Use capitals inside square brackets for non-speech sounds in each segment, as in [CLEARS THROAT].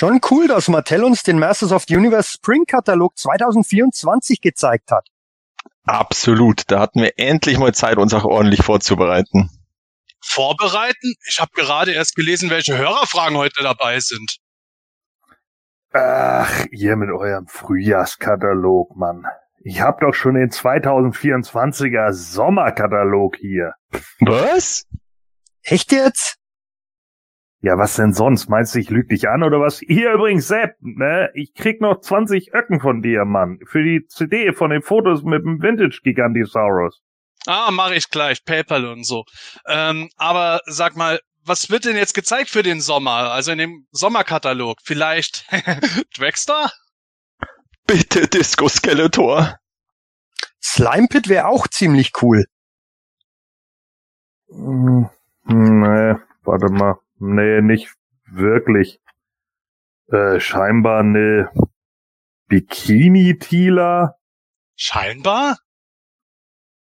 Schon cool, dass Mattel uns den Masters of the Universe Spring Katalog 2024 gezeigt hat. Absolut. Da hatten wir endlich mal Zeit, uns auch ordentlich vorzubereiten. Vorbereiten? Ich habe gerade erst gelesen, welche Hörerfragen heute dabei sind. Ach, ihr mit eurem Frühjahrskatalog, Mann. Ich hab doch schon den 2024er Sommerkatalog hier. Was? Echt jetzt? Ja, was denn sonst? Meinst du, ich lüg dich an oder was? Hier übrigens, Sepp, ne? Ich krieg noch 20 Öcken von dir, Mann. Für die CD von den Fotos mit dem Vintage-Gigantosaurus. Ah, mache ich gleich, PayPal und so. Ähm, aber sag mal, was wird denn jetzt gezeigt für den Sommer? Also in dem Sommerkatalog? Vielleicht [LAUGHS] Dragster? Bitte Disco Skeletor. Slime Pit wäre auch ziemlich cool. Hm, nee, warte mal. Nee, nicht wirklich. Äh, scheinbar eine Bikini-Tila. Scheinbar?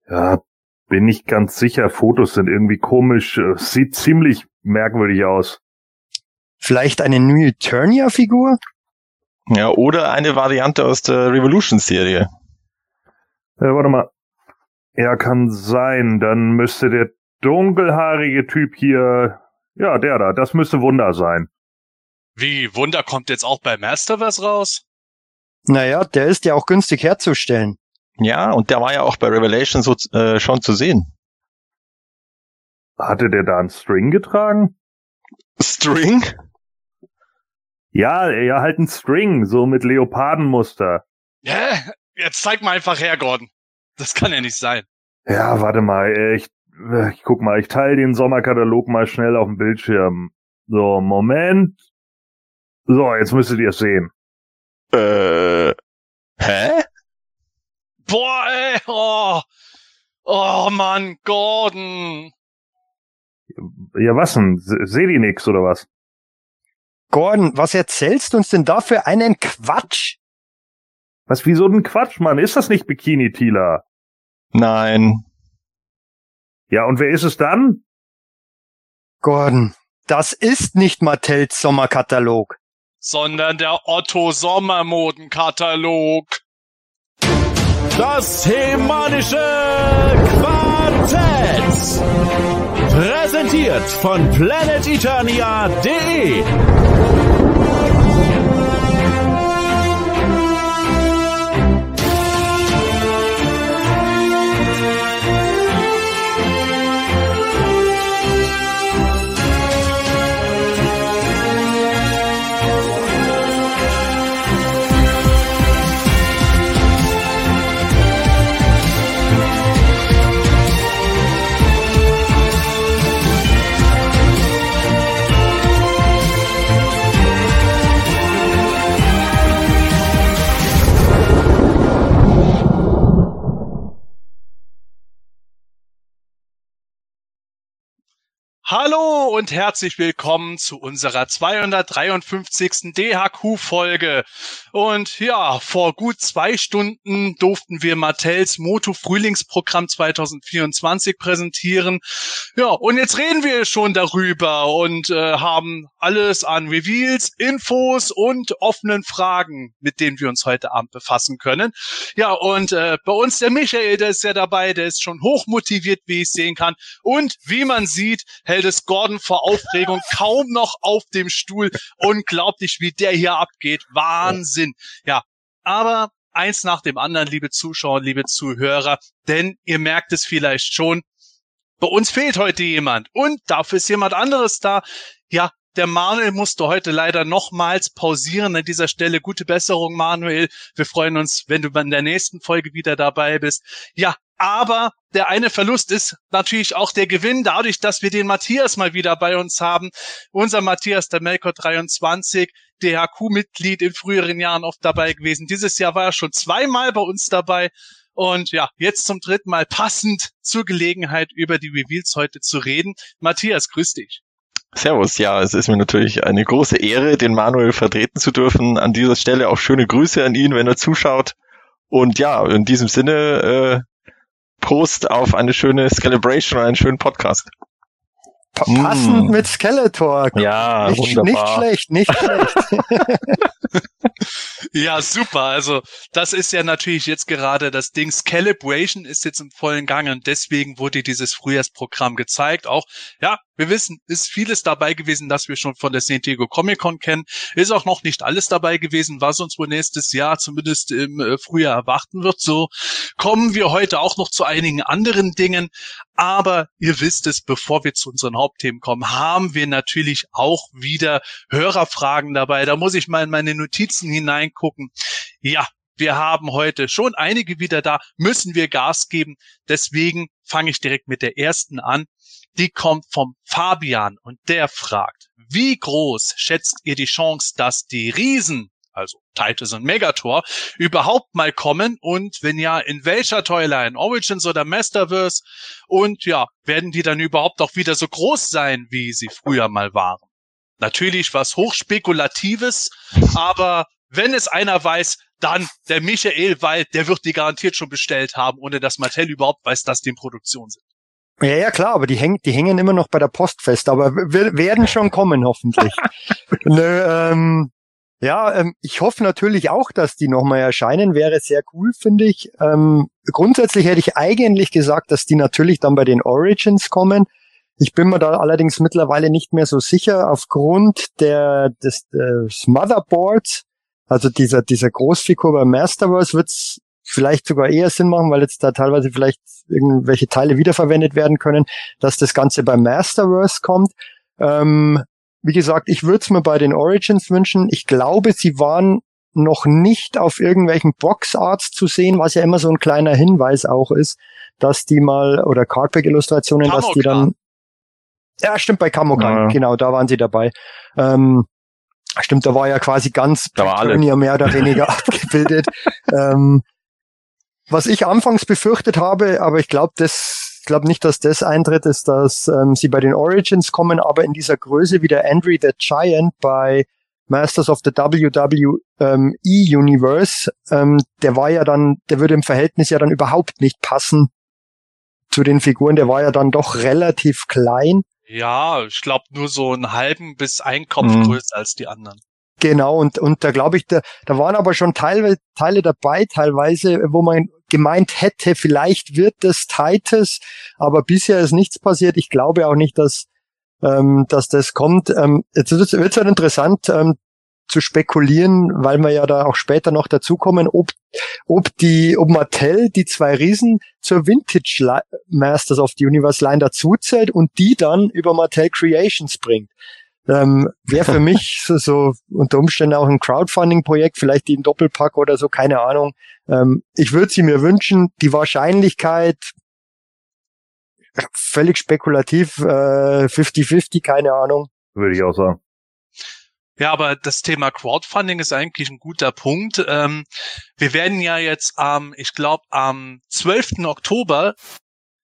Ja, bin ich ganz sicher. Fotos sind irgendwie komisch. Äh, Sieht ziemlich merkwürdig aus. Vielleicht eine New Eternia-Figur? Ja, oder eine Variante aus der Revolution-Serie. Äh, warte mal. Ja, kann sein. Dann müsste der dunkelhaarige Typ hier, ja, der da, das müsste Wunder sein. Wie, Wunder kommt jetzt auch bei Masterverse raus? Naja, der ist ja auch günstig herzustellen. Ja, und der war ja auch bei Revelation so äh, schon zu sehen. Hatte der da einen String getragen? String? Ja, ja, halt ein String, so mit Leopardenmuster. Hä? Jetzt zeig mal einfach her, Gordon. Das kann ja nicht sein. Ja, warte mal, äh, ich, ich guck mal, ich teile den Sommerkatalog mal schnell auf dem Bildschirm. So, Moment. So, jetzt müsstet ihr es sehen. Äh, hä? Boah, ey, oh. Oh Mann, Gordon. Ja, was denn? Se- Seht ihr nix, oder was? Gordon, was erzählst du uns denn da für einen Quatsch? Was, wieso denn Quatsch, Mann? Ist das nicht Bikini Tila? Nein. Ja, und wer ist es dann? Gordon, das ist nicht Mattels Sommerkatalog. Sondern der Otto Sommermodenkatalog. Das hemanische Quartett. Präsentiert von planeteternia.de. Hallo und herzlich willkommen zu unserer 253. DHQ-Folge. Und ja, vor gut zwei Stunden durften wir Mattels Moto Frühlingsprogramm 2024 präsentieren. Ja, und jetzt reden wir schon darüber und äh, haben alles an Reveals, Infos und offenen Fragen, mit denen wir uns heute Abend befassen können. Ja, und äh, bei uns der Michael, der ist ja dabei, der ist schon hochmotiviert, wie ich sehen kann. Und wie man sieht, hält es Gordon vor Aufregung kaum noch auf dem Stuhl. Unglaublich, wie der hier abgeht. Wahnsinn. Ja, aber eins nach dem anderen, liebe Zuschauer, liebe Zuhörer, denn ihr merkt es vielleicht schon, bei uns fehlt heute jemand und dafür ist jemand anderes da. Ja, der Manuel musste heute leider nochmals pausieren. An dieser Stelle gute Besserung, Manuel. Wir freuen uns, wenn du in der nächsten Folge wieder dabei bist. Ja, aber der eine Verlust ist natürlich auch der Gewinn, dadurch, dass wir den Matthias mal wieder bei uns haben. Unser Matthias, der Melkor 23, DHQ-Mitglied in früheren Jahren oft dabei gewesen. Dieses Jahr war er schon zweimal bei uns dabei. Und ja, jetzt zum dritten Mal passend zur Gelegenheit, über die Reveals heute zu reden. Matthias, grüß dich. Servus, ja, es ist mir natürlich eine große Ehre, den Manuel vertreten zu dürfen. An dieser Stelle auch schöne Grüße an ihn, wenn er zuschaut. Und ja, in diesem Sinne, Prost auf eine schöne Celebration und einen schönen Podcast. Pa passend Mm. mit Skeletor. Ja, nicht, nicht wunderbar. schlecht, nicht schlecht. [LAUGHS] [LAUGHS] Ja, super. Also das ist ja natürlich jetzt gerade das Ding. Calibration ist jetzt im vollen Gange und deswegen wurde dieses Frühjahrsprogramm gezeigt. Auch, ja, wir wissen, ist vieles dabei gewesen, das wir schon von der San Diego Comic Con kennen. Ist auch noch nicht alles dabei gewesen, was uns wohl nächstes Jahr zumindest im äh, Frühjahr erwarten wird. So kommen wir heute auch noch zu einigen anderen Dingen. Aber ihr wisst es, bevor wir zu unseren Hauptthemen kommen, haben wir natürlich auch wieder Hörerfragen dabei. Da muss ich mal in meine Notizen hineingucken. Ja, wir haben heute schon einige wieder da, müssen wir Gas geben. Deswegen fange ich direkt mit der ersten an. Die kommt vom Fabian und der fragt, wie groß schätzt ihr die Chance, dass die Riesen, also Titus und Megator, überhaupt mal kommen und wenn ja, in welcher Toyline, Origins oder Masterverse? Und ja, werden die dann überhaupt auch wieder so groß sein, wie sie früher mal waren? Natürlich was hochspekulatives, aber wenn es einer weiß, dann der Michael, weil der wird die garantiert schon bestellt haben, ohne dass Mattel überhaupt weiß, dass die in Produktion sind. Ja, ja, klar, aber die, häng, die hängen immer noch bei der Post fest, aber wir werden schon kommen, hoffentlich. [LAUGHS] Nö, ähm, ja, ähm, ich hoffe natürlich auch, dass die nochmal erscheinen, wäre sehr cool, finde ich. Ähm, grundsätzlich hätte ich eigentlich gesagt, dass die natürlich dann bei den Origins kommen. Ich bin mir da allerdings mittlerweile nicht mehr so sicher aufgrund der, des, des Motherboards, also dieser, dieser Großfigur bei Masterverse wird's vielleicht sogar eher Sinn machen, weil jetzt da teilweise vielleicht irgendwelche Teile wiederverwendet werden können, dass das Ganze bei Masterverse kommt. Ähm, wie gesagt, ich würde es mir bei den Origins wünschen. Ich glaube, sie waren noch nicht auf irgendwelchen Boxarts zu sehen, was ja immer so ein kleiner Hinweis auch ist, dass die mal, oder Cardback-Illustrationen, dass die dann, ja, stimmt, bei Kamokan, Ja. genau, da waren sie dabei. Ähm, stimmt, da war ja quasi ganz. Turnier mehr oder [LAUGHS] weniger abgebildet. ähm, was ich anfangs befürchtet habe, aber ich glaube, das, ich glaube nicht, dass das eintritt, ist, dass ähm, sie bei den Origins kommen, aber in dieser Größe wie der Andre the Giant bei Masters of the WWE Universe, ähm, der war ja dann, der würde im Verhältnis ja dann überhaupt nicht passen zu den Figuren. Der war ja dann doch relativ klein. Ja, ich glaube nur so einen halben bis ein Kopf Mhm. größer als die anderen. Genau, und, und da glaube ich, da, da waren aber schon Teile, Teile dabei, teilweise, wo man gemeint hätte, vielleicht wird das Titus, aber bisher ist nichts passiert. Ich glaube auch nicht, dass, ähm, dass das kommt. Ähm, jetzt wird es halt interessant ähm, zu spekulieren, weil wir ja da auch später noch dazukommen, ob, ob die, ob Mattel die zwei Riesen zur Vintage Li- Masters of the Universe Line dazuzählt und die dann über Mattel Creations bringt ähm, wäre für [LAUGHS] mich so, so unter Umständen auch ein Crowdfunding-Projekt, vielleicht die im Doppelpack oder so, keine Ahnung. Ähm, ich würde sie mir wünschen. Die Wahrscheinlichkeit völlig spekulativ, äh, 50-50, keine Ahnung. Würde ich auch sagen. Ja, aber das Thema Crowdfunding ist eigentlich ein guter Punkt. Ähm, wir werden ja jetzt am, ich glaube, am 12. Oktober,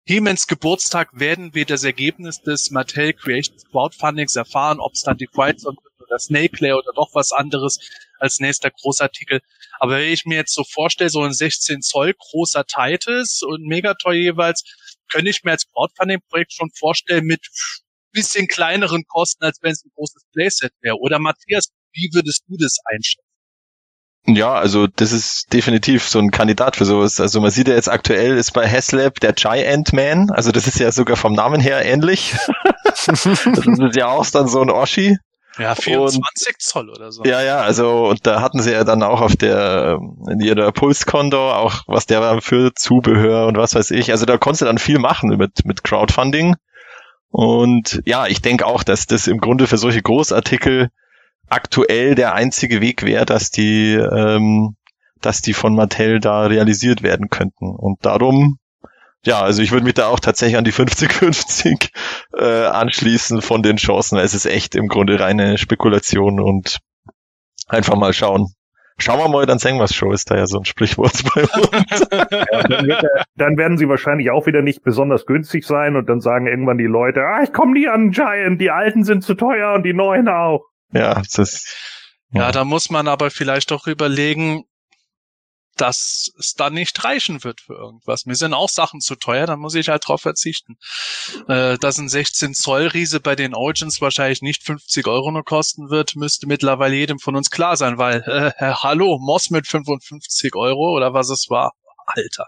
Hemens Geburtstag, werden wir das Ergebnis des Mattel Creations Crowdfundings erfahren, ob es dann die Quiet Zone wird oder Snake Layer oder doch was anderes als nächster Großartikel. Aber wenn ich mir jetzt so vorstelle, so ein 16 Zoll großer Titus und Megatoy jeweils, könnte ich mir als Crowdfunding-Projekt schon vorstellen mit bisschen kleineren Kosten, als wenn es ein großes Playset wäre. Oder Matthias, wie würdest du das einschätzen? Ja, also das ist definitiv so ein Kandidat für sowas. Also man sieht ja jetzt aktuell ist bei Haslab der Giant Man. Also das ist ja sogar vom Namen her ähnlich. [LAUGHS] das ist ja auch dann so ein Oschi. Ja, 24 Zoll oder so. Ja, ja, also und da hatten sie ja dann auch auf der in ihrer Pulskondor auch was der war für Zubehör und was weiß ich. Also da konntest du dann viel machen mit mit Crowdfunding. Und ja, ich denke auch, dass das im Grunde für solche Großartikel aktuell der einzige Weg wäre, dass die ähm, dass die von Mattel da realisiert werden könnten. Und darum ja, also ich würde mich da auch tatsächlich an die 50-50 äh, anschließen von den Chancen. Es ist echt im Grunde reine Spekulation und einfach mal schauen. Schauen wir mal, dann sehen wir Show ist da ja so ein Sprichwort bei uns. [LAUGHS] Ja, dann, er, dann werden sie wahrscheinlich auch wieder nicht besonders günstig sein und dann sagen irgendwann die Leute, ah, ich komme nie an Giant, die alten sind zu teuer und die neuen auch. ja, das ist Ja, da muss man aber vielleicht auch überlegen, dass es dann nicht reichen wird für irgendwas. Mir sind auch Sachen zu teuer, dann muss ich halt drauf verzichten. Äh, dass ein 16 Zoll Riese bei den Origins wahrscheinlich nicht 50 Euro nur kosten wird, müsste mittlerweile jedem von uns klar sein, weil äh, hallo, Moss mit 55 Euro oder was es war. Alter.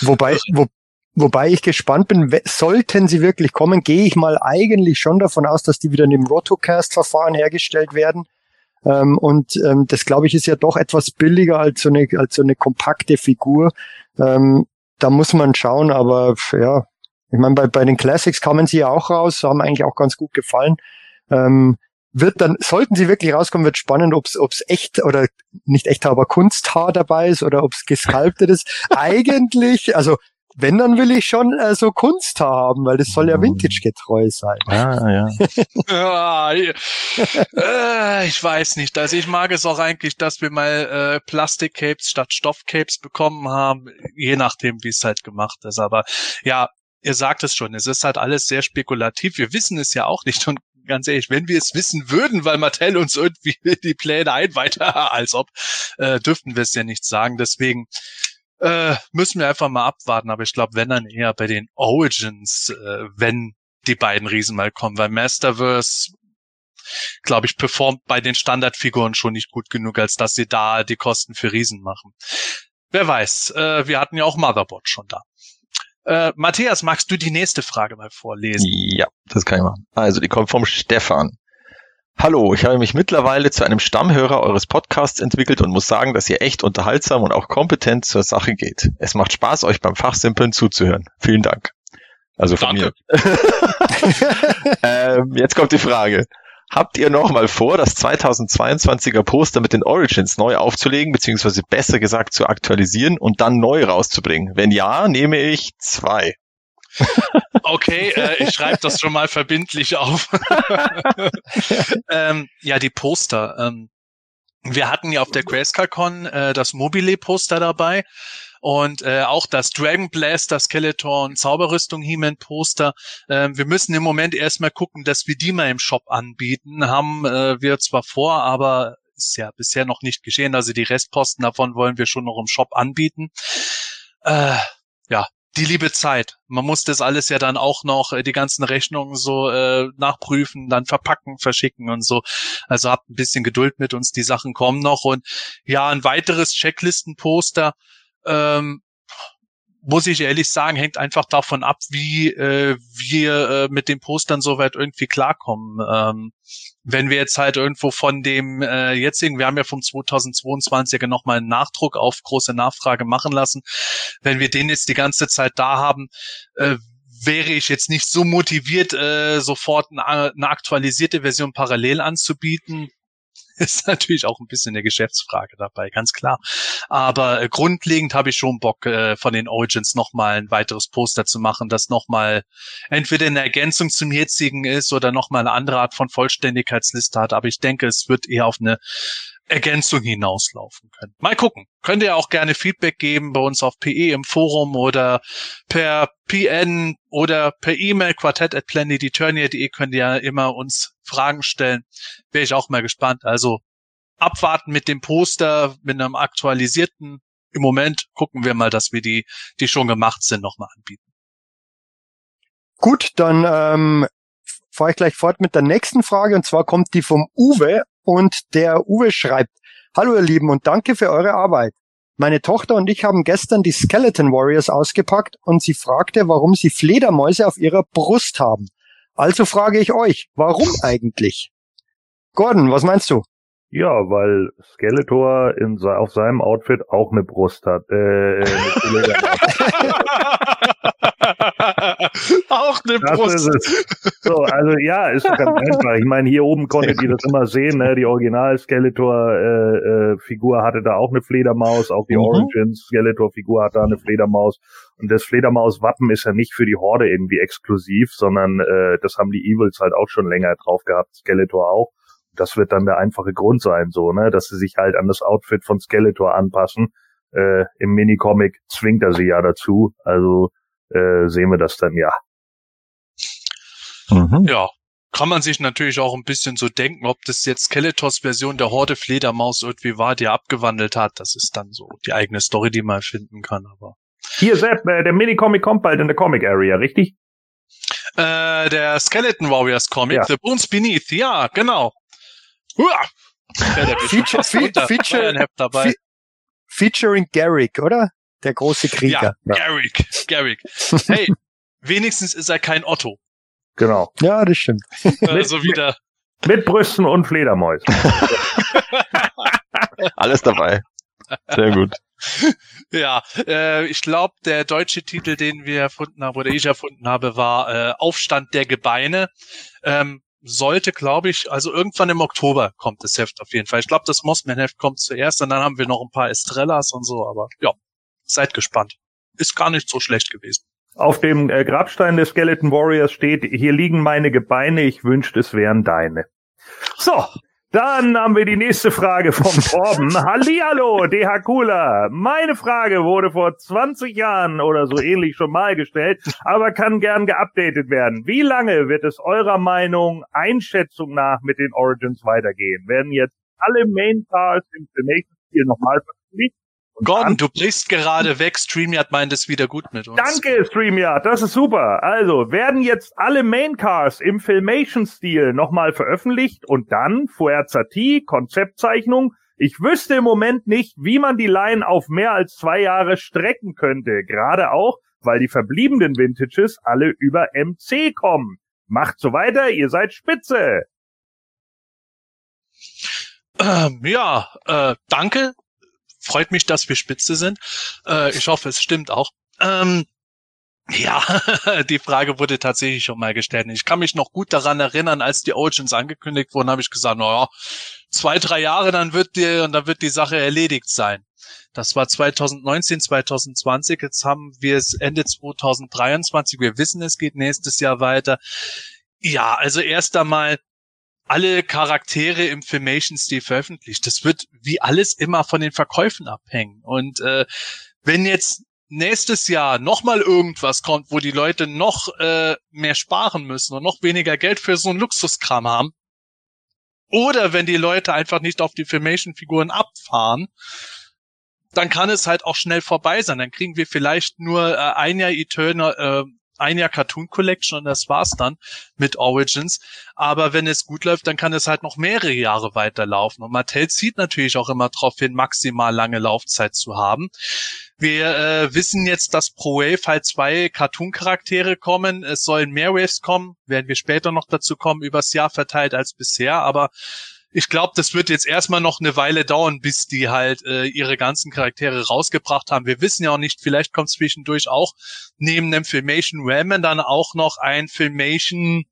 Wobei, wo, wobei ich gespannt bin, sollten sie wirklich kommen, gehe ich mal eigentlich schon davon aus, dass die wieder in dem Rotocast-Verfahren hergestellt werden. Ähm, und ähm, das, glaube ich, ist ja doch etwas billiger als so eine, als so eine kompakte Figur. Ähm, da muss man schauen, aber ja, ich meine, bei, bei den Classics kamen sie ja auch raus, haben eigentlich auch ganz gut gefallen. Ähm, wird dann, sollten sie wirklich rauskommen, wird spannend, ob es echt oder nicht echt, aber Kunsthaar dabei ist oder ob es gesculptet ist. [LAUGHS] Eigentlich, also wenn, dann will ich schon äh, so Kunsthaar haben, weil das soll ja vintage-getreu sein. Ah, ja. [LAUGHS] ja äh, ich weiß nicht. Also ich mag es auch eigentlich, dass wir mal äh, Plastik-Capes statt Stoff-Capes bekommen haben, je nachdem, wie es halt gemacht ist. Aber ja, ihr sagt es schon, es ist halt alles sehr spekulativ. Wir wissen es ja auch nicht und ganz ehrlich, wenn wir es wissen würden, weil Mattel uns irgendwie [LAUGHS] die Pläne einweiht, als ob, äh, dürften wir es ja nicht sagen. Deswegen äh, müssen wir einfach mal abwarten. Aber ich glaube, wenn dann eher bei den Origins, äh, wenn die beiden Riesen mal kommen, weil Masterverse glaube ich, performt bei den Standardfiguren schon nicht gut genug, als dass sie da die Kosten für Riesen machen. Wer weiß, äh, wir hatten ja auch Motherboard schon da. Äh, Matthias, magst du die nächste Frage mal vorlesen? Ja, das kann ich machen. Also, die kommt vom Stefan. Hallo, ich habe mich mittlerweile zu einem Stammhörer eures Podcasts entwickelt und muss sagen, dass ihr echt unterhaltsam und auch kompetent zur Sache geht. Es macht Spaß, euch beim Fachsimpeln zuzuhören. Vielen Dank. Also von Danke. mir. [LAUGHS] ähm, jetzt kommt die Frage. Habt ihr nochmal vor, das 2022er Poster mit den Origins neu aufzulegen, beziehungsweise besser gesagt zu aktualisieren und dann neu rauszubringen? Wenn ja, nehme ich zwei. Okay, äh, ich schreibe das schon mal verbindlich auf. [LAUGHS] ähm, ja, die Poster. Ähm, wir hatten ja auf der GrayscaleCon äh, das Mobile-Poster dabei und äh, auch das Dragon Blaster Skeletor und Zauberrüstung He-Man Poster. Äh, wir müssen im Moment erstmal gucken, dass wir die mal im Shop anbieten. Haben äh, wir zwar vor, aber ist ja bisher noch nicht geschehen. Also die Restposten davon wollen wir schon noch im Shop anbieten. Äh, ja, die liebe Zeit. Man muss das alles ja dann auch noch, äh, die ganzen Rechnungen so äh, nachprüfen, dann verpacken, verschicken und so. Also habt ein bisschen Geduld mit uns, die Sachen kommen noch. Und ja, ein weiteres Checklistenposter. Ähm, muss ich ehrlich sagen, hängt einfach davon ab, wie äh, wir äh, mit den Postern soweit irgendwie klarkommen. Ähm, wenn wir jetzt halt irgendwo von dem äh, jetzigen, wir haben ja vom 2022er nochmal einen Nachdruck auf große Nachfrage machen lassen, wenn wir den jetzt die ganze Zeit da haben, äh, wäre ich jetzt nicht so motiviert, äh, sofort eine, eine aktualisierte Version parallel anzubieten [LAUGHS] ist natürlich auch ein bisschen eine Geschäftsfrage dabei, ganz klar. Aber äh, grundlegend habe ich schon Bock, äh, von den Origins nochmal ein weiteres Poster zu machen, das nochmal entweder eine Ergänzung zum jetzigen ist oder nochmal eine andere Art von Vollständigkeitsliste hat. Aber ich denke, es wird eher auf eine Ergänzung hinauslaufen können. Mal gucken. Könnt ihr auch gerne Feedback geben bei uns auf PE im Forum oder per PN oder per E-Mail quartett at planeteturnier.de könnt ihr ja immer uns Fragen stellen. Wäre ich auch mal gespannt. Also abwarten mit dem Poster, mit einem aktualisierten. Im Moment gucken wir mal, dass wir die, die schon gemacht sind, nochmal anbieten. Gut, dann ähm, fahre ich gleich fort mit der nächsten Frage und zwar kommt die vom Uwe und der Uwe schreibt, Hallo ihr Lieben und danke für eure Arbeit. Meine Tochter und ich haben gestern die Skeleton Warriors ausgepackt und sie fragte, warum sie Fledermäuse auf ihrer Brust haben. Also frage ich euch, warum eigentlich? Gordon, was meinst du? Ja, weil Skeletor in, auf seinem Outfit auch eine Brust hat. Äh, eine [LAUGHS] [LAUGHS] auch eine das Brust. So, also ja, ist ganz einfach. Ich meine, hier oben konntet ihr das immer sehen. Ne? Die Original Skeletor-Figur äh, äh, hatte da auch eine Fledermaus. Auch die mhm. Origins Skeletor-Figur hat da eine Fledermaus. Und das Fledermaus-Wappen ist ja nicht für die Horde irgendwie exklusiv, sondern äh, das haben die Evils halt auch schon länger drauf gehabt. Skeletor auch das wird dann der einfache Grund sein, so, ne, dass sie sich halt an das Outfit von Skeletor anpassen. Äh, Im Minicomic zwingt er sie ja dazu, also äh, sehen wir das dann ja. Mhm. Ja, kann man sich natürlich auch ein bisschen so denken, ob das jetzt Skeletors Version der Horde Fledermaus irgendwie war, die er abgewandelt hat. Das ist dann so die eigene Story, die man finden kann, aber. Hier, Sepp, äh, der Minicomic kommt bald in der Comic Area, richtig? Äh, der Skeleton Warriors Comic, Ja. The Bones Beneath, ja, genau. Ja, Feature- Feature-. Fe- Featuring Garrick, oder? Der große Krieger. Ja, Garrick, Garrick. [LAUGHS] Hey, wenigstens ist er kein Otto. Genau. Ja, das stimmt. Also wieder. Mit Brüsten und Fledermäusen. [LAUGHS] [LAUGHS] Alles dabei. Sehr gut. Ja, äh, ich glaube, der deutsche Titel, den wir erfunden haben oder ich erfunden habe, war äh, Aufstand der Gebeine. Ähm, sollte, glaube ich, also irgendwann im Oktober kommt das Heft auf jeden Fall. Ich glaube, das Mossman-Heft kommt zuerst und dann haben wir noch ein paar Estrellas und so, aber ja, seid gespannt. Ist gar nicht so schlecht gewesen. Auf dem äh, Grabstein des Skeleton Warriors steht, hier liegen meine Gebeine, ich wünschte, es wären deine. So, dann haben wir die nächste Frage vom [LAUGHS] Torben. Hallihallo, DH Cooler. Meine Frage wurde vor 20 Jahren oder so ähnlich schon mal gestellt, aber kann gern geupdatet werden. Wie lange wird es eurer Meinung, Einschätzung nach mit den Origins weitergehen? Werden jetzt alle Main Cars im Filmation Spiel nochmal veröffentlicht? Gordon, du brichst gerade weg. StreamYard meint es wieder gut mit uns. Danke, StreamYard, das ist super. Also, werden jetzt alle Maincars im Filmation-Stil nochmal veröffentlicht und dann Fuerza T, Konzeptzeichnung. Ich wüsste im Moment nicht, wie man die Line auf mehr als zwei Jahre strecken könnte. Gerade auch, weil die verbliebenen Vintages alle über MC kommen. Macht so weiter, ihr seid spitze. Ähm, ja, äh, danke. Freut mich, dass wir spitze sind. Äh, ich hoffe, es stimmt auch. Ähm, ja, [LAUGHS] die Frage wurde tatsächlich schon mal gestellt. Ich kann mich noch gut daran erinnern, als die Origins angekündigt wurden, habe ich gesagt, naja, zwei, drei Jahre, dann wird die, und dann wird die Sache erledigt sein. Das war 2019, 2020. Jetzt haben wir es Ende 2023. Wir wissen, es geht nächstes Jahr weiter. Ja, also erst einmal alle Charaktere im Filmation-Stil veröffentlicht. Das wird wie alles immer von den Verkäufen abhängen. Und äh, wenn jetzt nächstes Jahr nochmal irgendwas kommt, wo die Leute noch äh, mehr sparen müssen und noch weniger Geld für so einen Luxuskram haben, oder wenn die Leute einfach nicht auf die Filmation-Figuren abfahren, dann kann es halt auch schnell vorbei sein. Dann kriegen wir vielleicht nur äh, ein Jahr Eternal, äh, ein Jahr Cartoon Collection und das war's dann mit Origins. Aber wenn es gut läuft, dann kann es halt noch mehrere Jahre weiterlaufen. Und Mattel zieht natürlich auch immer darauf hin, maximal lange Laufzeit zu haben. Wir äh, wissen jetzt, dass pro Wave halt zwei Cartoon-Charaktere kommen. Es sollen mehr Waves kommen, werden wir später noch dazu kommen, übers Jahr verteilt als bisher. Aber ich glaube, das wird jetzt erstmal noch eine Weile dauern, bis die halt äh, ihre ganzen Charaktere rausgebracht haben. Wir wissen ja auch nicht, vielleicht kommt zwischendurch auch neben dem Filmation Ramen dann auch noch ein Filmation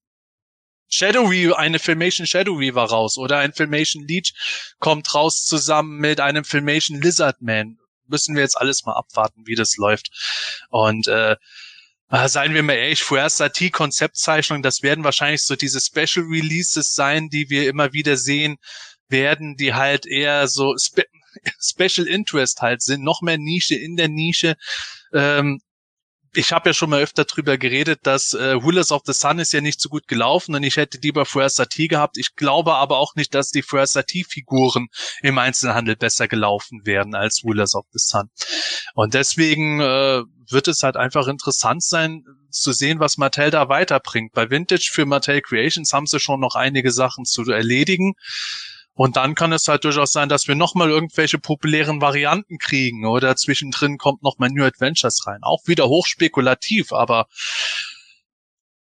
Shadow Weaver, eine Filmation Shadow Weaver raus oder ein Filmation Leech kommt raus zusammen mit einem Filmation Lizard Man. Müssen wir jetzt alles mal abwarten, wie das läuft. Und äh, seien wir mal ehrlich, Fuerza T Konzeptzeichnung, das werden wahrscheinlich so diese Special Releases sein, die wir immer wieder sehen werden, die halt eher so Spe [LAUGHS] Special Interest halt sind, noch mehr Nische in der Nische. Ähm, ich habe ja schon mal öfter drüber geredet, dass äh, Rulers of the Sun ist ja nicht so gut gelaufen und ich hätte lieber Fuerza T gehabt. Ich glaube aber auch nicht, dass die Fuerza T-Figuren im Einzelhandel besser gelaufen werden als Rulers of the Sun. Und deswegen äh, wird es halt einfach interessant sein, zu sehen, was Mattel da weiterbringt. Bei Vintage für Mattel Creations haben sie schon noch einige Sachen zu erledigen. Und dann kann es halt durchaus sein, dass wir nochmal irgendwelche populären Varianten kriegen oder zwischendrin kommt nochmal New Adventures rein. Auch wieder hochspekulativ, aber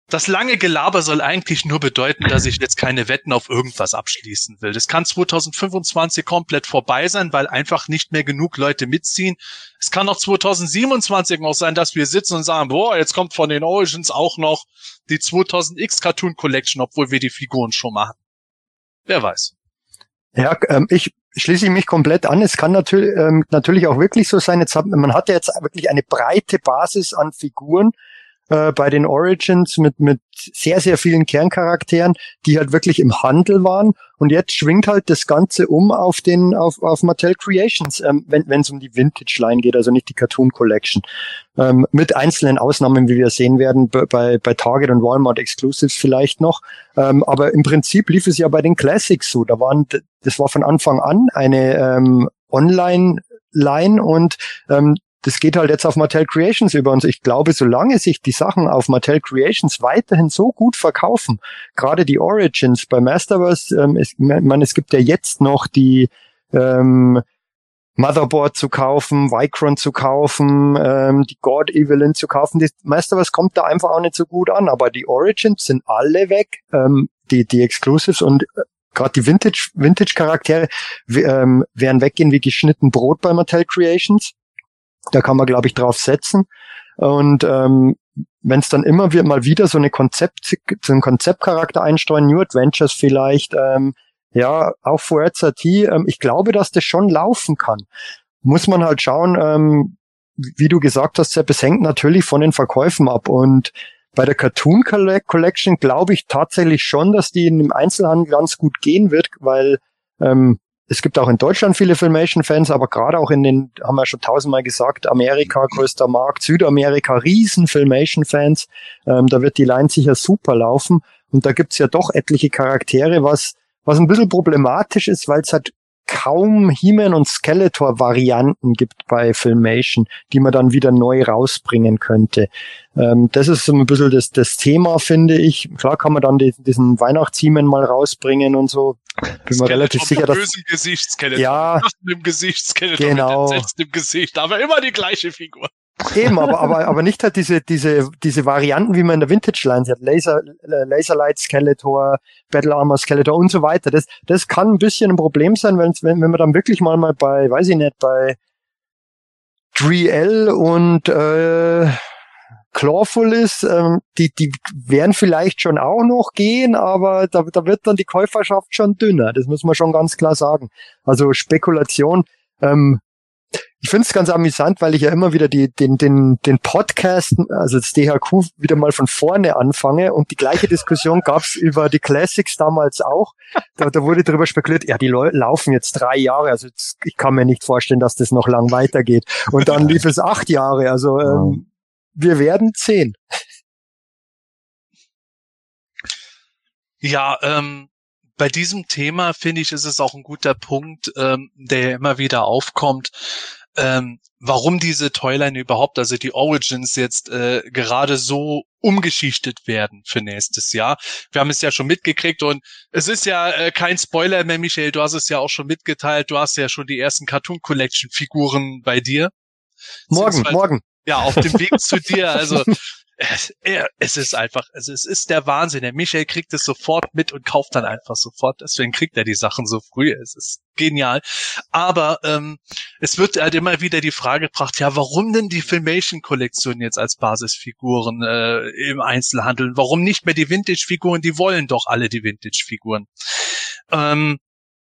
das lange Gelaber soll eigentlich nur bedeuten, dass ich jetzt keine Wetten auf irgendwas abschließen will. Das kann 2025 komplett vorbei sein, weil einfach nicht mehr genug Leute mitziehen. Es kann auch 2027 noch sein, dass wir sitzen und sagen, boah, jetzt kommt von den Origins auch noch die 2000X Cartoon Collection, obwohl wir die Figuren schon machen. Wer weiß. Ja, ähm, ich schließe mich komplett an. Es kann natürlich, ähm, natürlich auch wirklich so sein. Jetzt hat, man hat ja jetzt wirklich eine breite Basis an Figuren. Äh, bei den Origins mit, mit sehr, sehr vielen Kerncharakteren, die halt wirklich im Handel waren. Und jetzt schwingt halt das Ganze um auf den, auf, auf Mattel Creations, ähm, wenn es um die Vintage-Line geht, also nicht die Cartoon Collection. Ähm, mit einzelnen Ausnahmen, wie wir sehen werden, bei, bei Target und Walmart Exclusives vielleicht noch. Ähm, aber im Prinzip lief es ja bei den Classics so. Da waren, das war von Anfang an eine ähm, Online-Line und ähm, das geht halt jetzt auf Mattel Creations über uns. Ich glaube, solange sich die Sachen auf Mattel Creations weiterhin so gut verkaufen, gerade die Origins bei Masterverse, ähm, es, man, es gibt ja jetzt noch die ähm, Motherboard zu kaufen, Vicron zu kaufen, ähm, die God Evelyn zu kaufen. Die Masterverse kommt da einfach auch nicht so gut an, aber die Origins sind alle weg, ähm, die, die Exclusives und äh, gerade die Vintage, Vintage ähm, werden weggehen wie geschnitten Brot bei Mattel Creations. Da kann man, glaube ich, drauf setzen. Und ähm, wenn es dann immer wieder mal wieder so eine Konzept, so einen Konzeptcharakter einstreuen, New Adventures vielleicht, ähm, ja, auch vor RZT, ähm, ich glaube, dass das schon laufen kann. Muss man halt schauen, ähm, wie du gesagt hast, Sepp, es hängt natürlich von den Verkäufen ab. Und bei der Cartoon Collection glaube ich tatsächlich schon, dass die in dem Einzelhandel ganz gut gehen wird, weil ähm, es gibt auch in Deutschland viele Filmation-Fans, aber gerade auch in den, haben wir schon tausendmal gesagt, Amerika, größter Markt, Südamerika, riesen Filmation-Fans. Ähm, da wird die Line sicher super laufen. Und da gibt's ja doch etliche Charaktere, was, was ein bisschen problematisch ist, weil es halt kaum He-Man und Skeletor-Varianten gibt bei Filmation, die man dann wieder neu rausbringen könnte. Ähm, das ist so ein bisschen das, das Thema, finde ich. Klar kann man dann die, diesen weihnachts mal rausbringen und so. Bin mir relativ sicher, dass... Bösen Gesicht, Skeletor. Ja. Mit dem Gesicht, Skeletor genau. mit dem Gesicht, aber immer die gleiche Figur. Eben, aber, aber, aber nicht halt diese, diese, diese Varianten, wie man in der Vintage Line hat. Laser, Laserlight Skeletor, Battle Armor Skeletor und so weiter. Das, das kann ein bisschen ein Problem sein, wenn, wenn, wenn man dann wirklich mal, mal bei, weiß ich nicht, bei 3L und, äh, Clawful ist, ähm, die, die werden vielleicht schon auch noch gehen, aber da, da wird dann die Käuferschaft schon dünner. Das muss man schon ganz klar sagen. Also Spekulation, ähm, ich finde es ganz amüsant, weil ich ja immer wieder die, den, den, den Podcast, also das DHQ, wieder mal von vorne anfange und die gleiche Diskussion gab's über die Classics damals auch. Da, da wurde darüber spekuliert, ja, die laufen jetzt drei Jahre, also jetzt, ich kann mir nicht vorstellen, dass das noch lang weitergeht. Und dann lief es acht Jahre, also ähm, wir werden zehn. Ja, ähm, bei diesem Thema finde ich, ist es auch ein guter Punkt, ähm, der immer wieder aufkommt ähm, warum diese Toyline überhaupt, also die Origins jetzt äh, gerade so umgeschichtet werden für nächstes Jahr. Wir haben es ja schon mitgekriegt und es ist ja äh, kein Spoiler mehr, Michael, du hast es ja auch schon mitgeteilt, du hast ja schon die ersten Cartoon Collection Figuren bei dir. Morgen, morgen. Ja, auf dem Weg zu dir, also [LAUGHS] es, es ist einfach, also es ist der Wahnsinn. Der Michael kriegt es sofort mit und kauft dann einfach sofort. Deswegen kriegt er die Sachen so früh. Es ist genial. Aber ähm, es wird halt immer wieder die Frage gebracht, ja, warum denn die Filmation-Kollektion jetzt als Basisfiguren äh, im Einzelhandel? Warum nicht mehr die Vintage-Figuren? Die wollen doch alle die Vintage-Figuren. Ähm,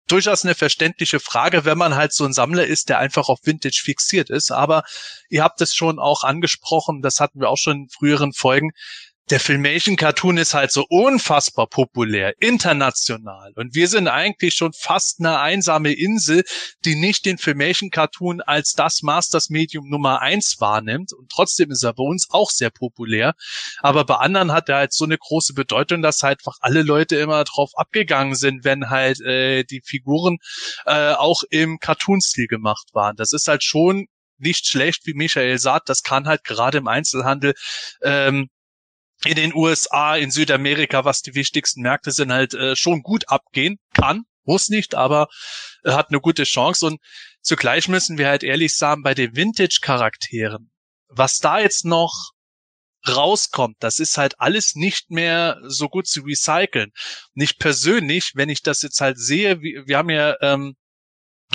durchaus eine verständliche Frage, wenn man halt so ein Sammler ist, der einfach auf Vintage fixiert ist. Aber ihr habt es schon auch angesprochen, das hatten wir auch schon in früheren Folgen der Filmation Cartoon ist halt so unfassbar populär, international. Und wir sind eigentlich schon fast eine einsame Insel, die nicht den Filmation Cartoon als das Masters Medium Nummer eins wahrnimmt. Und trotzdem ist er bei uns auch sehr populär. Aber bei anderen hat er halt so eine große Bedeutung, dass halt einfach alle Leute immer drauf abgegangen sind, wenn halt äh, die Figuren äh, auch im Cartoon-Stil gemacht waren. Das ist halt schon nicht schlecht, wie Michael sagt. Das kann halt gerade im Einzelhandel ähm, in den USA, in Südamerika, was die wichtigsten Märkte sind, halt äh, schon gut abgehen kann. Muss nicht, aber äh, hat eine gute Chance. Und zugleich müssen wir halt ehrlich sagen, bei den Vintage-Charakteren, was da jetzt noch rauskommt, das ist halt alles nicht mehr so gut zu recyceln. Nicht persönlich, wenn ich das jetzt halt sehe, wir, wir haben ja ähm,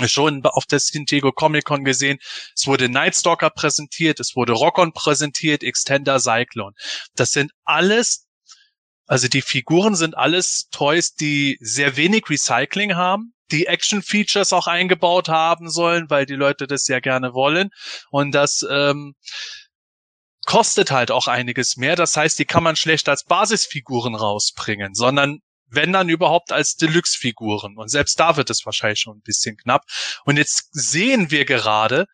schon auf der San Diego Comic Con gesehen. Es wurde Nightstalker präsentiert, es wurde Rockon präsentiert, Extender Cyclone. Das sind alles, also die Figuren sind alles Toys, die sehr wenig Recycling haben, die Action-Features auch eingebaut haben sollen, weil die Leute das ja gerne wollen. Und das ähm, kostet halt auch einiges mehr. Das heißt, die kann man schlecht als Basisfiguren rausbringen, sondern wenn dann überhaupt als Deluxe-Figuren. Und selbst da wird es wahrscheinlich schon ein bisschen knapp. Und jetzt sehen wir gerade,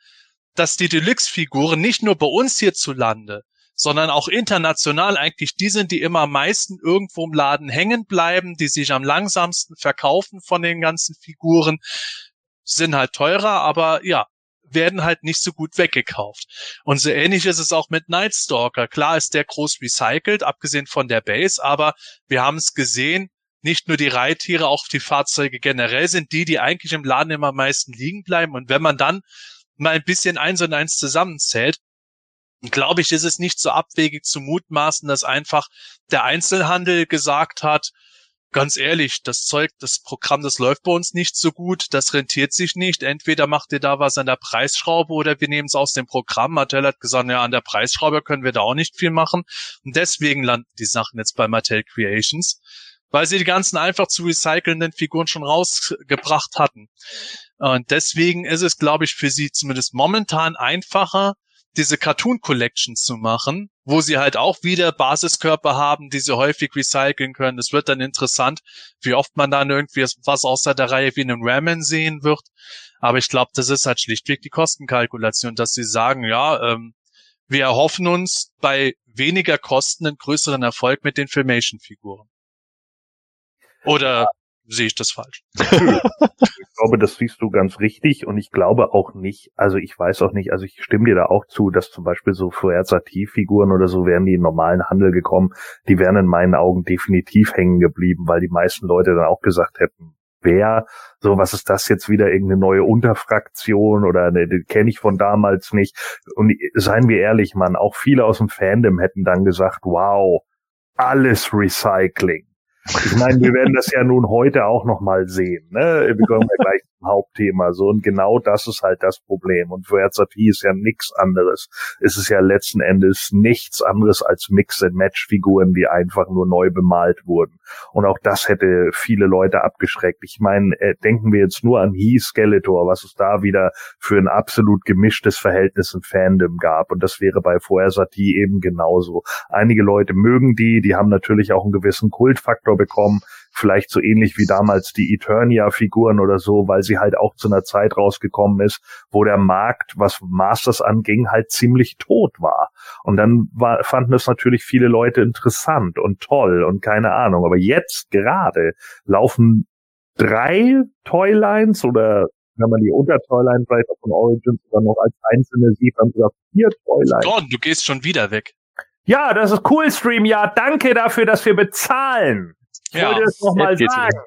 dass die Deluxe-Figuren nicht nur bei uns hierzulande, sondern auch international eigentlich die sind, die immer am meisten irgendwo im Laden hängen bleiben, die sich am langsamsten verkaufen von den ganzen Figuren, sind halt teurer, aber ja, werden halt nicht so gut weggekauft. Und so ähnlich ist es auch mit Nightstalker. Klar ist der groß recycelt, abgesehen von der Base, aber wir haben es gesehen, nicht nur die Reittiere, auch die Fahrzeuge generell sind die, die eigentlich im Laden immer am meisten liegen bleiben. Und wenn man dann mal ein bisschen eins und eins zusammenzählt, glaube ich, ist es nicht so abwegig zu mutmaßen, dass einfach der Einzelhandel gesagt hat, ganz ehrlich, das Zeug, das Programm, das läuft bei uns nicht so gut, das rentiert sich nicht. Entweder macht ihr da was an der Preisschraube oder wir nehmen es aus dem Programm. Mattel hat gesagt, ja, an der Preisschraube können wir da auch nicht viel machen. Und deswegen landen die Sachen jetzt bei Mattel Creations, weil sie die ganzen einfach zu recycelnden Figuren schon rausgebracht hatten. Und deswegen ist es, glaube ich, für sie zumindest momentan einfacher, diese Cartoon Collection zu machen, wo sie halt auch wieder Basiskörper haben, die sie häufig recyceln können. Es wird dann interessant, wie oft man dann irgendwie was außer der Reihe wie einen Ramen sehen wird. Aber ich glaube, das ist halt schlichtweg die Kostenkalkulation, dass sie sagen, ja, ähm, wir erhoffen uns bei weniger Kosten einen größeren Erfolg mit den Filmation-Figuren. Oder sehe ich das falsch? [LAUGHS] ich glaube, das siehst du ganz richtig und ich glaube auch nicht, also ich weiß auch nicht, also ich stimme dir da auch zu, dass zum Beispiel so Versativ-Figuren oder so wären die in normalen Handel gekommen, die wären in meinen Augen definitiv hängen geblieben, weil die meisten Leute dann auch gesagt hätten, wer, so was ist das jetzt wieder irgendeine neue Unterfraktion oder ne, die kenne ich von damals nicht. Und seien wir ehrlich, man, auch viele aus dem Fandom hätten dann gesagt, wow, alles Recycling. Ich meine, wir werden das ja nun heute auch noch mal sehen. Ne? Wir kommen ja gleich Hauptthema. So und genau das ist halt das Problem. Und Herzati ist ja nichts anderes. Es ist ja letzten Endes nichts anderes als Mix-and-Match-Figuren, die einfach nur neu bemalt wurden. Und auch das hätte viele Leute abgeschreckt. Ich meine, äh, denken wir jetzt nur an He Skeletor, was es da wieder für ein absolut gemischtes Verhältnis im Fandom gab. Und das wäre bei Fuersati eben genauso. Einige Leute mögen die, die haben natürlich auch einen gewissen Kultfaktor bekommen, vielleicht so ähnlich wie damals die Eternia-Figuren oder so, weil sie halt auch zu einer Zeit rausgekommen ist, wo der Markt, was Masters anging, halt ziemlich tot war. Und dann war, fanden es natürlich viele Leute interessant und toll und keine Ahnung. Aber jetzt gerade laufen drei Toylines oder wenn man die Untertoyline vielleicht auch von Origins dann noch als einzelne sieht, dann sogar vier Toylines. Gordon, du gehst schon wieder weg. Ja, das ist cool, Stream. Ja, danke dafür, dass wir bezahlen. Ich ja, wollte es nochmal sagen.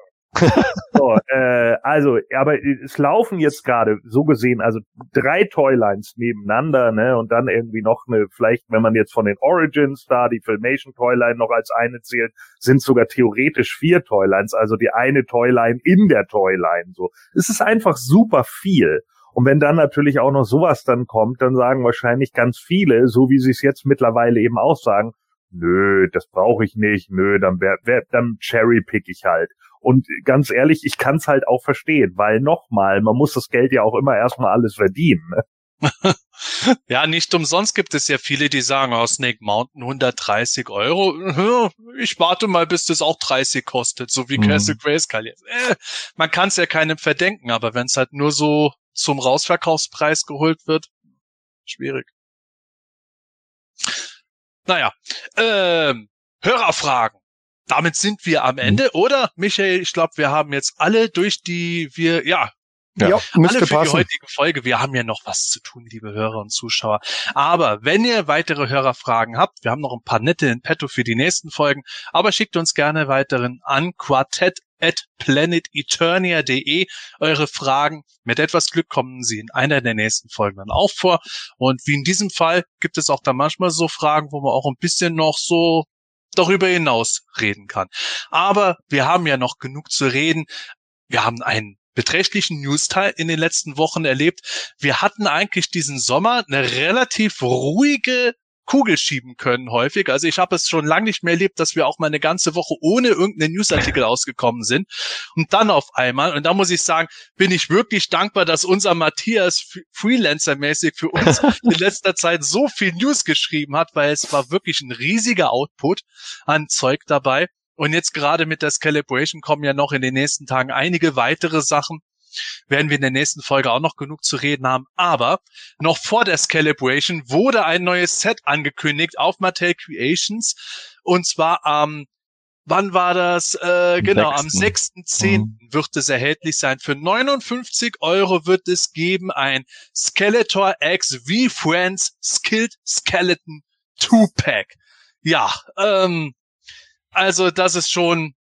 so, äh, also, aber es laufen jetzt gerade so gesehen, also drei Toylines nebeneinander, ne, und dann irgendwie noch eine, vielleicht, wenn man jetzt von den Origins da die Filmation Toyline noch als eine zählt, sind sogar theoretisch vier Toylines, also die eine Toyline in der Toyline, so. Es ist einfach super viel. Und wenn dann natürlich auch noch sowas dann kommt, dann sagen wahrscheinlich ganz viele, so wie sie es jetzt mittlerweile eben auch sagen, nö, das brauche ich nicht, nö, dann wär, wär, dann cherrypick ich halt. Und ganz ehrlich, ich kann es halt auch verstehen, weil nochmal, man muss das Geld ja auch immer erstmal alles verdienen. Ne? [LAUGHS] ja, nicht umsonst gibt es ja viele, die sagen, oh, Snake Mountain 130 Euro. Ich warte mal, bis das auch 30 kostet, so wie mhm. Castle Grayskull jetzt. Äh, man kann es ja keinem verdenken, aber wenn es halt nur so zum Rausverkaufspreis geholt wird, schwierig. Naja, ähm, Hörerfragen. Damit sind wir am Ende, oder? Michael, ich glaube, wir haben jetzt alle durch die, wir, ja, ja, ja alle für passen. die heutige Folge. Wir haben ja noch was zu tun, liebe Hörer und Zuschauer. Aber wenn ihr weitere Hörerfragen habt, wir haben noch ein paar nette in petto für die nächsten Folgen, aber schickt uns gerne weiteren an quartett at planeteternia.de eure Fragen. Mit etwas Glück kommen sie in einer der nächsten Folgen dann auch vor. Und wie in diesem Fall gibt es auch da manchmal so Fragen, wo man auch ein bisschen noch so darüber hinaus reden kann. Aber wir haben ja noch genug zu reden. Wir haben einen beträchtlichen News-Teil in den letzten Wochen erlebt. Wir hatten eigentlich diesen Sommer eine relativ ruhige Kugel schieben können häufig. Also ich habe es schon lange nicht mehr erlebt, dass wir auch mal eine ganze Woche ohne irgendeinen Newsartikel ausgekommen sind. Und dann auf einmal, und da muss ich sagen, bin ich wirklich dankbar, dass unser Matthias Freelancer-mäßig für uns [LAUGHS] in letzter Zeit so viel News geschrieben hat, weil es war wirklich ein riesiger Output an Zeug dabei. Und jetzt gerade mit der Calibration kommen ja noch in den nächsten Tagen einige weitere Sachen werden wir in der nächsten Folge auch noch genug zu reden haben. Aber noch vor der Scalibration wurde ein neues Set angekündigt auf Mattel Creations. Und zwar am Wann war das? Äh, genau, am 6.10. Mhm. wird es erhältlich sein. Für 59 Euro wird es geben ein Skeletor X V-Friends Skilled Skeleton 2-Pack. Ja, ähm, also das ist schon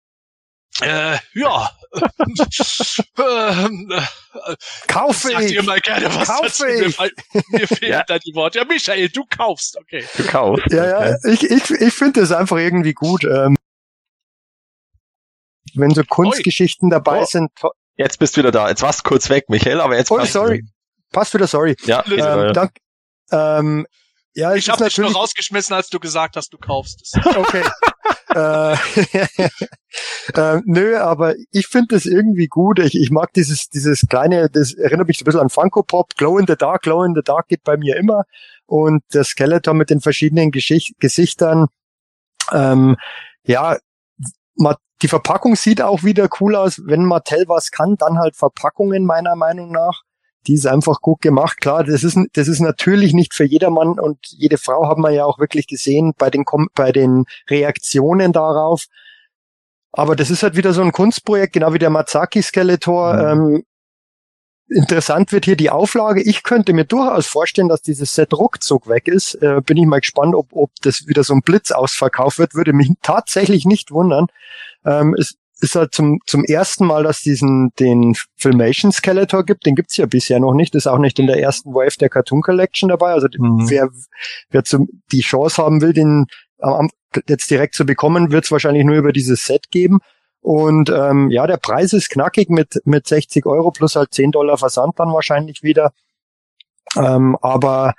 äh, ja. Kaufe ich. dir mal gerne was Kaufe dazu. ich. Mir, mir [LAUGHS] fehlen Ja. da die Worte. Ja, Michael, du kaufst. Okay. Gekauft. Ja, ja, ich, ich, ich finde das einfach irgendwie gut. Ähm, wenn so Kunstgeschichten dabei Oh. sind. Jetzt bist du wieder da. Jetzt warst du kurz weg, Michael, aber jetzt Oh, passt sorry. Passt wieder, sorry. Ja, Ähm, äh, Ähm, dank, ähm, ja, Ich habe dich nur rausgeschmissen, als du gesagt hast, du kaufst es. [LAUGHS] okay. äh, [LAUGHS] äh, nö, aber ich finde das irgendwie gut. Ich, ich mag dieses, dieses kleine, das erinnert mich so ein bisschen an Funko Pop. Glow in the Dark, Glow in the Dark geht bei mir immer. Und der Skeletor mit den verschiedenen Geschicht Gesichtern. Ähm, ja, ma- die Verpackung sieht auch wieder cool aus. Wenn Mattel was kann, dann halt Verpackungen meiner Meinung nach. Die ist einfach gut gemacht. Klar, das ist, das ist natürlich nicht für jedermann und jede Frau haben wir ja auch wirklich gesehen bei den, bei den Reaktionen darauf. Aber das ist halt wieder so ein Kunstprojekt, genau wie der Matsaki Skeletor. Ähm, interessant wird hier die Auflage. Ich könnte mir durchaus vorstellen, dass dieses Set ruckzuck weg ist. Äh, bin ich mal gespannt, ob, ob das wieder so ein Blitzausverkauf wird. Würde mich tatsächlich nicht wundern. Ähm, es ist halt zum, zum ersten Mal, dass diesen den Filmation Skeletor gibt. Den gibt's ja bisher noch nicht. Ist auch nicht in der ersten Wave der Cartoon Collection dabei. Also Mhm. wer, wer zum, die Chance haben will, den am, jetzt direkt zu bekommen, wird's wahrscheinlich nur über dieses Set geben. Und ähm, ja, der Preis ist knackig mit, mit 60 Euro plus halt 10 Dollar Versand dann wahrscheinlich wieder. Ähm, aber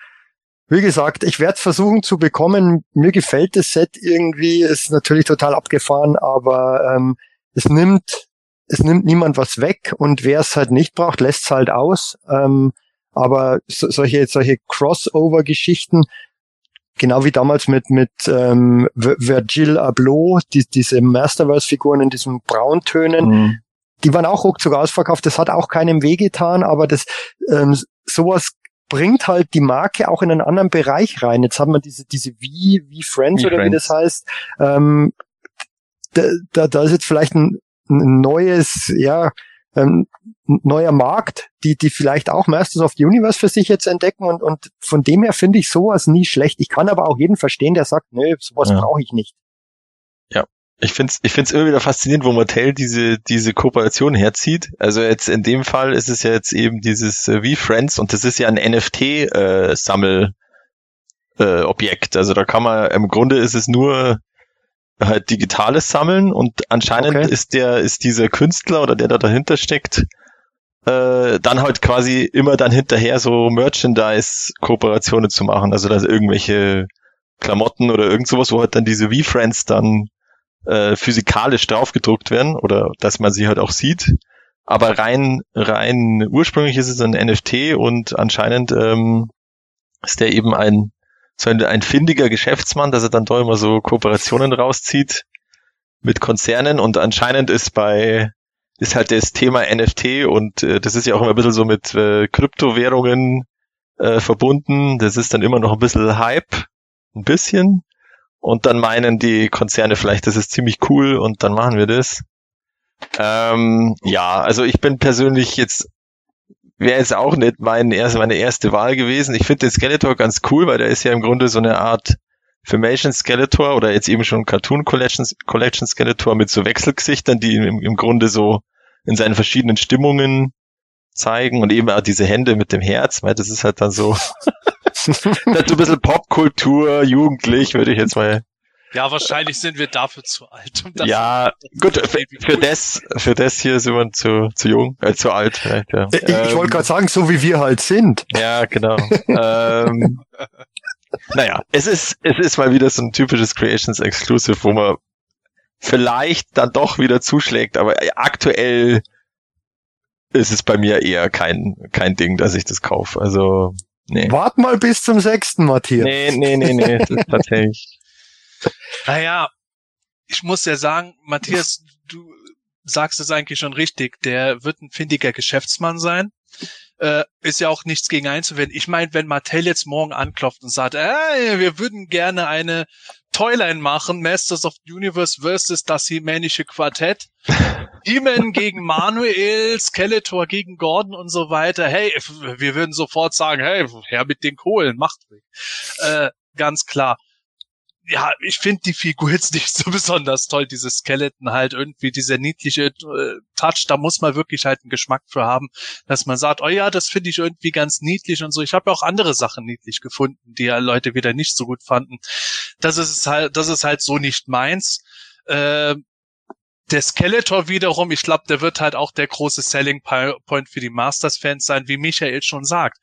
wie gesagt, ich werde es versuchen zu bekommen. Mir gefällt das Set irgendwie, ist natürlich total abgefahren, aber ähm, es nimmt es nimmt niemand was weg und wer es halt nicht braucht, lässt es halt aus. Ähm, aber so, solche solche Crossover-Geschichten, genau wie damals mit mit ähm, Vir- Virgil Abloh, die, diese Masterverse-Figuren in diesen Brauntönen, Mhm. die waren auch ruckzuck ausverkauft. Das hat auch keinem wehgetan, aber das ähm, sowas bringt halt die Marke auch in einen anderen Bereich rein. Jetzt haben wir diese diese wie wie Friends Wie oder wie Friends. das heißt. Ähm, da, da, da ist jetzt vielleicht ein, ein neues, ja, ähm, ein neuer Markt, die die vielleicht auch Masters of the Universe für sich jetzt entdecken und und von dem her finde ich sowas nie schlecht. Ich kann aber auch jeden verstehen, der sagt, nö, sowas Ja. brauche ich nicht. Ich find's, ich find's immer wieder faszinierend, wo Mattel diese, diese Kooperation herzieht. Also jetzt in dem Fall ist es ja jetzt eben dieses äh, wie Friends und das ist ja ein NFT-Sammel, äh, Objekt. Also da kann man, im Grunde ist es nur halt digitales Sammeln und anscheinend Okay. ist der, ist dieser Künstler oder der da dahinter steckt, äh, dann halt quasi immer dann hinterher so Merchandise-Kooperationen zu machen. Also dass irgendwelche Klamotten oder irgend sowas, wo halt dann diese V-Friends dann äh, physikalisch draufgedruckt werden oder dass man sie halt auch sieht. Aber rein, rein ursprünglich ist es ein NFT und anscheinend ähm, ist der eben ein so ein, ein findiger Geschäftsmann, dass er dann da immer so Kooperationen rauszieht mit Konzernen und anscheinend ist bei ist halt das Thema NFT und äh, das ist ja auch immer ein bisschen so mit äh, Kryptowährungen äh, verbunden. Das ist dann immer noch ein bisschen Hype, ein bisschen. Und dann meinen die Konzerne vielleicht, das ist ziemlich cool und dann machen wir das. Ähm, ja, also ich bin persönlich jetzt, wäre jetzt auch nicht mein erst, meine erste Wahl gewesen. Ich finde den Skeletor ganz cool, weil der ist ja im Grunde so eine Art Filmation Skeletor oder jetzt eben schon Cartoon Collection, Collection Skeletor mit so Wechselgesichtern, die im, im Grunde so in seinen verschiedenen Stimmungen zeigen und eben auch diese Hände mit dem Herz, weil das ist halt dann so, [LAUGHS] [LAUGHS] das ist so ein bisschen Popkultur, jugendlich, würde ich jetzt mal Ja, wahrscheinlich sind wir dafür zu alt. Um das ja, gut, für, für das, für das hier sind wir zu, zu jung, äh, zu alt vielleicht, ja. Ich, ich wollte gerade sagen, so wie wir halt sind. Ja, genau. [LAUGHS] ähm, naja, es ist, es ist mal wieder so ein typisches Creations Exclusive, wo man vielleicht dann doch wieder zuschlägt, aber aktuell ist es bei mir eher kein, kein Ding, dass ich das kaufe. Also, nee. Wart mal bis zum sechsten, Matthias. Nee, nee, nee, nee, das [LAUGHS] ist tatsächlich. Naja, ich muss ja sagen, Matthias, du sagst es eigentlich schon richtig. Der wird ein findiger Geschäftsmann sein. Äh, ist ja auch nichts gegen einzuwenden. Ich meine, wenn Mattel jetzt morgen anklopft und sagt, äh, wir würden gerne eine Toyline machen, Masters of the Universe versus das Himänische Quartett, [LAUGHS] Demon gegen Manuel, Skeletor gegen Gordon und so weiter. Hey, wir würden sofort sagen, hey, her mit den Kohlen, macht. Äh, ganz klar ja, ich finde die Figur jetzt nicht so besonders toll, dieses Skeleton halt irgendwie, dieser niedliche äh, Touch, da muss man wirklich halt einen Geschmack für haben, dass man sagt, oh ja, das finde ich irgendwie ganz niedlich und so. Ich habe ja auch andere Sachen niedlich gefunden, die ja Leute wieder nicht so gut fanden. Das ist halt, das ist halt so nicht meins. Äh, der Skeletor wiederum, ich glaube, der wird halt auch der große Selling Point für die Masters-Fans sein, wie Michael schon sagt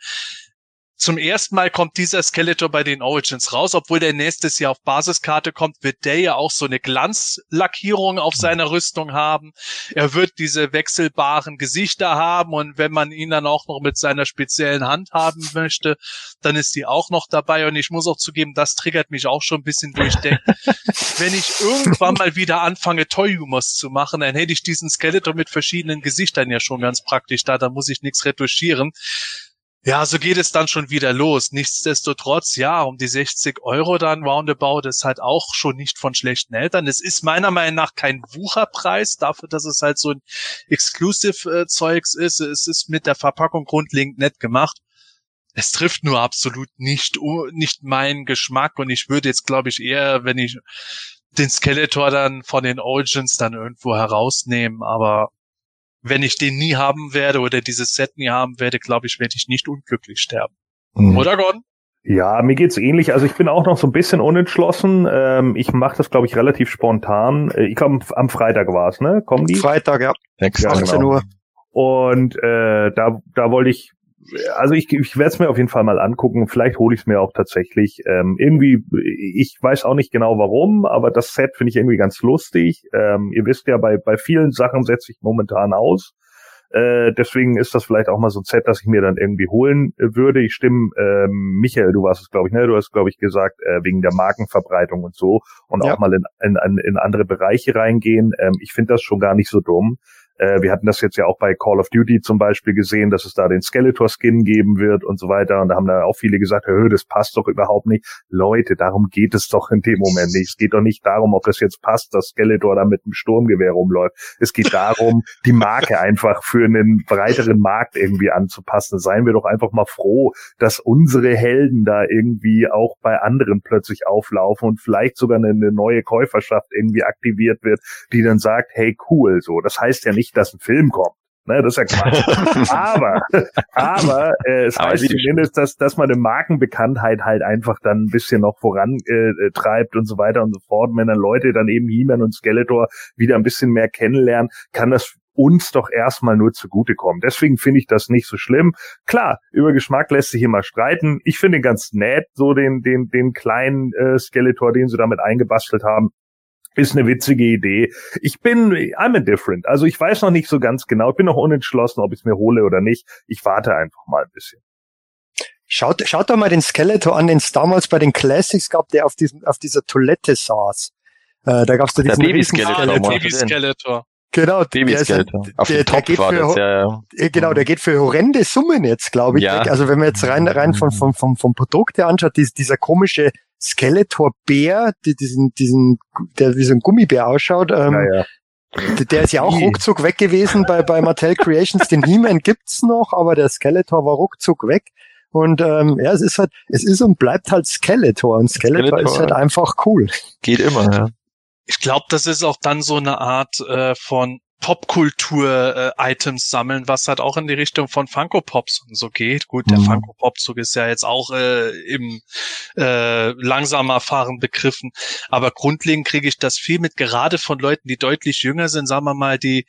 zum ersten Mal kommt dieser Skeletor bei den Origins raus, obwohl der nächstes Jahr auf Basiskarte kommt, wird der ja auch so eine Glanzlackierung auf seiner Rüstung haben. Er wird diese wechselbaren Gesichter haben und wenn man ihn dann auch noch mit seiner speziellen Hand haben möchte, dann ist die auch noch dabei und ich muss auch zugeben, das triggert mich auch schon ein bisschen durchdenken. [LAUGHS] wenn ich irgendwann mal wieder anfange, Toy-Humors zu machen, dann hätte ich diesen Skeletor mit verschiedenen Gesichtern ja schon ganz praktisch da, da muss ich nichts retuschieren. Ja, so geht es dann schon wieder los. Nichtsdestotrotz, ja, um die 60 Euro dann roundabout ist halt auch schon nicht von schlechten Eltern. Es ist meiner Meinung nach kein Wucherpreis dafür, dass es halt so ein Exclusive-Zeugs ist. Es ist mit der Verpackung grundlegend nett gemacht. Es trifft nur absolut nicht, nicht meinen Geschmack und ich würde jetzt, glaube ich, eher, wenn ich den Skeletor dann von den Origins dann irgendwo herausnehmen, aber wenn ich den nie haben werde oder dieses Set nie haben werde, glaube ich, werde ich nicht unglücklich sterben. Mhm. Oder Gordon? Ja, mir geht's ähnlich. Also ich bin auch noch so ein bisschen unentschlossen. Ähm, ich mache das, glaube ich, relativ spontan. Äh, ich komme am Freitag war's, ne? Kommen die? Freitag, ja. 18 ja, genau. Uhr. Und äh, da, da wollte ich also ich, ich werde es mir auf jeden Fall mal angucken. Vielleicht hole ich es mir auch tatsächlich. Ähm, irgendwie, ich weiß auch nicht genau warum, aber das Set finde ich irgendwie ganz lustig. Ähm, ihr wisst ja, bei, bei vielen Sachen setze ich momentan aus. Äh, deswegen ist das vielleicht auch mal so ein Set, das ich mir dann irgendwie holen äh, würde. Ich stimme, ähm, Michael, du warst es, glaube ich, ne? Du hast, glaube ich, gesagt, äh, wegen der Markenverbreitung und so und ja. auch mal in, in, in andere Bereiche reingehen. Ähm, ich finde das schon gar nicht so dumm. Äh, wir hatten das jetzt ja auch bei Call of Duty zum Beispiel gesehen, dass es da den Skeletor-Skin geben wird und so weiter. Und da haben da auch viele gesagt, hör, das passt doch überhaupt nicht. Leute, darum geht es doch in dem Moment nicht. Es geht doch nicht darum, ob das jetzt passt, dass Skeletor da mit einem Sturmgewehr rumläuft. Es geht darum, [LAUGHS] die Marke einfach für einen breiteren Markt irgendwie anzupassen. Seien wir doch einfach mal froh, dass unsere Helden da irgendwie auch bei anderen plötzlich auflaufen und vielleicht sogar eine, eine neue Käuferschaft irgendwie aktiviert wird, die dann sagt, hey cool, so. Das heißt ja nicht, nicht, dass ein Film kommt. Ne, das ist ja Quatsch. [LAUGHS] aber, aber äh, es aber heißt zumindest, dass, dass man eine Markenbekanntheit halt einfach dann ein bisschen noch vorantreibt äh, und so weiter und so fort. Wenn dann Leute dann eben He-Man und Skeletor wieder ein bisschen mehr kennenlernen, kann das uns doch erstmal nur zugutekommen. Deswegen finde ich das nicht so schlimm. Klar, über Geschmack lässt sich immer streiten. Ich finde ganz nett, so den, den, den kleinen äh, Skeletor, den sie damit eingebastelt haben ist eine witzige Idee. Ich bin, I'm indifferent. Also ich weiß noch nicht so ganz genau. Ich bin noch unentschlossen, ob ich es mir hole oder nicht. Ich warte einfach mal ein bisschen. Schaut, schaut doch mal den Skeletor an, den es damals bei den Classics gab, der auf diesem, auf dieser Toilette saß. Äh, da gab's da diesen Baby-Skeletor. Baby-Skeletor. Genau, Baby der, ist, der, der, der geht für, das, ja, ja. genau, der geht für horrende Summen jetzt, glaube ich. Ja. Also wenn man jetzt rein rein vom vom vom, vom Produkt her anschaut, dieser komische Skeletor-Bär, die, diesen, diesen, der wie so ein Gummibär ausschaut, ähm, ja, ja. Der ist ja auch ruckzuck weg gewesen bei, bei Mattel Creations. Den He-Man gibt's noch, aber der Skeletor war ruckzuck weg. Und ähm, ja, es ist halt, es ist und bleibt halt Skeletor. Und Skeletor, Skeletor ist halt einfach cool. Geht immer, ja. Ich glaube, das ist auch dann so eine Art äh, von Popkultur-Items äh, sammeln, was halt auch in die Richtung von Funko Pops und so geht. Gut, der mhm. Funko Pop-Zug ist ja jetzt auch äh, im äh, langsamer Fahren begriffen, aber grundlegend kriege ich das viel mit, gerade von Leuten, die deutlich jünger sind, sagen wir mal, die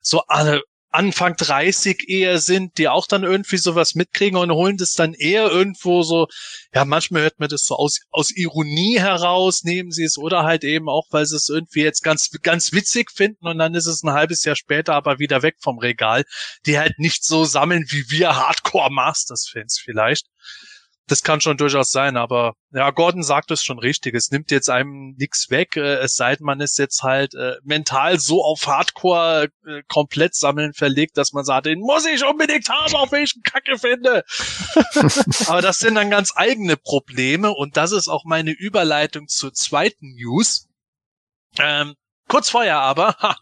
so alle Anfang 30 eher sind, die auch dann irgendwie sowas mitkriegen und holen das dann eher irgendwo so, ja, manchmal hört man das so aus, aus Ironie heraus, nehmen sie es oder halt eben auch, weil sie es irgendwie jetzt ganz, ganz witzig finden und dann ist es ein halbes Jahr später aber wieder weg vom Regal, die halt nicht so sammeln wie wir Hardcore Masters Fans vielleicht das kann schon durchaus sein, aber ja, Gordon sagt es schon richtig. Es nimmt jetzt einem nichts weg, äh, es sei denn, man ist jetzt halt äh, mental so auf Hardcore äh, komplett sammeln verlegt, dass man sagt, den muss ich unbedingt haben, auf welchen Kacke finde. [LAUGHS] aber das sind dann ganz eigene Probleme und das ist auch meine Überleitung zur zweiten News. Ähm, kurz vorher aber, ha,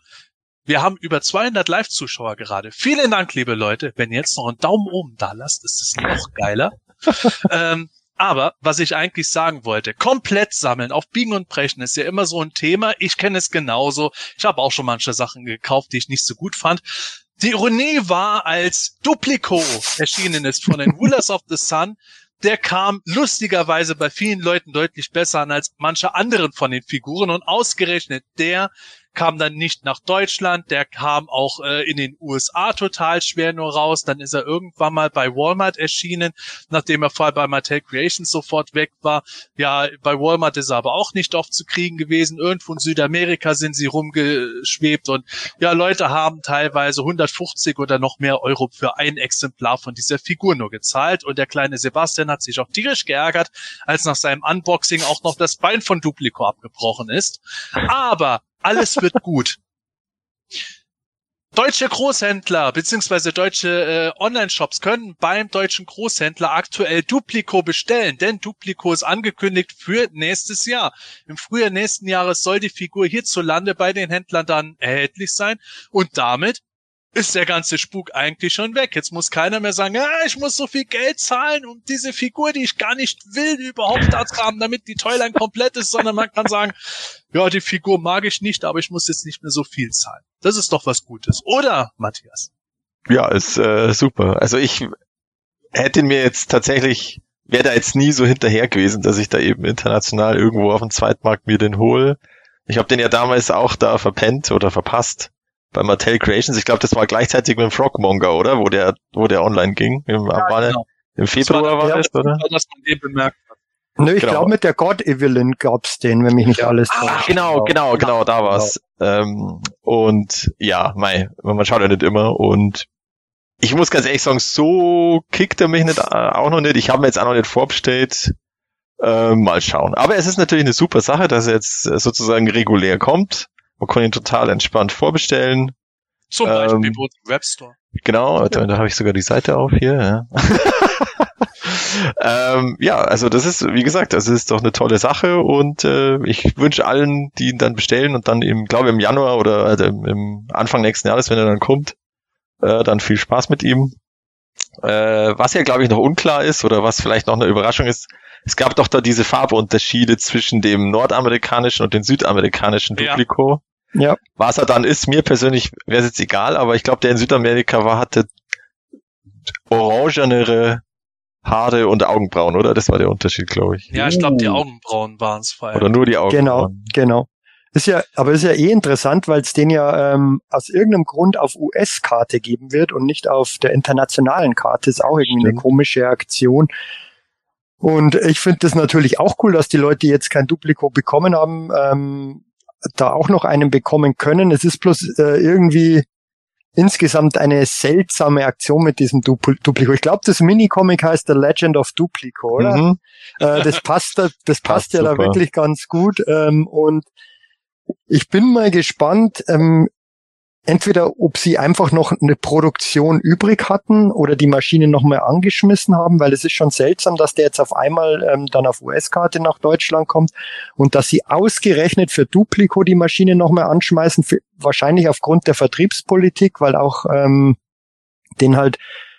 wir haben über 200 Live-Zuschauer gerade. Vielen Dank, liebe Leute. Wenn ihr jetzt noch einen Daumen oben da lasst, ist es noch geiler. Ähm, aber was ich eigentlich sagen wollte, komplett sammeln, auf Biegen und Brechen ist ja immer so ein Thema. Ich kenne es genauso. Ich habe auch schon manche Sachen gekauft, die ich nicht so gut fand. Die Ironie war, als Duplico erschienen ist von den Rulers of the Sun, der kam lustigerweise bei vielen Leuten deutlich besser an als manche anderen von den Figuren und ausgerechnet der kam dann nicht nach Deutschland, der kam auch äh, in den USA total schwer nur raus, dann ist er irgendwann mal bei Walmart erschienen, nachdem er vorher bei Mattel Creations sofort weg war. Ja, bei Walmart ist er aber auch nicht oft zu kriegen gewesen, irgendwo in Südamerika sind sie rumgeschwebt und ja, Leute haben teilweise 150 oder noch mehr Euro für ein Exemplar von dieser Figur nur gezahlt und der kleine Sebastian hat sich auch tierisch geärgert, als nach seinem Unboxing auch noch das Bein von Duplico abgebrochen ist. Aber alles wird gut. Deutsche Großhändler beziehungsweise deutsche äh, Online-Shops können beim deutschen Großhändler aktuell Duplico bestellen, denn Duplico ist angekündigt für nächstes Jahr. Im Frühjahr nächsten Jahres soll die Figur hierzulande bei den Händlern dann erhältlich sein und damit ist der ganze Spuk eigentlich schon weg. Jetzt muss keiner mehr sagen, ah, ich muss so viel Geld zahlen, um diese Figur, die ich gar nicht will, überhaupt da zu haben, damit die Toyline komplett ist, sondern man kann sagen, ja, die Figur mag ich nicht, aber ich muss jetzt nicht mehr so viel zahlen. Das ist doch was Gutes. Oder, Matthias? Ja, ist äh, super. Also ich hätte mir jetzt tatsächlich, wäre da jetzt nie so hinterher gewesen, dass ich da eben international irgendwo auf dem Zweitmarkt mir den hole. Ich habe den ja damals auch da verpennt oder verpasst bei Mattel Creations. Ich glaube, das war gleichzeitig mit dem Frogmonger, oder? Wo der, wo der online ging. Im, ja, war genau. Im Februar war, war das, oder? Dass man den bemerkt hat. Nö, ich genau. glaube mit der God Evelyn gab's den, wenn mich nicht alles ah, genau, genau, genau, da war's. Genau. Ähm, und ja, mei, man schaut ja nicht immer und ich muss ganz ehrlich sagen, so kickt er mich nicht, äh, auch noch nicht. Ich habe mir jetzt auch noch nicht vorbestellt. Äh, mal schauen. Aber es ist natürlich eine super Sache, dass er jetzt sozusagen regulär kommt. Man kann ihn total entspannt vorbestellen. Zum Beispiel ähm, im Webstore. Genau, da, da habe ich sogar die Seite auf hier. Ja. [LAUGHS] ähm, ja, also das ist, wie gesagt, das ist doch eine tolle Sache und äh, ich wünsche allen, die ihn dann bestellen und dann im, glaube im Januar oder also im Anfang nächsten Jahres, wenn er dann kommt, äh, dann viel Spaß mit ihm. Äh, was ja, glaube ich, noch unklar ist oder was vielleicht noch eine Überraschung ist, es gab doch da diese Farbunterschiede zwischen dem nordamerikanischen und dem südamerikanischen Duplico. Ja. Was er dann ist, mir persönlich wäre es jetzt egal, aber ich glaube, der in Südamerika war, hatte orangenere Haare und Augenbrauen, oder? Das war der Unterschied, glaube ich. Ja, ich glaube, die Augenbrauen waren es vor allem. Oder nur die Augenbrauen. Genau, genau. Ist ja, aber ist ja eh interessant, weil es den ja ähm, aus irgendeinem Grund auf US-Karte geben wird und nicht auf der internationalen Karte. Ist auch irgendwie Stimmt. eine komische Aktion. Und ich finde das natürlich auch cool, dass die Leute jetzt kein Dupliko bekommen haben. Ähm, da auch noch einen bekommen können. Es ist bloß äh, irgendwie insgesamt eine seltsame Aktion mit diesem Dupl Duplico. Ich glaube, das Minicomic heißt The Legend of Duplico, oder? Mhm. Äh, das passt, das passt, passt ja super. da wirklich ganz gut. Ähm, und ich bin mal gespannt. Ähm, entweder ob sie einfach noch eine Produktion übrig hatten oder die Maschine nochmal angeschmissen haben, weil es ist schon seltsam, dass der jetzt auf einmal ähm, dann auf US-Karte nach Deutschland kommt und dass sie ausgerechnet für Duplico die Maschine nochmal anschmeißen, für, wahrscheinlich aufgrund der Vertriebspolitik, weil auch ähm, den halt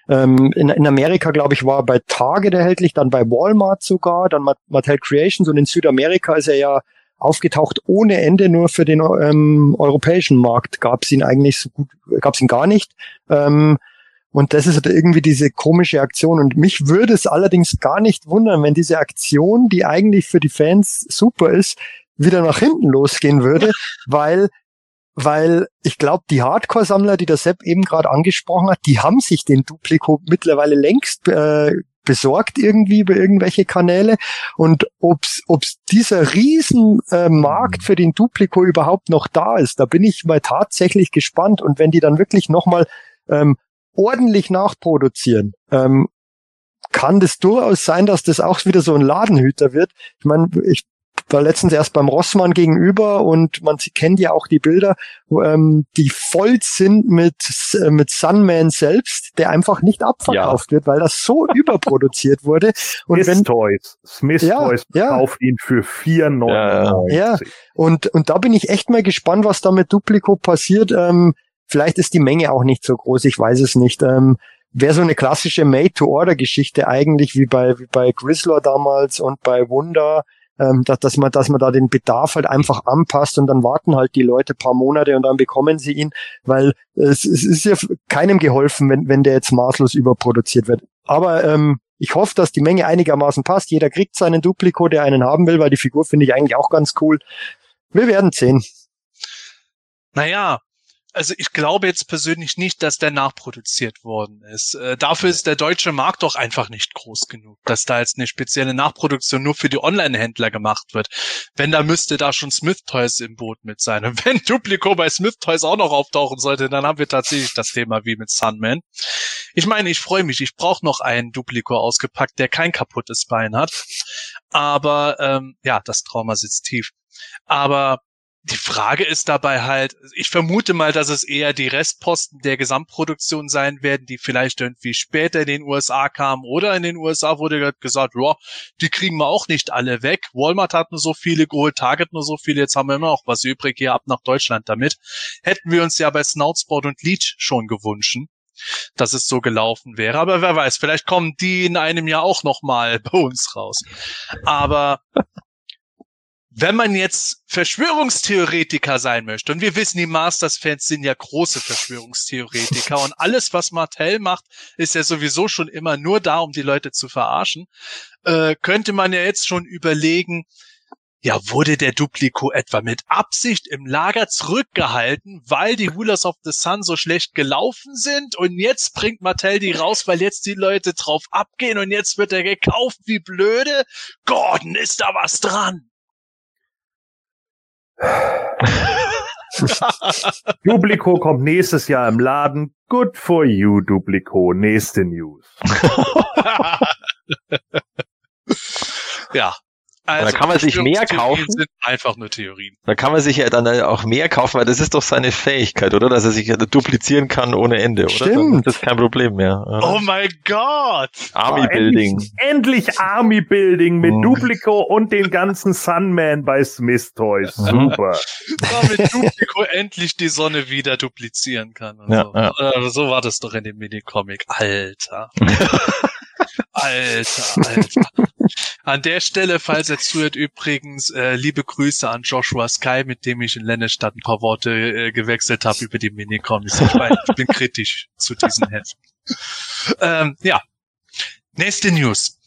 ähm, in, in Amerika, glaube ich, war bei Target erhältlich, dann bei Walmart sogar, dann Mattel Creations und in Südamerika ist er ja aufgetaucht ohne Ende. Nur für den ähm, europäischen Markt gab es ihn eigentlich so gut, gab es ihn gar nicht. Ähm, und das ist halt irgendwie diese komische Aktion. Und mich würde es allerdings gar nicht wundern, wenn diese Aktion, die eigentlich für die Fans super ist, wieder nach hinten losgehen würde, weil weil ich glaube, die Hardcore-Sammler, die der Sepp eben gerade angesprochen hat, die haben sich den Dupliko mittlerweile längst äh, besorgt irgendwie über irgendwelche Kanäle. Und ob's ob's dieser riesen äh, Markt für den Dupliko überhaupt noch da ist, da bin ich mal tatsächlich gespannt. Und wenn die dann wirklich nochmal ähm, ordentlich nachproduzieren, ähm, kann das durchaus sein, dass das auch wieder so ein Ladenhüter wird. Ich meine, ich war letztens erst beim Rossmann gegenüber und man kennt ja auch die Bilder, ähm, die voll sind mit, äh, mit Sunman selbst, der einfach nicht abverkauft ja. wird, weil das so [LAUGHS] überproduziert wurde. Und Smith wenn, Toys, Smith ja, Toys ja. kauft ihn für 4,99. Ja, und, und da bin ich echt mal gespannt, was da mit Duplico passiert. Ähm, vielleicht ist die Menge auch nicht so groß, ich weiß es nicht. Ähm, Wäre so eine klassische Made-to-Order-Geschichte eigentlich, wie bei, wie bei Grizzler damals und bei Wunder ähm, dass, dass man, dass man da den Bedarf halt einfach anpasst und dann warten halt die Leute paar Monate und dann bekommen sie ihn, weil es, es ist ja keinem geholfen, wenn, wenn der jetzt maßlos überproduziert wird. Aber ähm, ich hoffe, dass die Menge einigermaßen passt. Jeder kriegt seinen Dupliko, der einen haben will, weil die Figur finde ich eigentlich auch ganz cool. Wir werden sehen. Naja, also ich glaube jetzt persönlich nicht, dass der nachproduziert worden ist. Äh, dafür ist der deutsche Markt doch einfach nicht groß genug, dass da jetzt eine spezielle Nachproduktion nur für die Online-Händler gemacht wird. Wenn, da müsste da schon Smith Toys im Boot mit sein. Und [LAUGHS] wenn Duplico bei Smith Toys auch noch auftauchen sollte, dann haben wir tatsächlich das Thema wie mit Sunman. Ich meine, ich freue mich. Ich brauche noch einen Duplico ausgepackt, der kein kaputtes Bein hat. Aber ähm, ja, das Trauma sitzt tief. Aber die Frage ist dabei halt, ich vermute mal, dass es eher die Restposten der Gesamtproduktion sein werden, die vielleicht irgendwie später in den USA kamen oder in den USA wurde gesagt, ja, die kriegen wir auch nicht alle weg. Walmart hat nur so viele geholt, Target nur so viele, jetzt haben wir immer noch was übrig hier ab nach Deutschland damit. Hätten wir uns ja bei Snoutsport und Leech schon gewünscht dass es so gelaufen wäre. Aber wer weiß, vielleicht kommen die in einem Jahr auch noch mal [LAUGHS] bei uns raus. Aber wenn man jetzt Verschwörungstheoretiker sein möchte, und wir wissen, die Masters-Fans sind ja große Verschwörungstheoretiker und alles, was Martell macht, ist ja sowieso schon immer nur da, um die Leute zu verarschen, äh, könnte man ja jetzt schon überlegen, ja, wurde der Dupliko etwa mit Absicht im Lager zurückgehalten, weil die Rulers of the Sun so schlecht gelaufen sind und jetzt bringt Mattel die raus, weil jetzt die Leute drauf abgehen und jetzt wird er gekauft, wie blöde? Gordon, ist da was dran? [LAUGHS] Duplico kommt nächstes Jahr im Laden. Good for you, Duplico. Nächste News. [LAUGHS] ja, also, da kann man sich mehr kaufen. Sind einfach nur Theorien. Da kann man sich ja dann auch mehr kaufen, weil das ist doch seine Fähigkeit, oder? Dass er sich duplizieren kann ohne Ende, oder? Stimmt. Das ist kein Problem mehr. Oder? Oh mein Gott! Army oh, Building. Endlich, endlich, Army Building mit mhm. Duplico und den ganzen Sunman bei Smith Toys. Super. [LAUGHS] Damit Duplico endlich die Sonne wieder duplizieren kann. ja, so. Ja. Äh, so war das doch in dem Minicomic. Alter. [LAUGHS] Alter, Alter. An der Stelle, falls er zuhört, übrigens, äh, liebe Grüße an Joshua Sky, mit dem ich in Lennestadt ein paar Worte äh, gewechselt habe über die Minicomics. Ich, mein, ich bin kritisch zu diesen Heften. Ähm, ja. Nächste News.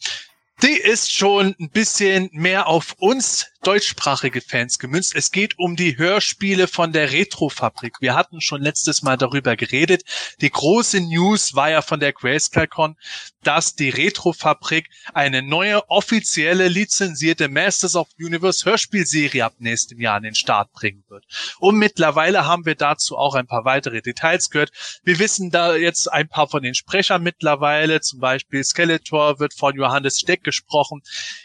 Die ist schon ein bisschen mehr auf uns deutschsprachige Fans gemünzt. Es geht um die Hörspiele von der Retrofabrik. Wir hatten schon letztes Mal darüber geredet. Die große News war ja von der GraceCon, dass die Retrofabrik eine neue offizielle lizenzierte Masters of Universe Hörspielserie ab nächstem Jahr an den Start bringen wird. Und mittlerweile haben wir dazu auch ein paar weitere Details gehört. Wir wissen da jetzt ein paar von den Sprechern mittlerweile. Zum Beispiel Skeletor wird von Johannes Steck gesprochen.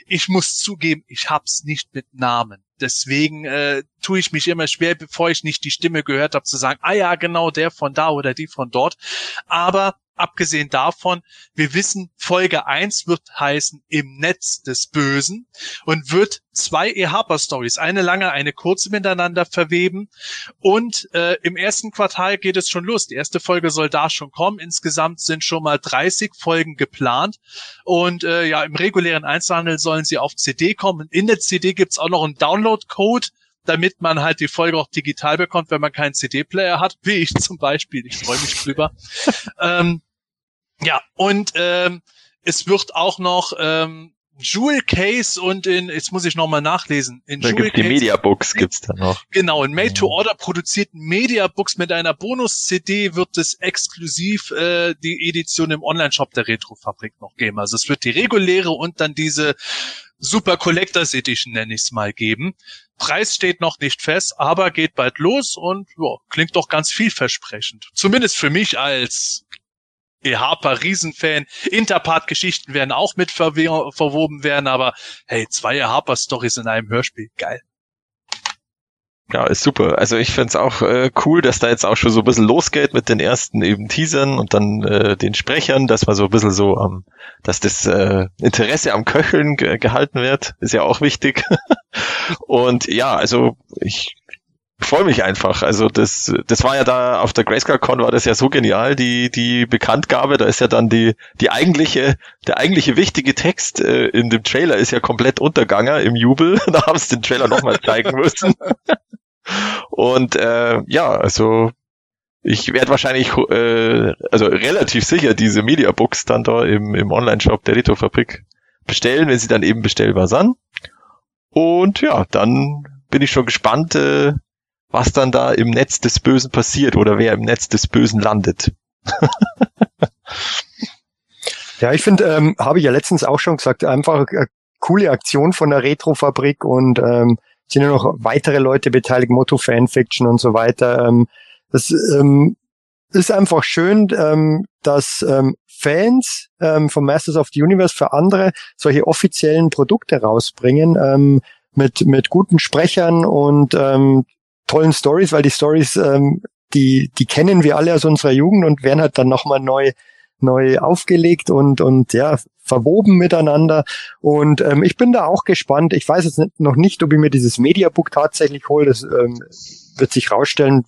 Ich muss zugeben, ich hab's nicht mit Namen. Deswegen äh, tue ich mich immer schwer, bevor ich nicht die Stimme gehört habe, zu sagen, ah ja, genau der von da oder die von dort. Aber abgesehen davon, wir wissen, Folge 1 wird heißen Im Netz des Bösen und wird zwei E. Harper Stories, eine lange, eine kurze miteinander verweben. Und äh, im ersten Quartal geht es schon los. Die erste Folge soll da schon kommen. Insgesamt sind schon mal 30 Folgen geplant. Und äh, ja, im regulären Einzelhandel sollen sie auf CD kommen. In der CD gibt's auch noch einen Download-Code damit man halt die Folge auch digital bekommt, wenn man keinen CD-Player hat, wie ich zum Beispiel. Ich freue mich drüber. [LAUGHS] ähm, ja, und ähm, es wird auch noch ähm, Jewel Case und in, jetzt muss ich nochmal nachlesen. In Dann Jewel gibt's die Case, Mediabooks gibt's dann noch. Genau, in Made-to-Order produzierten Mediabooks mit einer Bonus-CD wird es exklusiv äh, die Edition im Online-Shop der Retrofabrik noch geben. Also es wird die reguläre und dann diese Super Collectors Edition, nenne ich es mal, geben. Preis steht noch nicht fest, aber geht bald los und ja, klingt doch ganz vielversprechend. Zumindest für mich als E-Harper Riesenfan. Interpart-Geschichten werden auch mit verwe- verwoben werden, aber hey, zwei E-Harper-Stories in einem Hörspiel, geil. Ja, ist super. Also ich find's auch äh, cool, dass da jetzt auch schon so ein bisschen losgeht mit den ersten eben Teasern und dann äh, den Sprechern, dass man so ein bisschen so am, dass das äh, Interesse am Köcheln ge gehalten wird, ist ja auch wichtig. [LAUGHS] und ja, also ich freue mich einfach. Also das, das war ja da auf der Grayscale Con war das ja so genial, die, die Bekanntgabe. Da ist ja dann die, die eigentliche, der eigentliche wichtige Text äh, in dem Trailer ist ja komplett untergegangen im Jubel. [LAUGHS] Da haben sie den Trailer nochmal zeigen müssen. [LAUGHS] Und äh, ja, also ich werde wahrscheinlich, äh, also relativ sicher diese Mediabooks dann da im, im Online-Shop der Retro-Fabrik bestellen, wenn sie dann eben bestellbar sind. Und ja, dann bin ich schon gespannt, äh, was dann da im Netz des Bösen passiert oder wer im Netz des Bösen landet. [LAUGHS] Ja, ich finde, ähm, habe ich ja letztens auch schon gesagt, einfach eine coole Aktion von der Retrofabrik und ähm, sind ja noch weitere Leute beteiligt, Motto Fanfiction und so weiter. Ähm, das ähm, ist einfach schön, ähm, dass ähm, Fans ähm, von Masters of the Universe für andere solche offiziellen Produkte rausbringen ähm, mit mit guten Sprechern und ähm, tollen Stories, weil die Stories ähm, die die kennen wir alle aus unserer Jugend und werden halt dann nochmal neu neu aufgelegt und und ja verwoben miteinander und ähm, ich bin da auch gespannt. Ich weiß jetzt noch nicht, ob ich mir dieses Mediabook tatsächlich hole. Das ähm, wird sich rausstellen.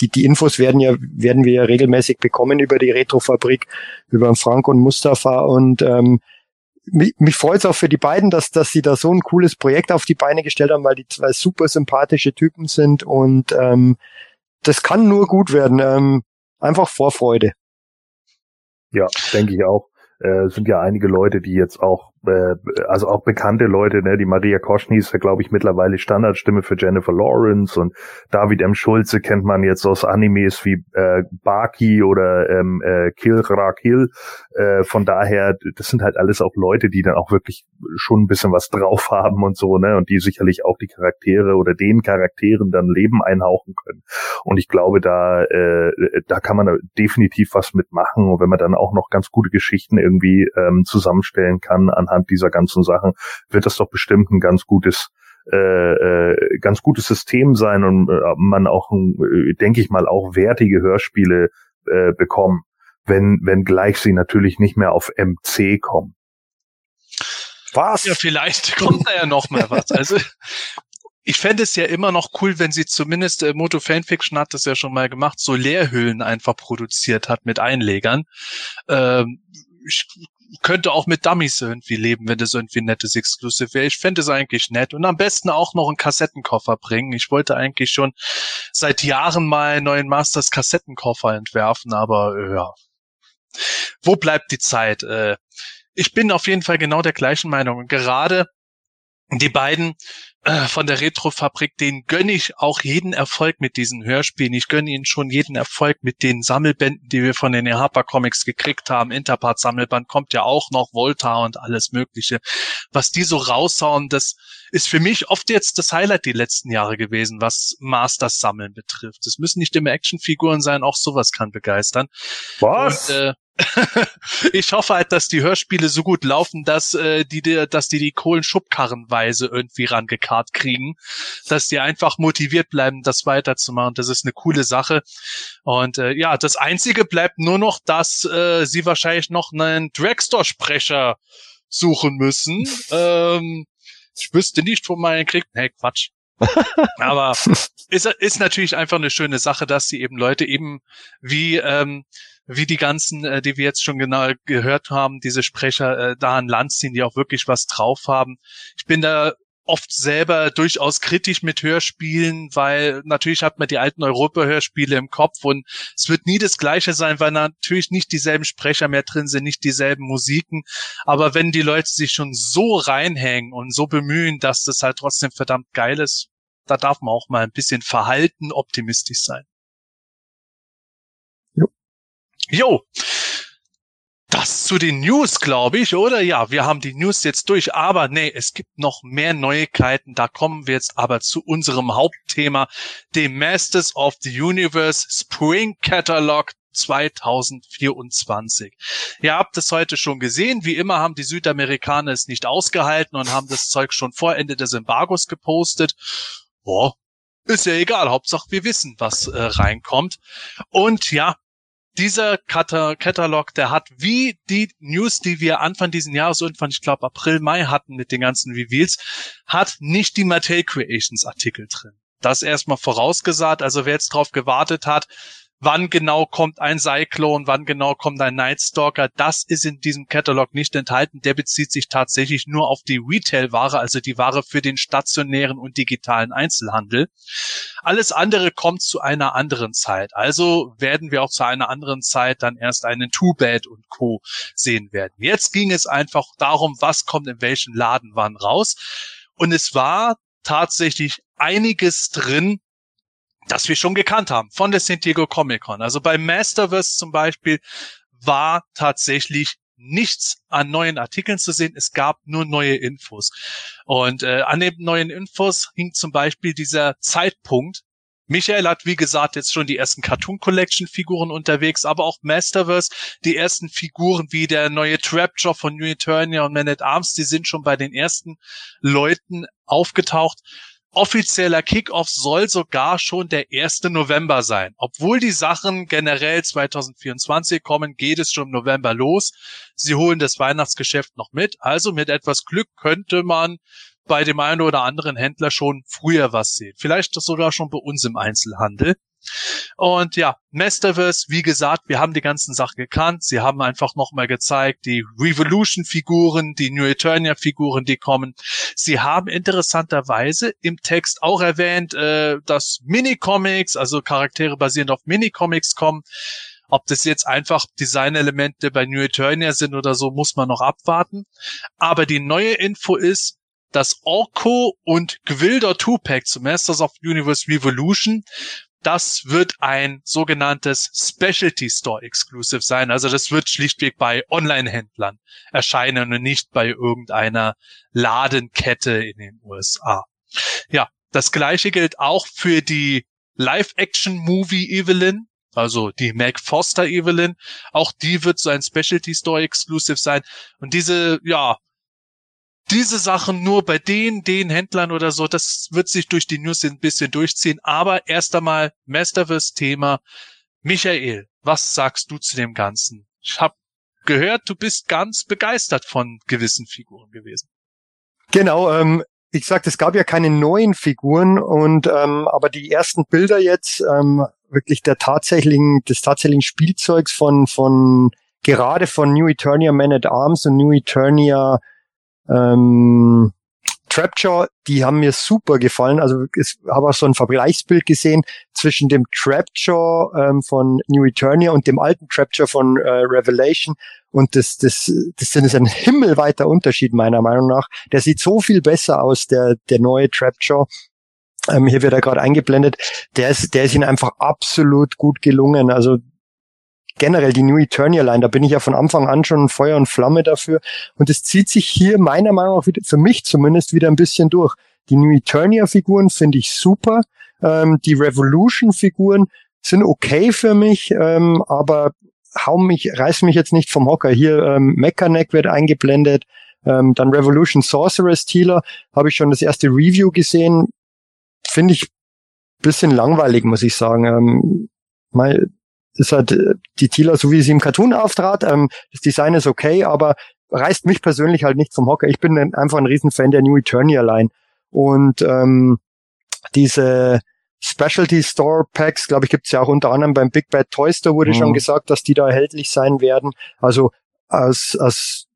Die, die Infos werden ja werden wir ja regelmäßig bekommen über die Retrofabrik, über Frank und Mustafa und ähm, mich, mich freut es auch für die beiden, dass, dass sie da so ein cooles Projekt auf die Beine gestellt haben, weil die zwei super sympathische Typen sind und ähm, das kann nur gut werden. Ähm, einfach Vorfreude. Ja, denke ich auch. Äh, sind ja einige Leute, die jetzt auch, äh, also auch bekannte Leute, ne, die Maria Koschny ist ja, glaube ich, mittlerweile Standardstimme für Jennifer Lawrence und David M. Schulze kennt man jetzt aus Animes wie äh, Baki oder ähm, äh, Kill Ra Kill. Äh, von daher, das sind halt alles auch Leute, die dann auch wirklich schon ein bisschen was drauf [LAUGHS] haben und so, ne, und die sicherlich auch die Charaktere oder den Charakteren dann Leben einhauchen können. Und ich glaube, da, äh, da kann man definitiv was mitmachen. Und wenn man dann auch noch ganz gute Geschichten irgendwie ähm, zusammenstellen kann anhand dieser ganzen Sachen, wird das doch bestimmt ein ganz gutes äh, äh, ganz gutes System sein und äh, man auch, äh, denke ich mal, auch wertige Hörspiele äh, bekommen, wenn, wenn gleich sie natürlich nicht mehr auf MC kommen. Was? Ja, vielleicht [LAUGHS] kommt da ja noch mal was. Also ich fände es ja immer noch cool, wenn sie zumindest, äh, Moto Fanfiction hat das ja schon mal gemacht, so Leerhüllen einfach produziert hat mit Einlegern. Ähm, ich könnte auch mit Dummies irgendwie leben, wenn das irgendwie ein nettes Exclusive wäre. Ich fände es eigentlich nett. Und am besten auch noch einen Kassettenkoffer bringen. Ich wollte eigentlich schon seit Jahren mal einen neuen Masters Kassettenkoffer entwerfen, aber äh, ja. Wo bleibt die Zeit? Äh, ich bin auf jeden Fall genau der gleichen Meinung. Gerade die beiden äh, von der Retrofabrik, denen gönne ich auch jeden Erfolg mit diesen Hörspielen. Ich gönne ihnen schon jeden Erfolg mit den Sammelbänden, die wir von den Harper Comics gekriegt haben. Interpart Sammelband kommt ja auch noch, Volta und alles Mögliche. Was die so raushauen, das ist für mich oft jetzt das Highlight die letzten Jahre gewesen, was Masters Sammeln betrifft. Es müssen nicht immer Actionfiguren sein, auch sowas kann begeistern. Was? Und, äh, [LAUGHS] ich hoffe halt, dass die Hörspiele so gut laufen, dass äh, die, dass die die Kohlen schubkarrenweise irgendwie rangekarrt kriegen, dass die einfach motiviert bleiben, das weiterzumachen. Das ist eine coole Sache. Und äh, ja, das Einzige bleibt nur noch, dass äh, sie wahrscheinlich noch einen Dragstore-Sprecher suchen müssen. [LAUGHS] ähm, ich wüsste nicht, wo man einen kriegt. Nee, Quatsch. [LAUGHS] Aber ist, ist natürlich einfach eine schöne Sache, dass sie eben Leute eben wie ähm, wie die ganzen, äh, die wir jetzt schon genau gehört haben, diese Sprecher äh, da an Land ziehen, die auch wirklich was drauf haben. Ich bin da oft selber durchaus kritisch mit Hörspielen, weil natürlich hat man die alten Europa-Hörspiele im Kopf und es wird nie das Gleiche sein, weil natürlich nicht dieselben Sprecher mehr drin sind, nicht dieselben Musiken. Aber wenn die Leute sich schon so reinhängen und so bemühen, dass das halt trotzdem verdammt geil ist, da darf man auch mal ein bisschen verhalten optimistisch sein. Jo. Jo. Das zu den News, glaube ich, oder? Ja, wir haben die News jetzt durch, aber nee, es gibt noch mehr Neuigkeiten. Da kommen wir jetzt aber zu unserem Hauptthema, dem Masters of the Universe Spring Catalog 2024. Ihr habt es heute schon gesehen. Wie immer haben die Südamerikaner es nicht ausgehalten und haben das Zeug schon vor Ende des Embargos gepostet. Boah, ist ja egal. Hauptsache wir wissen, was äh, reinkommt. Und ja, dieser Katalog, der hat wie die News, die wir Anfang diesen Jahres, irgendwann, ich glaube April, Mai hatten mit den ganzen Reveals, hat nicht die Mattel Creations Artikel drin. Das erstmal vorausgesagt. Also wer jetzt drauf gewartet hat, wann genau kommt ein Cyclone, wann genau kommt ein Nightstalker, das ist in diesem Katalog nicht enthalten. Der bezieht sich tatsächlich nur auf die Retail-Ware, also die Ware für den stationären und digitalen Einzelhandel. Alles andere kommt zu einer anderen Zeit. Also werden wir auch zu einer anderen Zeit dann erst einen Two-Bed und Co. sehen werden. Jetzt ging es einfach darum, was kommt in welchen Laden wann raus. Und es war tatsächlich einiges drin, das wir schon gekannt haben von der San Diego Comic Con. Also bei Masterverse zum Beispiel war tatsächlich nichts an neuen Artikeln zu sehen. Es gab nur neue Infos. Und äh, an den neuen Infos hing zum Beispiel dieser Zeitpunkt. Michael hat, wie gesagt, jetzt schon die ersten Cartoon Collection Figuren unterwegs, aber auch Masterverse, die ersten Figuren wie der neue Trapjaw von New Eternia und Man at Arms, die sind schon bei den ersten Leuten aufgetaucht offizieller Kickoff soll sogar schon der 1. November sein. Obwohl die Sachen generell 2024 kommen, geht es schon im November los. Sie holen das Weihnachtsgeschäft noch mit. Also mit etwas Glück könnte man bei dem einen oder anderen Händler schon früher was sehen. Vielleicht sogar schon bei uns im Einzelhandel. Und ja, Masterverse, wie gesagt, wir haben die ganzen Sachen gekannt. Sie haben einfach nochmal gezeigt, die Revolution-Figuren, die New Eternia-Figuren, die kommen. Sie haben interessanterweise im Text auch erwähnt, äh, dass Minicomics, also Charaktere basierend auf Minicomics kommen. Ob das jetzt einfach Designelemente bei New Eternia sind oder so, muss man noch abwarten. Aber die neue Info ist, dass Orko und Gwilder Tupac zu Masters of Universe Revolution das wird ein sogenanntes Specialty Store Exclusive sein. Also das wird schlichtweg bei Online-Händlern erscheinen und nicht bei irgendeiner Ladenkette in den USA. Ja, das gleiche gilt auch für die Live-Action-Movie Evelyn, also die Meg Foster Evelyn. Auch die wird so ein Specialty Store Exclusive sein. Und diese, ja, diese Sachen nur bei den, den Händlern oder so, das wird sich durch die News ein bisschen durchziehen. Aber erst einmal Masterverse-Thema. Michael, was sagst du zu dem Ganzen? Ich habe gehört, du bist ganz begeistert von gewissen Figuren gewesen. Genau, ähm, wie gesagt, es gab ja keine neuen Figuren und ähm, aber die ersten Bilder jetzt ähm, wirklich der tatsächlichen, des tatsächlichen Spielzeugs von von gerade von New Eternia Man at Arms und New Eternia ähm, Trapjaw, die haben mir super gefallen. Also ich habe auch so ein Vergleichsbild gesehen zwischen dem Trapjaw ähm, von New Eternia und dem alten Trapjaw von äh, Revelation. Und das, das, das ist ein himmelweiter Unterschied meiner Meinung nach. Der sieht so viel besser aus, der, der neue Trapjaw. Ähm, hier wird er gerade eingeblendet. Der ist, der ist ihnen einfach absolut gut gelungen. Also generell die New Eternia Line, da bin ich ja von Anfang an schon Feuer und Flamme dafür. Und es zieht sich hier meiner Meinung nach wieder, für mich zumindest wieder ein bisschen durch. Die New Eternia Figuren finde ich super. Ähm, die Revolution Figuren sind okay für mich, ähm, aber hau mich, reiß mich jetzt nicht vom Hocker. Hier ähm, Mechaneck wird eingeblendet, ähm, dann Revolution Sorceress Tealer habe ich schon das erste Review gesehen. Finde ich bisschen langweilig, muss ich sagen. Ähm, mal, ist halt äh, die Tila, so wie sie im Cartoon auftrat. Ähm, das Design ist okay, aber reißt mich persönlich halt nicht vom Hocker. Ich bin einfach ein Riesenfan der New Eternia Line. Und ähm, diese Specialty Store Packs, glaube ich, gibt's ja auch unter anderem beim Big Bad Toy Store, wurde mhm. schon gesagt, dass die da erhältlich sein werden. Also aus, aus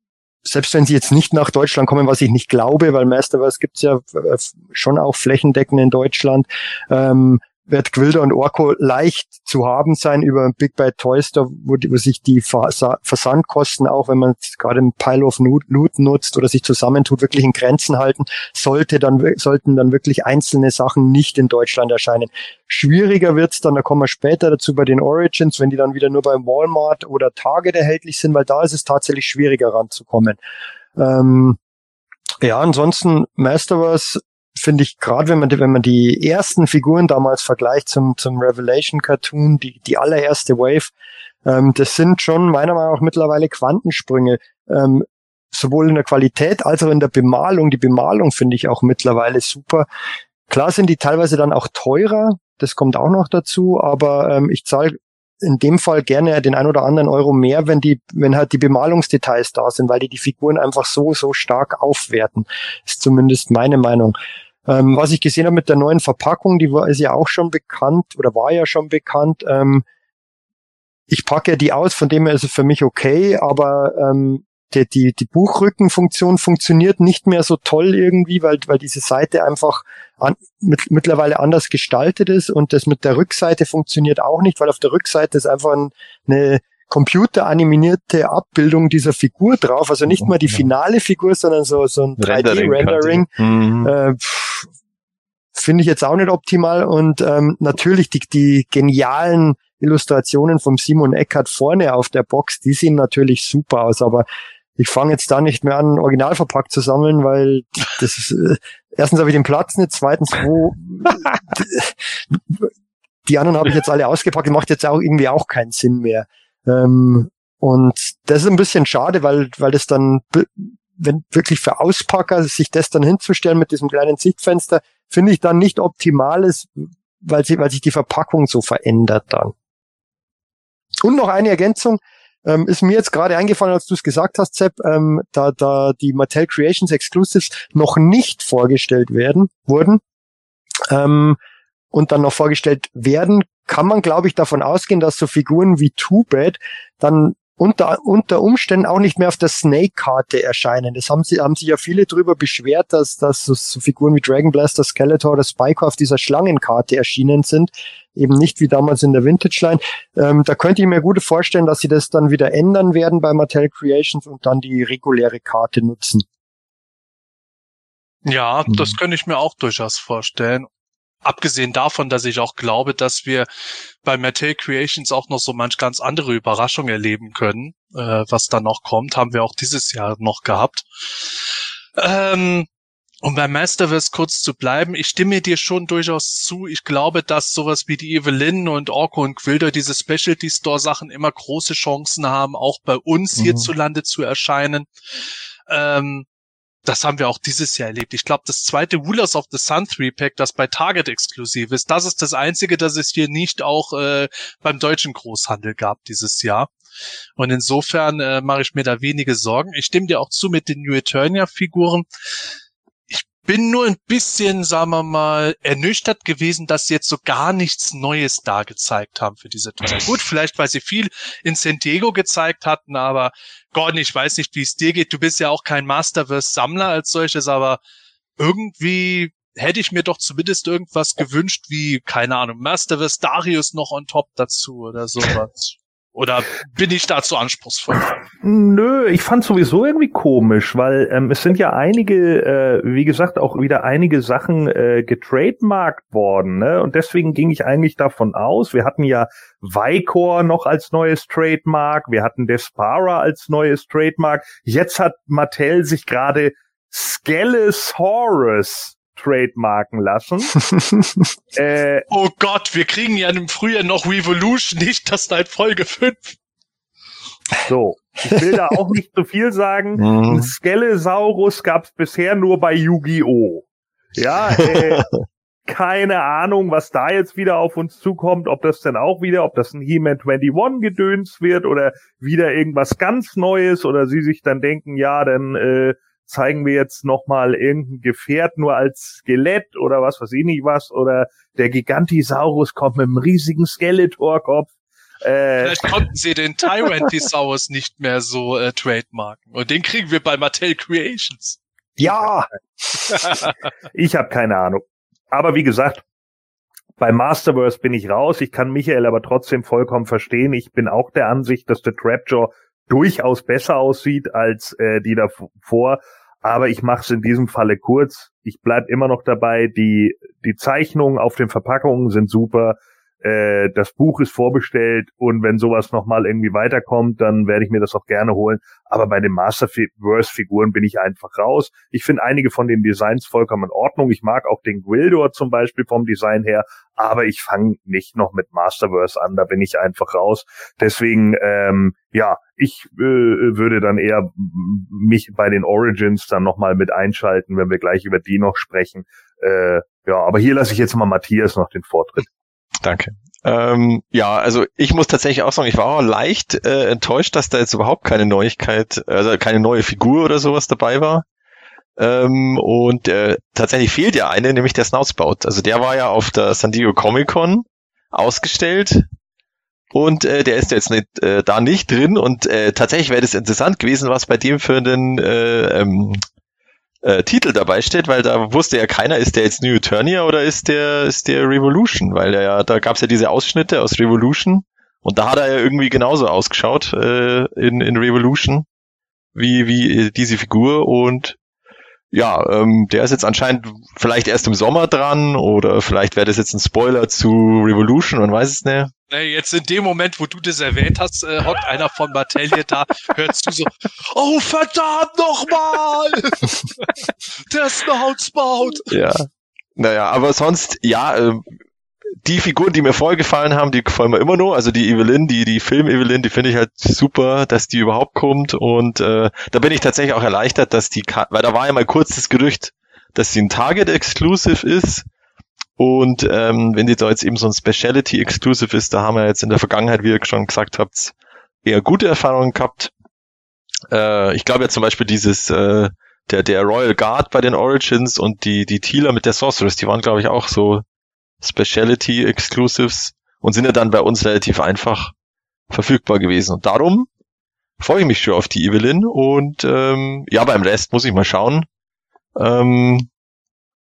selbst wenn sie jetzt nicht nach Deutschland kommen, was ich nicht glaube, weil Masterverse gibt's ja äh, schon auch flächendeckend in Deutschland, ähm, wird Gwilder und Orko leicht zu haben sein über Big Bad Toy Store, wo, wo sich die Versandkosten auch, wenn man gerade im Pile of Loot nutzt oder sich zusammentut, wirklich in Grenzen halten, sollte dann, sollten dann wirklich einzelne Sachen nicht in Deutschland erscheinen. Schwieriger wird's dann, da kommen wir später dazu bei den Origins, wenn die dann wieder nur beim Walmart oder Target erhältlich sind, weil da ist es tatsächlich schwieriger ranzukommen. Ähm, ja, ansonsten Masterverse finde ich, gerade wenn man, wenn man die ersten Figuren damals vergleicht zum, zum Revelation Cartoon, die, die allererste Wave, ähm, das sind schon meiner Meinung nach mittlerweile Quantensprünge. Ähm, sowohl in der Qualität als auch in der Bemalung. Die Bemalung finde ich auch mittlerweile super. Klar sind die teilweise dann auch teurer, das kommt auch noch dazu, aber ähm, ich zahle in dem Fall gerne den ein oder anderen Euro mehr, wenn die, wenn halt die Bemalungsdetails da sind, weil die die Figuren einfach so, so stark aufwerten. Ist zumindest meine Meinung. Ähm, was ich gesehen habe mit der neuen Verpackung, die war, ist ja auch schon bekannt oder war ja schon bekannt. Ähm, ich packe die aus, von dem her ist es für mich okay, aber ähm, die, die, die Buchrückenfunktion funktioniert nicht mehr so toll irgendwie, weil, weil diese Seite einfach an, mit, mittlerweile anders gestaltet ist und das mit der Rückseite funktioniert auch nicht, weil auf der Rückseite ist einfach ein, eine computeranimierte Abbildung dieser Figur drauf, also nicht mal die finale Figur, sondern so, so ein 3D-Rendering. Mhm. Äh, Finde ich jetzt auch nicht optimal und ähm, natürlich die, die genialen Illustrationen vom Simon Eckert vorne auf der Box, die sehen natürlich super aus, aber ich fange jetzt da nicht mehr an, original verpackt zu sammeln, weil das ist, äh, erstens habe ich den Platz nicht, zweitens, wo [LAUGHS] die anderen habe ich jetzt alle ausgepackt, macht jetzt auch irgendwie auch keinen Sinn mehr. Ähm, und das ist ein bisschen schade, weil, weil das dann, wenn wirklich für Auspacker sich das dann hinzustellen mit diesem kleinen Sichtfenster, finde ich dann nicht optimal ist, weil, sie, weil sich die Verpackung so verändert dann. Und noch eine Ergänzung, ähm, ist mir jetzt gerade eingefallen, als du es gesagt hast, Sepp, ähm, da, da die Mattel Creations Exclusives noch nicht vorgestellt werden, wurden ähm, und dann noch vorgestellt werden, kann man, glaube ich, davon ausgehen, dass so Figuren wie Two Bad dann unter, unter Umständen auch nicht mehr auf der Snake-Karte erscheinen. Das haben sie, haben sich ja viele drüber beschwert, dass, dass so, Figuren wie Dragon Blaster, Skeletor oder Spyco auf dieser Schlangenkarte erschienen sind. Eben nicht wie damals in der Vintage-Line. Ähm, da könnte ich mir gut vorstellen, dass sie das dann wieder ändern werden bei Mattel Creations und dann die reguläre Karte nutzen. Ja, das könnte ich mir auch durchaus vorstellen. Abgesehen davon, dass ich auch glaube, dass wir bei Mattel Creations auch noch so manch ganz andere Überraschung erleben können, äh, was da noch kommt, haben wir auch dieses Jahr noch gehabt. Ähm, um bei Masterverse kurz zu bleiben, ich stimme dir schon durchaus zu. Ich glaube, dass sowas wie die Evelyn und Orko und Quilder, diese Specialty Store Sachen immer große Chancen haben, auch bei uns mhm. hierzulande zu erscheinen. Ähm, das haben wir auch dieses Jahr erlebt. Ich glaube, das zweite Rulers of the Sun 3-Pack, das bei Target exklusiv ist, das ist das einzige, das es hier nicht auch äh, beim deutschen Großhandel gab dieses Jahr. Und insofern äh, mache ich mir da wenige Sorgen. Ich stimme dir auch zu mit den New Eternia-Figuren bin nur ein bisschen, sagen wir mal, ernüchtert gewesen, dass sie jetzt so gar nichts Neues da gezeigt haben für diese Teile. Gut, vielleicht, weil sie viel in San Diego gezeigt hatten, aber Gordon, ich weiß nicht, wie es dir geht. Du bist ja auch kein Masterverse-Sammler als solches, aber irgendwie hätte ich mir doch zumindest irgendwas gewünscht, wie, keine Ahnung, Masterverse Darius noch on top dazu oder sowas. [LAUGHS] Oder bin ich da zu anspruchsvoll? Nö, ich fand sowieso irgendwie komisch, weil ähm, es sind ja einige, äh, wie gesagt, auch wieder einige Sachen äh, getrademarkt worden, ne? Und deswegen ging ich eigentlich davon aus, wir hatten ja Vicor noch als neues Trademark, wir hatten Despara als neues Trademark, jetzt hat Mattel sich gerade Skelesaurus trademarken lassen. [LAUGHS] äh, oh Gott, wir kriegen ja im Frühjahr noch Revolution, nicht das seit Folge 5. So, ich will da auch nicht zu viel sagen. [LAUGHS] Mhm. Ein Skelesaurus gab es bisher nur bei Yu-Gi-Oh! Ja, äh, [LAUGHS] keine Ahnung, was da jetzt wieder auf uns zukommt, ob das denn auch wieder, ob das ein He-Man 21 gedöns wird oder wieder irgendwas ganz Neues oder sie sich dann denken, ja, dann äh, zeigen wir jetzt nochmal irgendein Gefährt nur als Skelett oder was weiß ich nicht was oder der Gigantisaurus kommt mit einem riesigen Skeletorkopf. Äh, Vielleicht konnten sie den Tyrant Thesaurus nicht mehr so äh, trademarken. Und den kriegen wir bei Mattel Creations. Ja, ich habe keine Ahnung. Aber wie gesagt, bei Masterverse bin ich raus. Ich kann Michael aber trotzdem vollkommen verstehen. Ich bin auch der Ansicht, dass der Trapjaw durchaus besser aussieht als äh, die davor. Aber ich mache es in diesem Falle kurz. Ich bleib immer noch dabei. Die, die Zeichnungen auf den Verpackungen sind super. Äh, das Buch ist vorbestellt und wenn sowas nochmal irgendwie weiterkommt, dann werde ich mir das auch gerne holen. Aber bei den Masterverse-Figuren bin ich einfach raus. Ich finde einige von den Designs vollkommen in Ordnung. Ich mag auch den Gwildor zum Beispiel vom Design her, aber ich fange nicht noch mit Masterverse an. Da bin ich einfach raus. Deswegen, ähm, ja, ich äh, würde dann eher mich bei den Origins dann nochmal mit einschalten, wenn wir gleich über die noch sprechen. Äh, ja, aber hier lasse ich jetzt mal Matthias noch den Vortritt. Danke. Ähm, ja, also ich muss tatsächlich auch sagen, ich war auch leicht äh, enttäuscht, dass da jetzt überhaupt keine Neuigkeit, also keine neue Figur oder sowas dabei war. Ähm, und äh, tatsächlich fehlt ja eine, nämlich der Snoutspout. Also der war ja auf der San Diego Comic Con ausgestellt und äh, der ist jetzt nicht, äh, da nicht drin und äh, tatsächlich wäre das interessant gewesen, was bei dem für einen äh, ähm, äh, Titel dabei steht, weil da wusste ja keiner, ist der jetzt New Eternia oder ist der ist der Revolution, weil ja da gab es ja diese Ausschnitte aus Revolution und da hat er ja irgendwie genauso ausgeschaut äh, in in Revolution wie wie diese Figur und ja, ähm, der ist jetzt anscheinend vielleicht erst im Sommer dran oder vielleicht wäre das jetzt ein Spoiler zu Revolution, man weiß es nicht. Nee, jetzt in dem Moment, wo du das erwähnt hast, äh, hockt einer von Mattel hier da, hörst du so, oh verdammt nochmal! [LAUGHS] Der Snoutspout! Ja. Naja, aber sonst, ja, äh, die Figuren, die mir vorher gefallen haben, die gefallen mir immer noch. Also die Evelyn, die, die Film-Evelyn, die finde ich halt super, dass die überhaupt kommt. Und äh, da bin ich tatsächlich auch erleichtert, dass die, weil da war ja mal kurz das Gerücht, dass sie ein Target-Exclusive ist. Und ähm, wenn die da jetzt eben so ein Speciality-Exclusive ist, da haben wir jetzt in der Vergangenheit, wie ihr schon gesagt habt, eher gute Erfahrungen gehabt. Äh, ich glaube ja zum Beispiel dieses äh, der der Royal Guard bei den Origins und die die Tealer mit der Sorceress, die waren glaube ich auch so Speciality Exclusives und sind ja dann bei uns relativ einfach verfügbar gewesen. Und darum freue ich mich schon auf die Evelyn und ähm, ja, beim Rest muss ich mal schauen. Ähm,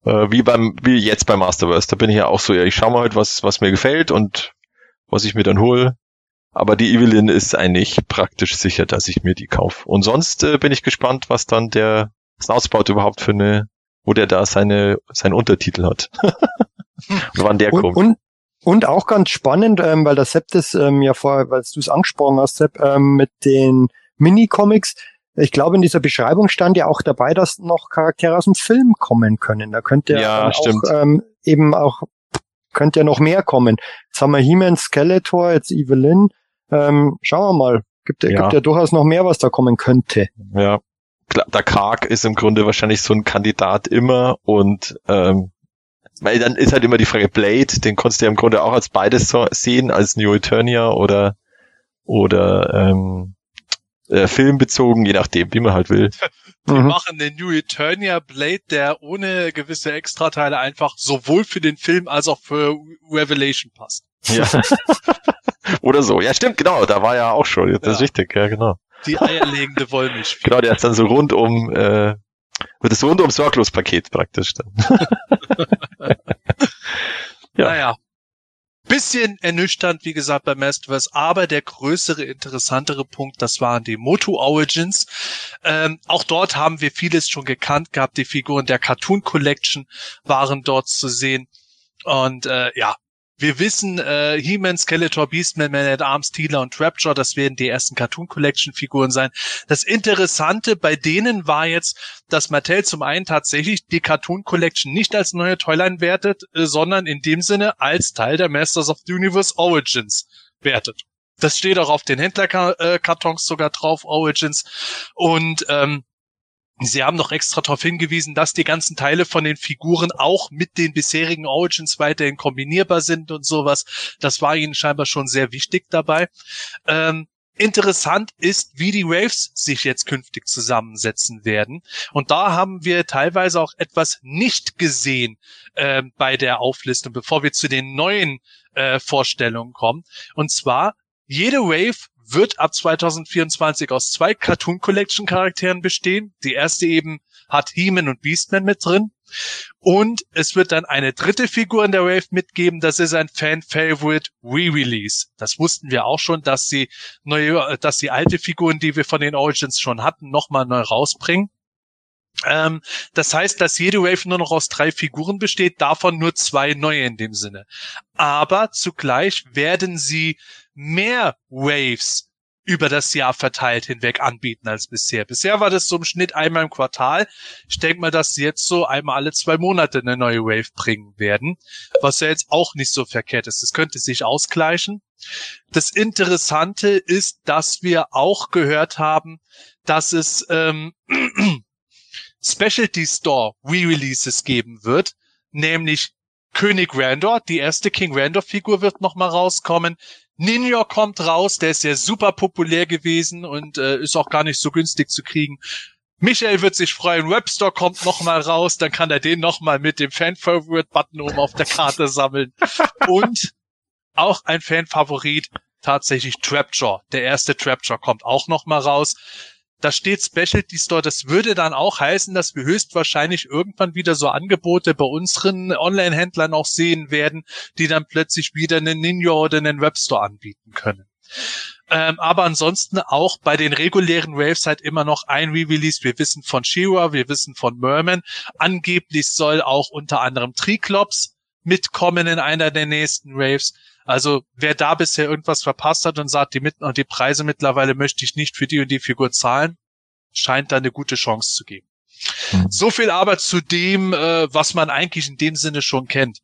äh, wie beim, wie jetzt beim Masterverse. Da bin ich ja auch so, ja, ich schaue mal halt, was, was mir gefällt und was ich mir dann hole. Aber die Evelyn ist eigentlich praktisch sicher, dass ich mir die kaufe. Und sonst äh, bin ich gespannt, was dann der Snoutspout überhaupt für eine, wo der da seine, seinen Untertitel hat. [LAUGHS] und wann der und, kommt. und, und auch ganz spannend, ähm, weil der Sepp das ähm, ja vorher, weil du es angesprochen hast, Sepp, ähm, mit den Mini-Comics, ich glaube, in dieser Beschreibung stand ja auch dabei, dass noch Charaktere aus dem Film kommen können. Da könnte ja, stimmt. auch ähm, eben auch könnte ja noch mehr kommen. Jetzt haben wir He-Man, Skeletor, jetzt Evelyn. Ähm, schauen wir mal. Gibt, ja. Ja. gibt ja durchaus noch mehr, was da kommen könnte. Ja. Klar, Der Karg ist im Grunde wahrscheinlich so ein Kandidat immer und ähm, weil dann ist halt immer die Frage Blade, den konntest du ja im Grunde auch als beides so sehen, als New Eternia oder oder ähm, äh, filmbezogen, je nachdem, wie man halt will. [LAUGHS] Wir Mhm. machen den New Eternia Blade, der ohne gewisse Extrateile einfach sowohl für den Film als auch für Revelation passt. Ja. [LAUGHS] [LAUGHS] oder so. Ja, stimmt, genau, da war ja auch schon, das ist Ja. richtig, ja, genau. Die eierlegende Wollmilchfigur. Genau, der ist dann so rundum, äh, wird das rundum sorglos Paket praktisch dann. [LAUGHS] Ja. Naja. Bisschen ernüchternd, wie gesagt, bei Masterverse, aber der größere, interessantere Punkt, das waren die Moto Origins. Ähm, auch dort haben wir vieles schon gekannt gehabt. Die Figuren der Cartoon Collection waren dort zu sehen. Und äh, ja, wir wissen, äh, He-Man, Skeletor, Beastman, Man at Arms, Teela und Trapjaw, das werden die ersten Cartoon Collection Figuren sein. Das Interessante bei denen war jetzt, dass Mattel zum einen tatsächlich die Cartoon Collection nicht als neue Toyline wertet, äh, sondern in dem Sinne als Teil der Masters of the Universe Origins wertet. Das steht auch auf den Händlerkartons sogar drauf, Origins. Und ähm, Sie haben noch extra darauf hingewiesen, dass die ganzen Teile von den Figuren auch mit den bisherigen Origins weiterhin kombinierbar sind und sowas. Das war ihnen scheinbar schon sehr wichtig dabei. Ähm, interessant ist, wie die Waves sich jetzt künftig zusammensetzen werden. Und da haben wir teilweise auch etwas nicht gesehen äh, bei der Auflistung, bevor wir zu den neuen äh, Vorstellungen kommen. Und zwar Jede Wave wird ab 2024 aus zwei Cartoon Collection Charakteren bestehen. Die erste eben hat He-Man und Beastman mit drin. Und es wird dann eine dritte Figur in der Wave mitgeben. Das ist ein Fan-Favorite Re-Release. Das wussten wir auch schon, dass sie neue, dass sie alte Figuren, die wir von den Origins schon hatten, nochmal neu rausbringen. Ähm, das heißt, dass jede Wave nur noch aus drei Figuren besteht, davon nur zwei neue in dem Sinne. Aber zugleich werden sie mehr Waves über das Jahr verteilt hinweg anbieten als bisher. Bisher war das so im Schnitt einmal im Quartal. Ich denke mal, dass sie jetzt so einmal alle zwei Monate eine neue Wave bringen werden, was ja jetzt auch nicht so verkehrt ist. Das könnte sich ausgleichen. Das Interessante ist, dass wir auch gehört haben, dass es ähm, [CLEARS THROAT] Specialty Store Re-Releases geben wird, nämlich König Randor, die erste King Randor Figur wird nochmal rauskommen. Ninja kommt raus, der ist ja super populär gewesen und äh, ist auch gar nicht so günstig zu kriegen. Michael wird sich freuen, Webstore kommt nochmal raus, dann kann er den nochmal mit dem Fan-Favorite-Button oben auf der Karte sammeln. Und auch ein Fan-Favorit, tatsächlich Trapjaw. Der erste Trapjaw kommt auch nochmal raus da steht Specialty Store. Das würde dann auch heißen, dass wir höchstwahrscheinlich irgendwann wieder so Angebote bei unseren Online-Händlern auch sehen werden, die dann plötzlich wieder einen Ninja oder einen Webstore anbieten können. Ähm, aber ansonsten auch bei den regulären Waves halt immer noch ein Re-Release. Wir wissen von Shira, wir wissen von Merman. Angeblich soll auch unter anderem Triklops mitkommen in einer der nächsten Waves. Also wer da bisher irgendwas verpasst hat und sagt, die, mit und die Preise mittlerweile möchte ich nicht für die und die Figur zahlen, scheint da eine gute Chance zu geben. Mhm. So viel aber zu dem, äh, was man eigentlich in dem Sinne schon kennt.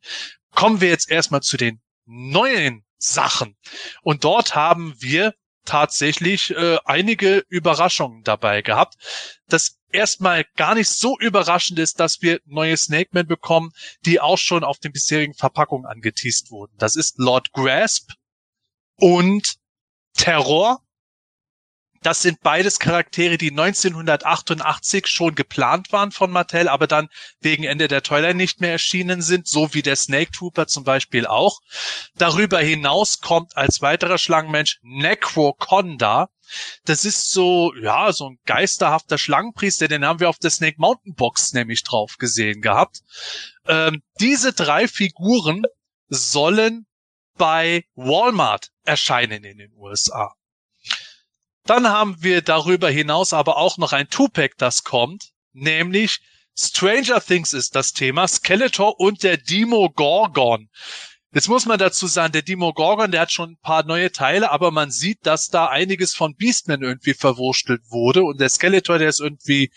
Kommen wir jetzt erstmal zu den neuen Sachen. Und dort haben wir tatsächlich äh, einige Überraschungen dabei gehabt. Das erstmal gar nicht so überraschend ist, dass wir neue Snake Men bekommen, die auch schon auf den bisherigen Verpackungen angeteased wurden. Das ist Lord Grasp und Terror. Das sind beides Charaktere, die 1988 schon geplant waren von Mattel, aber dann wegen Ende der Toyline nicht mehr erschienen sind, so wie der Snake Trooper zum Beispiel auch. Darüber hinaus kommt als weiterer Schlangenmensch Necroconda. Das ist so, ja, so ein geisterhafter Schlangenpriester, den haben wir auf der Snake Mountain Box nämlich drauf gesehen gehabt. Ähm, diese drei Figuren sollen bei Walmart erscheinen in den USA. Dann haben wir darüber hinaus aber auch noch ein Two-Pack, das kommt, nämlich Stranger Things ist das Thema, Skeletor und der Demogorgon. Jetzt muss man dazu sagen, der Demogorgon, der hat schon ein paar neue Teile, aber man sieht, dass da einiges von Beastman irgendwie verwurstelt wurde und der Skeletor, der ist irgendwie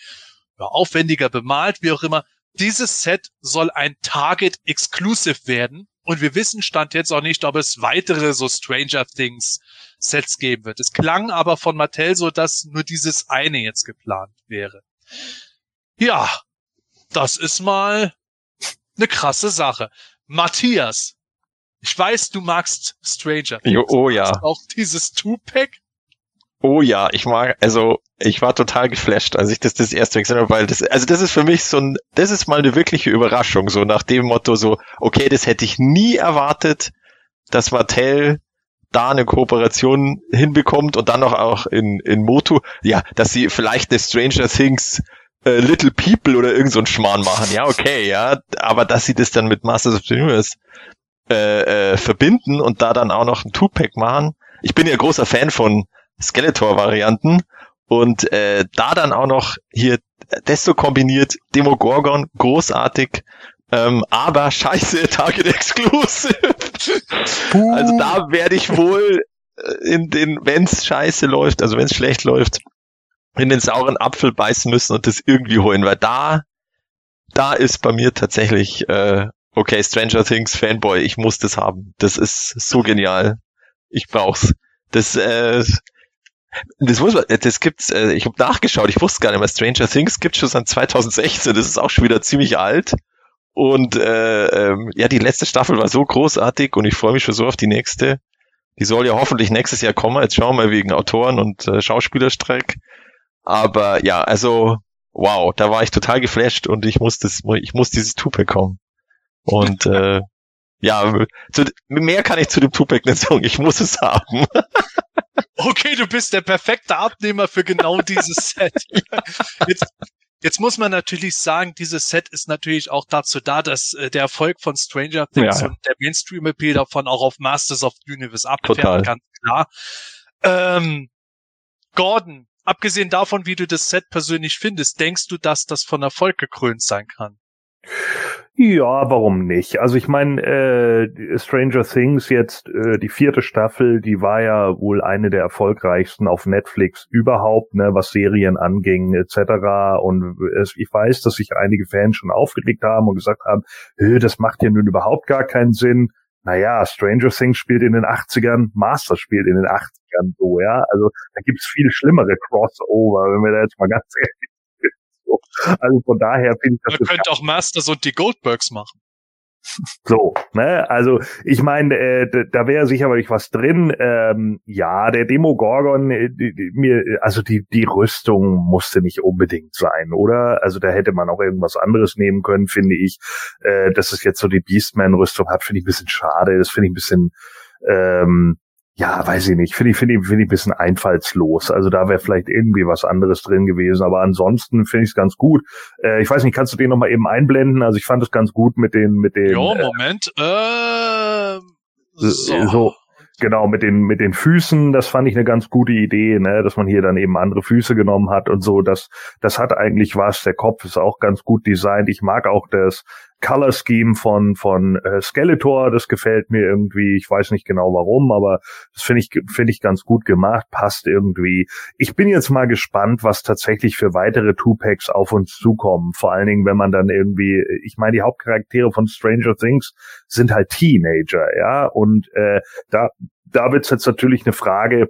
ja, aufwendiger bemalt, wie auch immer. Dieses Set soll ein Target Exclusive werden und wir wissen Stand jetzt auch nicht, ob es weitere so Stranger Things Sets geben wird. Es klang aber von Mattel so, dass nur dieses eine jetzt geplant wäre. Ja, das ist mal eine krasse Sache. Matthias, ich weiß, du magst Stranger. Jo, oh ja. Auch dieses Two-Pack? Oh ja, ich mag, also ich war total geflasht, als ich das das erste gesehen habe, weil das, also das ist für mich so ein, das ist mal eine wirkliche Überraschung, so nach dem Motto so, okay, das hätte ich nie erwartet, dass Mattel da eine Kooperation hinbekommt und dann noch auch in, in Moto, ja, dass sie vielleicht eine Stranger Things äh, Little People oder irgend so ein Schmarrn machen, ja, okay, ja, aber dass sie das dann mit Masters of the Universe äh, äh, verbinden und da dann auch noch ein Two-Pack machen. Ich bin ja großer Fan von Skeletor-Varianten und äh, da dann auch noch hier das so kombiniert, Demogorgon, großartig, ähm, aber scheiße, [LAUGHS] Target Exclusive. Also da werde ich wohl äh, in den, wenn's scheiße läuft, also wenn's schlecht läuft, in den sauren Apfel beißen müssen und das irgendwie holen, weil da, da ist bei mir tatsächlich äh, okay, Stranger Things Fanboy, ich muss das haben. Das ist so genial. Ich brauch's. Das, äh, das muss man, das gibt's, äh, ich habe nachgeschaut, ich wusste gar nicht mehr, Stranger Things gibt's schon seit 2016, das ist auch schon wieder ziemlich alt. Und äh, ähm, ja, die letzte Staffel war so großartig und ich freue mich schon so auf die nächste. Die soll ja hoffentlich nächstes Jahr kommen. Jetzt schauen wir wegen Autoren und äh, Schauspielerstreik. Aber ja, also wow, da war ich total geflasht und ich muss das, ich muss dieses Tupac kommen. Und [LAUGHS] äh, ja, zu, mehr kann ich zu dem Tupac nicht sagen. Ich muss es haben. Okay, du bist der perfekte Abnehmer für genau dieses [LAUGHS] Set. Jetzt, jetzt muss man natürlich sagen, dieses Set ist natürlich auch dazu da, dass äh, der Erfolg von Stranger Things Ja. und der Mainstream-Appeal davon auch auf Masters of the Universe abfährt, ganz klar. Ähm, Gordon, abgesehen davon, wie du das Set persönlich findest, denkst du, dass das von Erfolg gekrönt sein kann? Ja, warum nicht? Also ich meine, äh, Stranger Things jetzt, äh, die vierte Staffel, die war ja wohl eine der erfolgreichsten auf Netflix überhaupt, ne, was Serien anging etc. Und es, ich weiß, dass sich einige Fans schon aufgeregt haben und gesagt haben, "Hö, das macht ja nun überhaupt gar keinen Sinn. Naja, Stranger Things spielt in den 80ern, Master spielt in den 80ern so, ja. Also da gibt's viel schlimmere Crossover, wenn wir da jetzt mal ganz ehrlich. So. Also von daher finde ich das Man könnte auch Masters und die Goldbergs machen. [LAUGHS] so, ne? Also ich meine, äh, da wäre sicherlich was drin. Ähm, ja, der Demogorgon, äh, die, die, mir, also die die Rüstung musste nicht unbedingt sein, oder? Also da hätte man auch irgendwas anderes nehmen können, finde ich. Äh, dass es jetzt so die Beastman-Rüstung hat, finde ich ein bisschen schade. Das finde ich ein bisschen ähm, ja, weiß ich nicht. Finde ich, finde ich, finde ich ein bisschen einfallslos. Also da wäre vielleicht irgendwie was anderes drin gewesen. Aber ansonsten finde ich es ganz gut. Äh, ich weiß nicht, kannst du den nochmal eben einblenden? Also ich fand es ganz gut mit den, mit den, Jo, äh, Moment. Ähm, so. so. genau, mit den, mit den Füßen. Das fand ich eine ganz gute Idee, ne, dass man hier dann eben andere Füße genommen hat und so. Das, das hat eigentlich was. Der Kopf ist auch ganz gut designt. Ich mag auch das Color Scheme von, von äh, Skeletor. Das gefällt mir irgendwie. Ich weiß nicht genau warum, aber das finde ich, finde ich ganz gut gemacht. Passt irgendwie. Ich bin jetzt mal gespannt, was tatsächlich für weitere Two-Packs auf uns zukommen. Vor allen Dingen, wenn man dann irgendwie, ich meine, die Hauptcharaktere von Stranger Things sind halt Teenager, ja, und äh, da, da wird's jetzt natürlich eine Frage,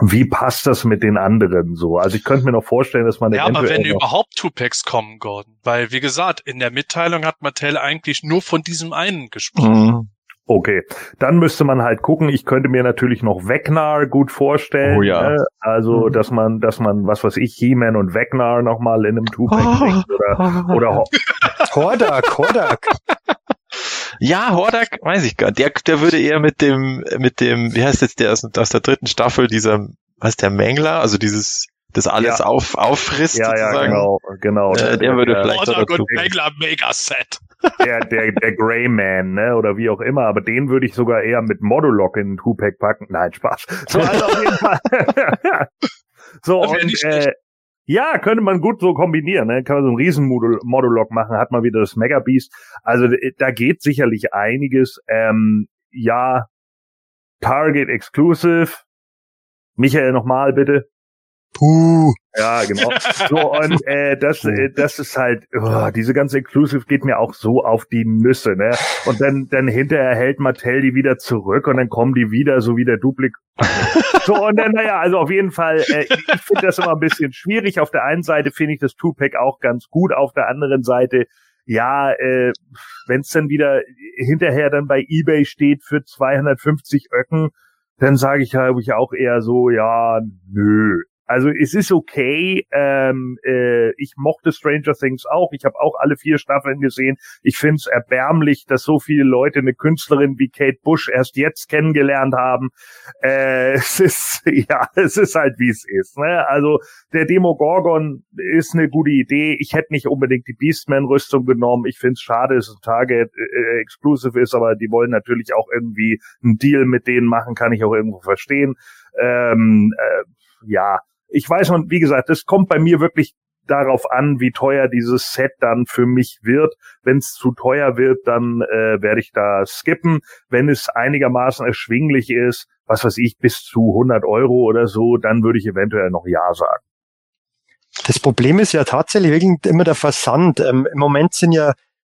wie passt das mit den anderen so? Also ich könnte mir noch vorstellen, dass man Ja, aber wenn überhaupt Two-Packs kommen, Gordon. Weil, wie gesagt, in der Mitteilung hat Mattel eigentlich nur von diesem einen gesprochen. Mhm. Okay, dann müsste man halt gucken. Ich könnte mir natürlich noch Vecnar gut vorstellen. Oh ja. Ne? Also, Mhm. dass man, dass man, was weiß ich, He-Man und Vecnar nochmal in einem Two-Pack bringt oder, oder Ho- [LAUGHS] Hordak, Hordak. Ja, Hordak, weiß ich gar nicht. Der, der würde eher mit dem, mit dem, wie heißt jetzt der aus, aus der dritten Staffel, dieser, was ist der Mängler, also dieses, das alles Ja. auf, auffrisst ja, ja, sozusagen. genau, genau. Äh, der würde der, vielleicht dazu- und Mangler Megaset. der, der, der Grey Man, ne, oder wie auch immer, aber den würde ich sogar eher mit Modulok in den Two-Pack packen. Nein, Spaß. So, also auf jeden Fall. [LAUGHS] so, und, äh. Ja, könnte man gut so kombinieren, ne? Kann man so einen riesen Modul Modulok machen, hat man wieder das Mega Beast. Also, da geht sicherlich einiges. Ähm, ja, Target Exclusive. Michael nochmal bitte. Puh. Ja, genau. [LAUGHS] So, und äh, das, äh, das ist halt, oh, diese ganze Exclusive geht mir auch so auf die Nüsse, ne? Und dann, dann hinterher hält Mattel die wieder zurück und dann kommen die wieder so wie der Duplik. So, und dann, naja, also auf jeden Fall, äh, ich finde das immer ein bisschen schwierig. Auf der einen Seite finde ich das Two-Pack auch ganz gut, auf der anderen Seite, ja, äh, wenn es dann wieder hinterher dann bei Ebay steht für 250 Öcken, dann sage ich glaube ich auch eher so, ja, nö. Also es ist okay. Ähm, äh, ich mochte Stranger Things auch. Ich habe auch alle vier Staffeln gesehen. Ich finde es erbärmlich, dass so viele Leute eine Künstlerin wie Kate Bush erst jetzt kennengelernt haben. Äh, [LAUGHS] es ist ja, es ist halt wie es ist. Ne? Also der Demogorgon ist eine gute Idee. Ich hätte nicht unbedingt die Beastman-Rüstung genommen. Ich finde es schade, dass es ein Target äh, Exclusive ist, aber die wollen natürlich auch irgendwie einen Deal mit denen machen, kann ich auch irgendwo verstehen. Ähm, äh, ja, ich weiß und wie gesagt, das kommt bei mir wirklich darauf an, wie teuer dieses Set dann für mich wird. Wenn es zu teuer wird, dann äh, werde ich da skippen. Wenn es einigermaßen erschwinglich ist, was weiß ich, bis zu 100 Euro oder so, dann würde ich eventuell noch Ja sagen. Das Problem ist ja tatsächlich wirklich immer der Versand. Ähm, Im Moment sind ja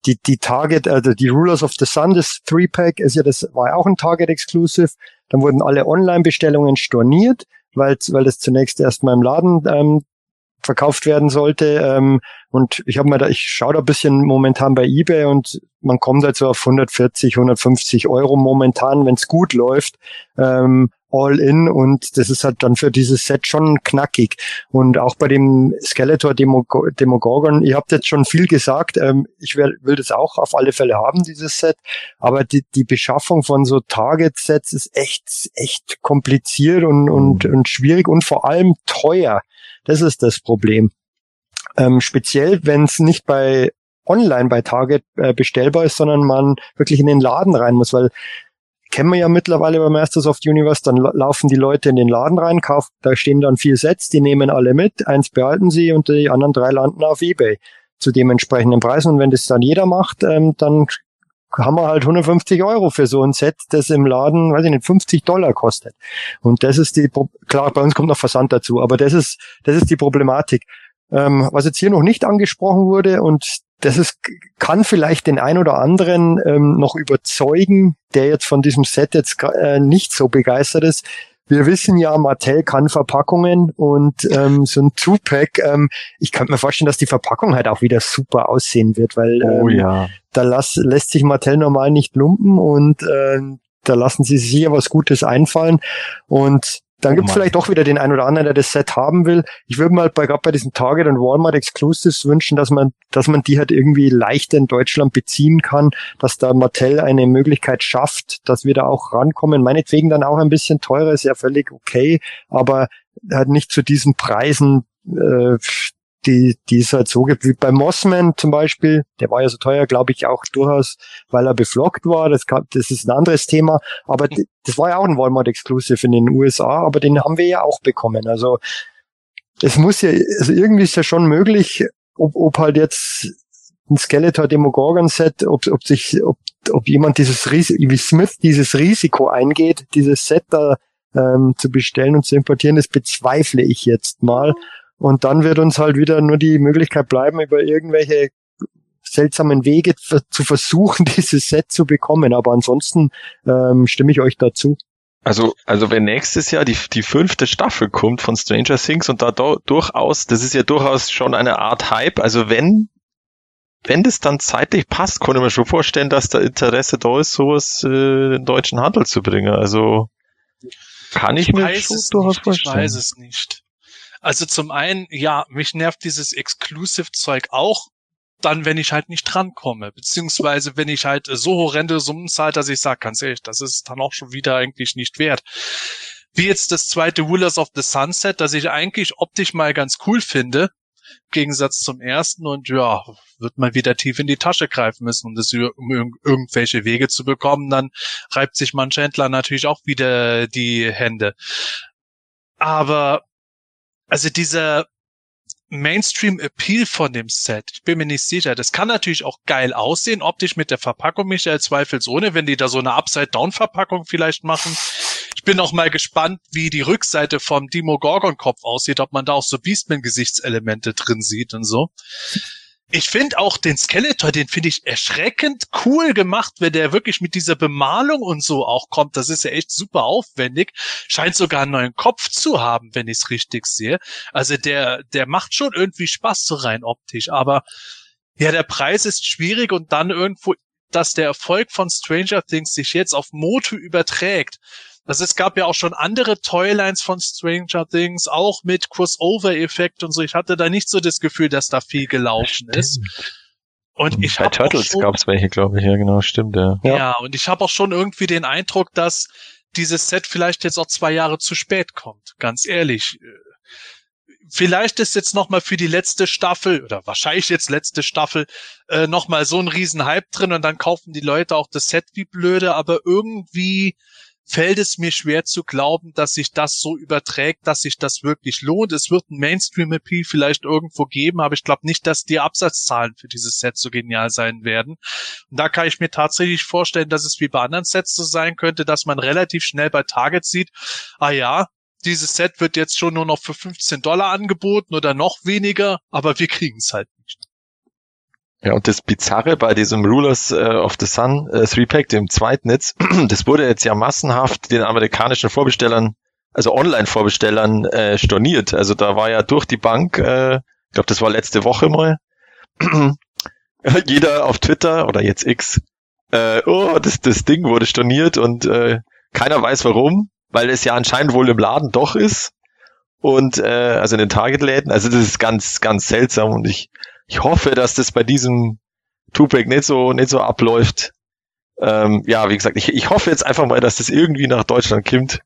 die, die Target, also die Rulers of the Sun, das Three-Pack ist ja das, war ja auch ein Target Exclusive. Dann wurden alle Online-Bestellungen storniert, weil, weil das zunächst erstmal im Laden ähm, verkauft werden sollte. Ähm, und ich habe mir da, ich schaue da ein bisschen momentan bei eBay und man kommt halt so auf 140, 150 Euro momentan, wenn es gut läuft. Ähm, all in und das ist halt dann für dieses Set schon knackig. Und auch bei dem Skeletor Demo Demogorgon, ihr habt jetzt schon viel gesagt, ähm, ich will, will das auch auf alle Fälle haben, dieses Set, aber die, die Beschaffung von so Target-Sets ist echt, echt kompliziert und, und, mhm. und schwierig und vor allem teuer. Das ist das Problem. Ähm, speziell, wenn es nicht bei online bei Target äh, bestellbar ist, sondern man wirklich in den Laden rein muss, weil kennen wir ja mittlerweile bei Masters of the Universe, dann laufen die Leute in den Laden rein, kaufen, da stehen dann vier Sets, die nehmen alle mit, eins behalten sie und die anderen drei landen auf Ebay zu dementsprechenden Preisen. Und wenn das dann jeder macht, ähm, dann haben wir halt 150 Euro für so ein Set, das im Laden, weiß ich nicht, 50 Dollar kostet. Und das ist die, klar, bei uns kommt noch Versand dazu, aber das ist, das ist die Problematik. Ähm, was jetzt hier noch nicht angesprochen wurde und das ist, kann vielleicht den ein oder anderen ähm, noch überzeugen, der jetzt von diesem Set jetzt äh, nicht so begeistert ist. Wir wissen ja, Mattel kann Verpackungen und ähm, so ein Two-Pack, ähm, ich könnte mir vorstellen, dass die Verpackung halt auch wieder super aussehen wird, weil oh, ähm, ja. da las, lässt sich Mattel normal nicht lumpen und äh, da lassen sie sich sicher was Gutes einfallen. Und dann oh, gibt es vielleicht doch wieder den einen oder anderen, der das Set haben will. Ich würde mal bei gerade bei diesen Target und Walmart Exclusives wünschen, dass man, dass man die halt irgendwie leichter in Deutschland beziehen kann, dass da Mattel eine Möglichkeit schafft, dass wir da auch rankommen. Meinetwegen dann auch ein bisschen teurer, ist ja völlig okay, aber halt nicht zu diesen Preisen, äh, die, die es halt so wie bei Mossman zum Beispiel, der war ja so teuer, glaube ich, auch durchaus, weil er beflockt war, das, kann, das ist ein anderes Thema, aber das war ja auch ein Walmart-Exclusive in den USA, aber den haben wir ja auch bekommen, also es muss ja, also irgendwie ist ja schon möglich, ob, ob halt jetzt ein Skeletor Demogorgon Set, ob, ob sich, ob, ob jemand dieses Risiko, wie Smith dieses Risiko eingeht, dieses Set da ähm, zu bestellen und zu importieren, das bezweifle ich jetzt mal. Und dann wird uns halt wieder nur die Möglichkeit bleiben, über irgendwelche seltsamen Wege zu versuchen, [LAUGHS] dieses Set zu bekommen. Aber ansonsten ähm, stimme ich euch dazu. Also, also wenn nächstes Jahr die, die fünfte Staffel kommt von Stranger Things und da do, durchaus, das ist ja durchaus schon eine Art Hype, also wenn, wenn das dann zeitlich passt, konnte man schon vorstellen, dass da Interesse da ist, sowas äh, in den deutschen Handel zu bringen. Also kann ich, ich mir schon durchaus vorstellen. Ich weiß es nicht. Also zum einen, ja, mich nervt dieses Exclusive-Zeug auch, dann, wenn ich halt nicht drankomme, beziehungsweise wenn ich halt so horrende Summen zahle, dass ich sage, ganz ehrlich, das ist dann auch schon wieder eigentlich nicht wert. Wie jetzt das zweite Rulers of the Sunset, das ich eigentlich optisch mal ganz cool finde, im Gegensatz zum ersten und ja, wird man wieder tief in die Tasche greifen müssen, um das um irgendwelche Wege zu bekommen, dann reibt sich manch Händler natürlich auch wieder die Hände. Aber also dieser Mainstream-Appeal von dem Set, ich bin mir nicht sicher. Das kann natürlich auch geil aussehen, optisch mit der Verpackung, Michael, zweifelsohne, wenn die da so eine Upside-Down-Verpackung vielleicht machen. Ich bin auch mal gespannt, wie die Rückseite vom Demogorgon-Kopf aussieht, ob man da auch so Beastman-Gesichtselemente drin sieht und so. Ich finde auch den Skeletor, den finde ich erschreckend cool gemacht, wenn der wirklich mit dieser Bemalung und so auch kommt. Das ist ja echt super aufwendig. Scheint sogar einen neuen Kopf zu haben, wenn ich es richtig sehe. Also der, der macht schon irgendwie Spaß so rein optisch. Aber ja, der Preis ist schwierig und dann irgendwo, dass der Erfolg von Stranger Things sich jetzt auf Moto überträgt. Also es gab ja auch schon andere Toylines von Stranger Things, auch mit Crossover-Effekt und so. Ich hatte da nicht so das Gefühl, dass da viel gelaufen ist. Und ich Bei Turtles gab es welche, glaube ich, ja genau, stimmt, ja. Ja, ja und ich habe auch schon irgendwie den Eindruck, dass dieses Set vielleicht jetzt auch zwei Jahre zu spät kommt. Ganz ehrlich. Vielleicht ist jetzt noch mal für die letzte Staffel oder wahrscheinlich jetzt letzte Staffel äh, noch mal so ein Riesenhype drin und dann kaufen die Leute auch das Set wie blöde, aber irgendwie fällt es mir schwer zu glauben, dass sich das so überträgt, dass sich das wirklich lohnt. Es wird ein Mainstream-Appeal vielleicht irgendwo geben, aber ich glaube nicht, dass die Absatzzahlen für dieses Set so genial sein werden. Und da kann ich mir tatsächlich vorstellen, dass es wie bei anderen Sets so sein könnte, dass man relativ schnell bei Target sieht, ah ja, dieses Set wird jetzt schon nur noch für 15 Dollar angeboten oder noch weniger, aber wir kriegen es halt nicht. Ja, und das Bizarre bei diesem Rulers äh, of the Sun äh, 3-Pack, dem zweiten jetzt, [CLEARS THROAT] das wurde jetzt ja massenhaft den amerikanischen Vorbestellern, also Online-Vorbestellern äh, storniert. Also da war ja durch die Bank, äh, ich glaube, das war letzte Woche mal, [CLEARS THROAT] jeder auf Twitter oder jetzt X, äh, oh, das, das Ding wurde storniert und äh, keiner weiß warum. Weil es ja anscheinend wohl im Laden doch ist und äh, also in den Target-Läden. Also das ist ganz, ganz seltsam und ich, ich hoffe, dass das bei diesem Tupac nicht so, nicht so abläuft. Ähm, ja, wie gesagt, ich, ich hoffe jetzt einfach mal, dass das irgendwie nach Deutschland kommt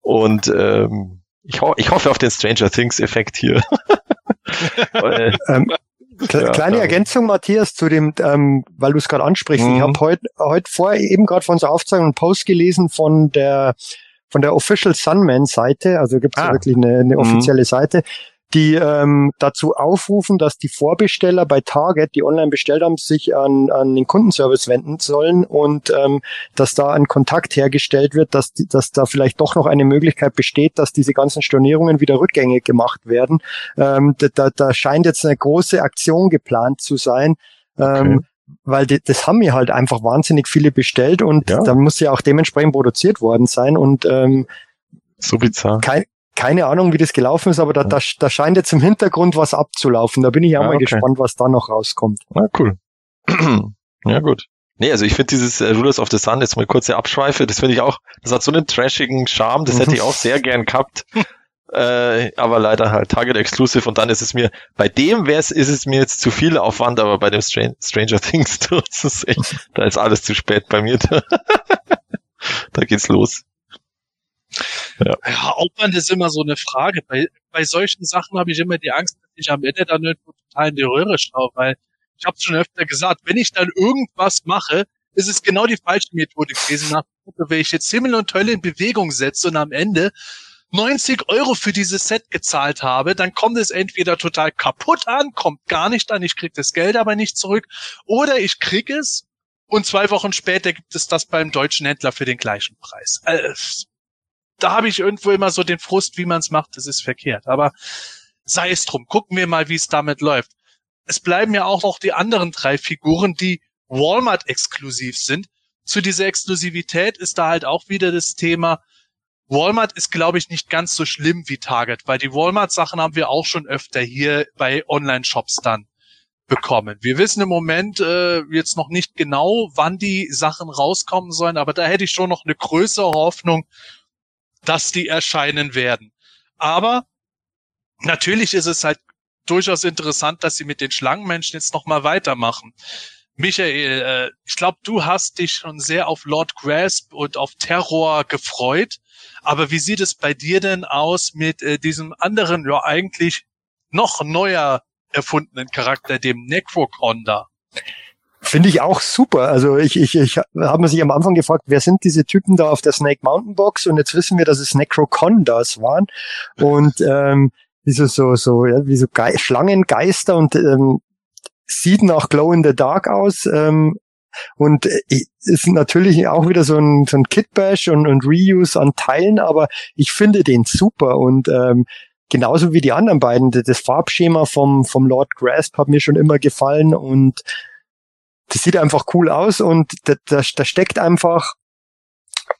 und ähm, ich, ho ich hoffe auf den Stranger Things-Effekt hier. [LAUGHS] ähm, ja, kleine Ergänzung, Matthias, zu dem, ähm, weil du es gerade ansprichst. Mhm. Ich habe heute heute vorher eben gerade von unserer Aufzeichnung einen Post gelesen von der von der Official Sunman-Seite, also gibt es ah. wirklich eine, eine mhm. offizielle mhm. Seite, die ähm, dazu aufrufen, dass die Vorbesteller bei Target, die online bestellt haben, sich an, an den Kundenservice wenden sollen und ähm, dass da ein Kontakt hergestellt wird, dass, die, dass da vielleicht doch noch eine Möglichkeit besteht, dass diese ganzen Stornierungen wieder rückgängig gemacht werden. Ähm, da, da scheint jetzt eine große Aktion geplant zu sein. Ähm, okay weil die, das haben mir halt einfach wahnsinnig viele bestellt und ja. dann muss ja auch dementsprechend produziert worden sein und ähm, so bizarr. Kein, keine Ahnung, wie das gelaufen ist, aber da, da, da scheint jetzt im Hintergrund was abzulaufen. Da bin ich auch ah, mal okay. gespannt, was da noch rauskommt. Ah, cool. [CLEARS THROAT] ja, gut. Nee, also ich finde dieses äh, Rulers of the Sun, jetzt mal kurze Abschweife, das finde ich auch, das hat so einen trashigen Charme, das hätte ich auch [LAUGHS] sehr gern gehabt. Äh, aber leider halt Target Exclusive und dann ist es mir, bei dem wär's, ist es mir jetzt zu viel Aufwand, aber bei dem Str Stranger [LAUGHS] Things, [LAUGHS] das ist echt, da ist alles zu spät bei mir. [LAUGHS] da geht's los. Ja. ja, Aufwand ist immer so eine Frage. Bei, bei solchen Sachen habe ich immer die Angst, dass ich am Ende dann irgendwo total in die Röhre schaue, weil ich habe schon öfter gesagt, wenn ich dann irgendwas mache, ist es genau die falsche Methode gewesen. Nach wenn ich jetzt Himmel und Hölle in Bewegung setze und am Ende 90 Euro für dieses Set gezahlt habe, dann kommt es entweder total kaputt an, kommt gar nicht an, ich krieg das Geld aber nicht zurück, oder ich krieg es und zwei Wochen später gibt es das beim deutschen Händler für den gleichen Preis. Also, da habe ich irgendwo immer so den Frust, wie man es macht, das ist verkehrt. Aber sei es drum, gucken wir mal, wie es damit läuft. Es bleiben ja auch noch die anderen drei Figuren, die Walmart exklusiv sind. Zu dieser Exklusivität ist da halt auch wieder das Thema, Walmart ist, glaube ich, nicht ganz so schlimm wie Target, weil die Walmart-Sachen haben wir auch schon öfter hier bei Online-Shops dann bekommen. Wir wissen im Moment äh, jetzt noch nicht genau, wann die Sachen rauskommen sollen, aber da hätte ich schon noch eine größere Hoffnung, dass die erscheinen werden. Aber natürlich ist es halt durchaus interessant, dass sie mit den Schlangenmenschen jetzt nochmal weitermachen. Michael, äh, ich glaube, du hast dich schon sehr auf Lord Grasp und auf Terror gefreut. Aber wie sieht es bei dir denn aus mit äh, diesem anderen, ja eigentlich noch neuer erfundenen Charakter, dem Necroconda? Finde ich auch super. Also ich, ich, ich habe mir sich am Anfang gefragt, wer sind diese Typen da auf der Snake Mountain Box? Und jetzt wissen wir, dass es Necrocondas waren. Und ähm, wie so, so, so, ja, wie so Ge Schlangengeister und ähm, sieht nach Glow in the Dark aus. Ähm, und äh, ist natürlich auch wieder so ein, so ein Kitbash und, und Reuse an Teilen, aber ich finde den super und ähm, genauso wie die anderen beiden. Das Farbschema vom, vom Lord Grasp hat mir schon immer gefallen und das sieht einfach cool aus und da, da, da steckt einfach,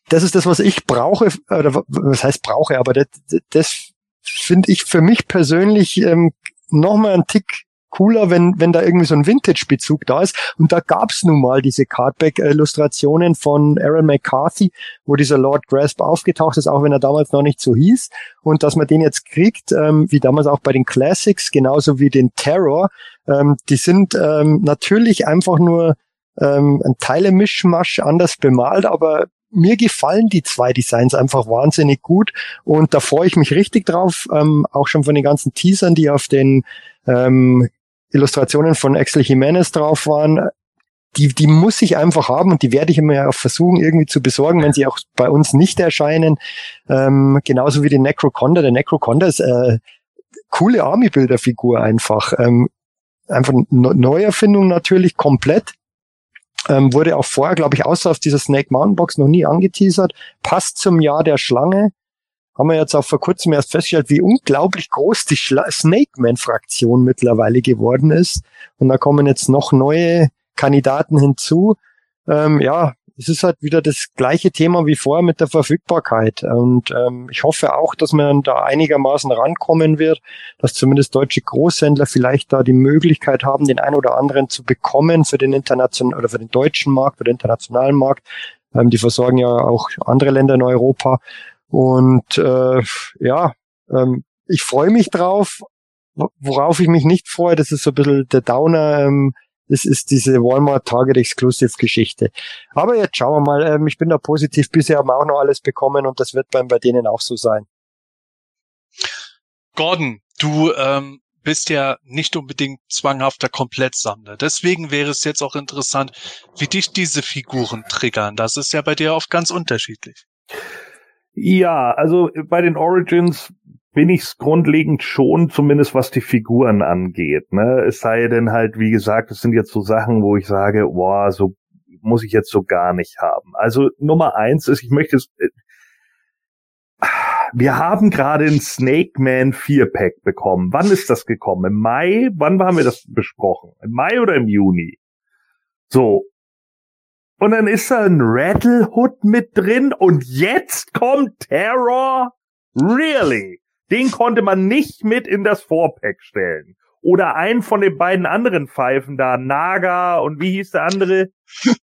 das ist das, was ich brauche, oder was heißt brauche, aber das, das finde ich für mich persönlich ähm, nochmal einen Tick cooler, wenn, wenn da irgendwie so ein Vintage-Bezug da ist. Und da gab's nun mal diese Cardback-Illustrationen von Aaron McCarthy, wo dieser Lord Grasp aufgetaucht ist, auch wenn er damals noch nicht so hieß. Und dass man den jetzt kriegt, ähm, wie damals auch bei den Classics, genauso wie den Terror, ähm, die sind ähm, natürlich einfach nur ähm, ein Teile-Mischmasch anders bemalt, aber mir gefallen die zwei Designs einfach wahnsinnig gut und da freue ich mich richtig drauf, ähm, auch schon von den ganzen Teasern, die auf den ähm, Illustrationen von Axel Jimenez drauf waren, die, die muss ich einfach haben und die werde ich immer auch versuchen irgendwie zu besorgen, wenn sie auch bei uns nicht erscheinen. Ähm, genauso wie den Necroconda. Der Necroconda ist äh, coole Army-Bilder-Figur einfach. Ähm, einfach Neuerfindung natürlich komplett. Ähm, wurde auch vorher, glaube ich, außer auf dieser Snake Mountain Box noch nie angeteasert. Passt zum Jahr der Schlange haben wir jetzt auch vor kurzem erst festgestellt, wie unglaublich groß die Snake Man-Fraktion mittlerweile geworden ist. Und da kommen jetzt noch neue Kandidaten hinzu. Ähm, ja, es ist halt wieder das gleiche Thema wie vorher mit der Verfügbarkeit. Und ähm, ich hoffe auch, dass man da einigermaßen rankommen wird, dass zumindest deutsche Großhändler vielleicht da die Möglichkeit haben, den einen oder anderen zu bekommen für den internationalen oder für den deutschen Markt, für den internationalen Markt. Ähm, die versorgen ja auch andere Länder in Europa. Und äh, ja, ähm, ich freue mich drauf. Worauf ich mich nicht freue, das ist so ein bisschen der Downer. Ähm, das ist diese Walmart Target Exclusive Geschichte. Aber jetzt schauen wir mal. Ähm, ich bin da positiv. Bisher haben wir auch noch alles bekommen und das wird beim bei denen auch so sein. Gordon, du ähm, bist ja nicht unbedingt zwanghafter Komplettsammler. Deswegen wäre es jetzt auch interessant, wie dich diese Figuren triggern. Das ist ja bei dir oft ganz unterschiedlich. Ja, also bei den Origins bin ich's grundlegend schon, zumindest was die Figuren angeht. Ne? Es sei denn halt, wie gesagt, es sind jetzt so Sachen, wo ich sage, boah, so muss ich jetzt so gar nicht haben. Also Nummer eins ist, ich möchte es, äh, wir haben gerade ein Snake Man 4-Pack bekommen. Wann ist das gekommen? Im Mai? Wann haben wir das besprochen? Im Mai oder im Juni? So. Und dann ist da ein Rattlehood mit drin und jetzt kommt Terror? Really? Den konnte man nicht mit in das Vorpack stellen. Oder einen von den beiden anderen Pfeifen da, Naga und wie hieß der andere? [LAUGHS]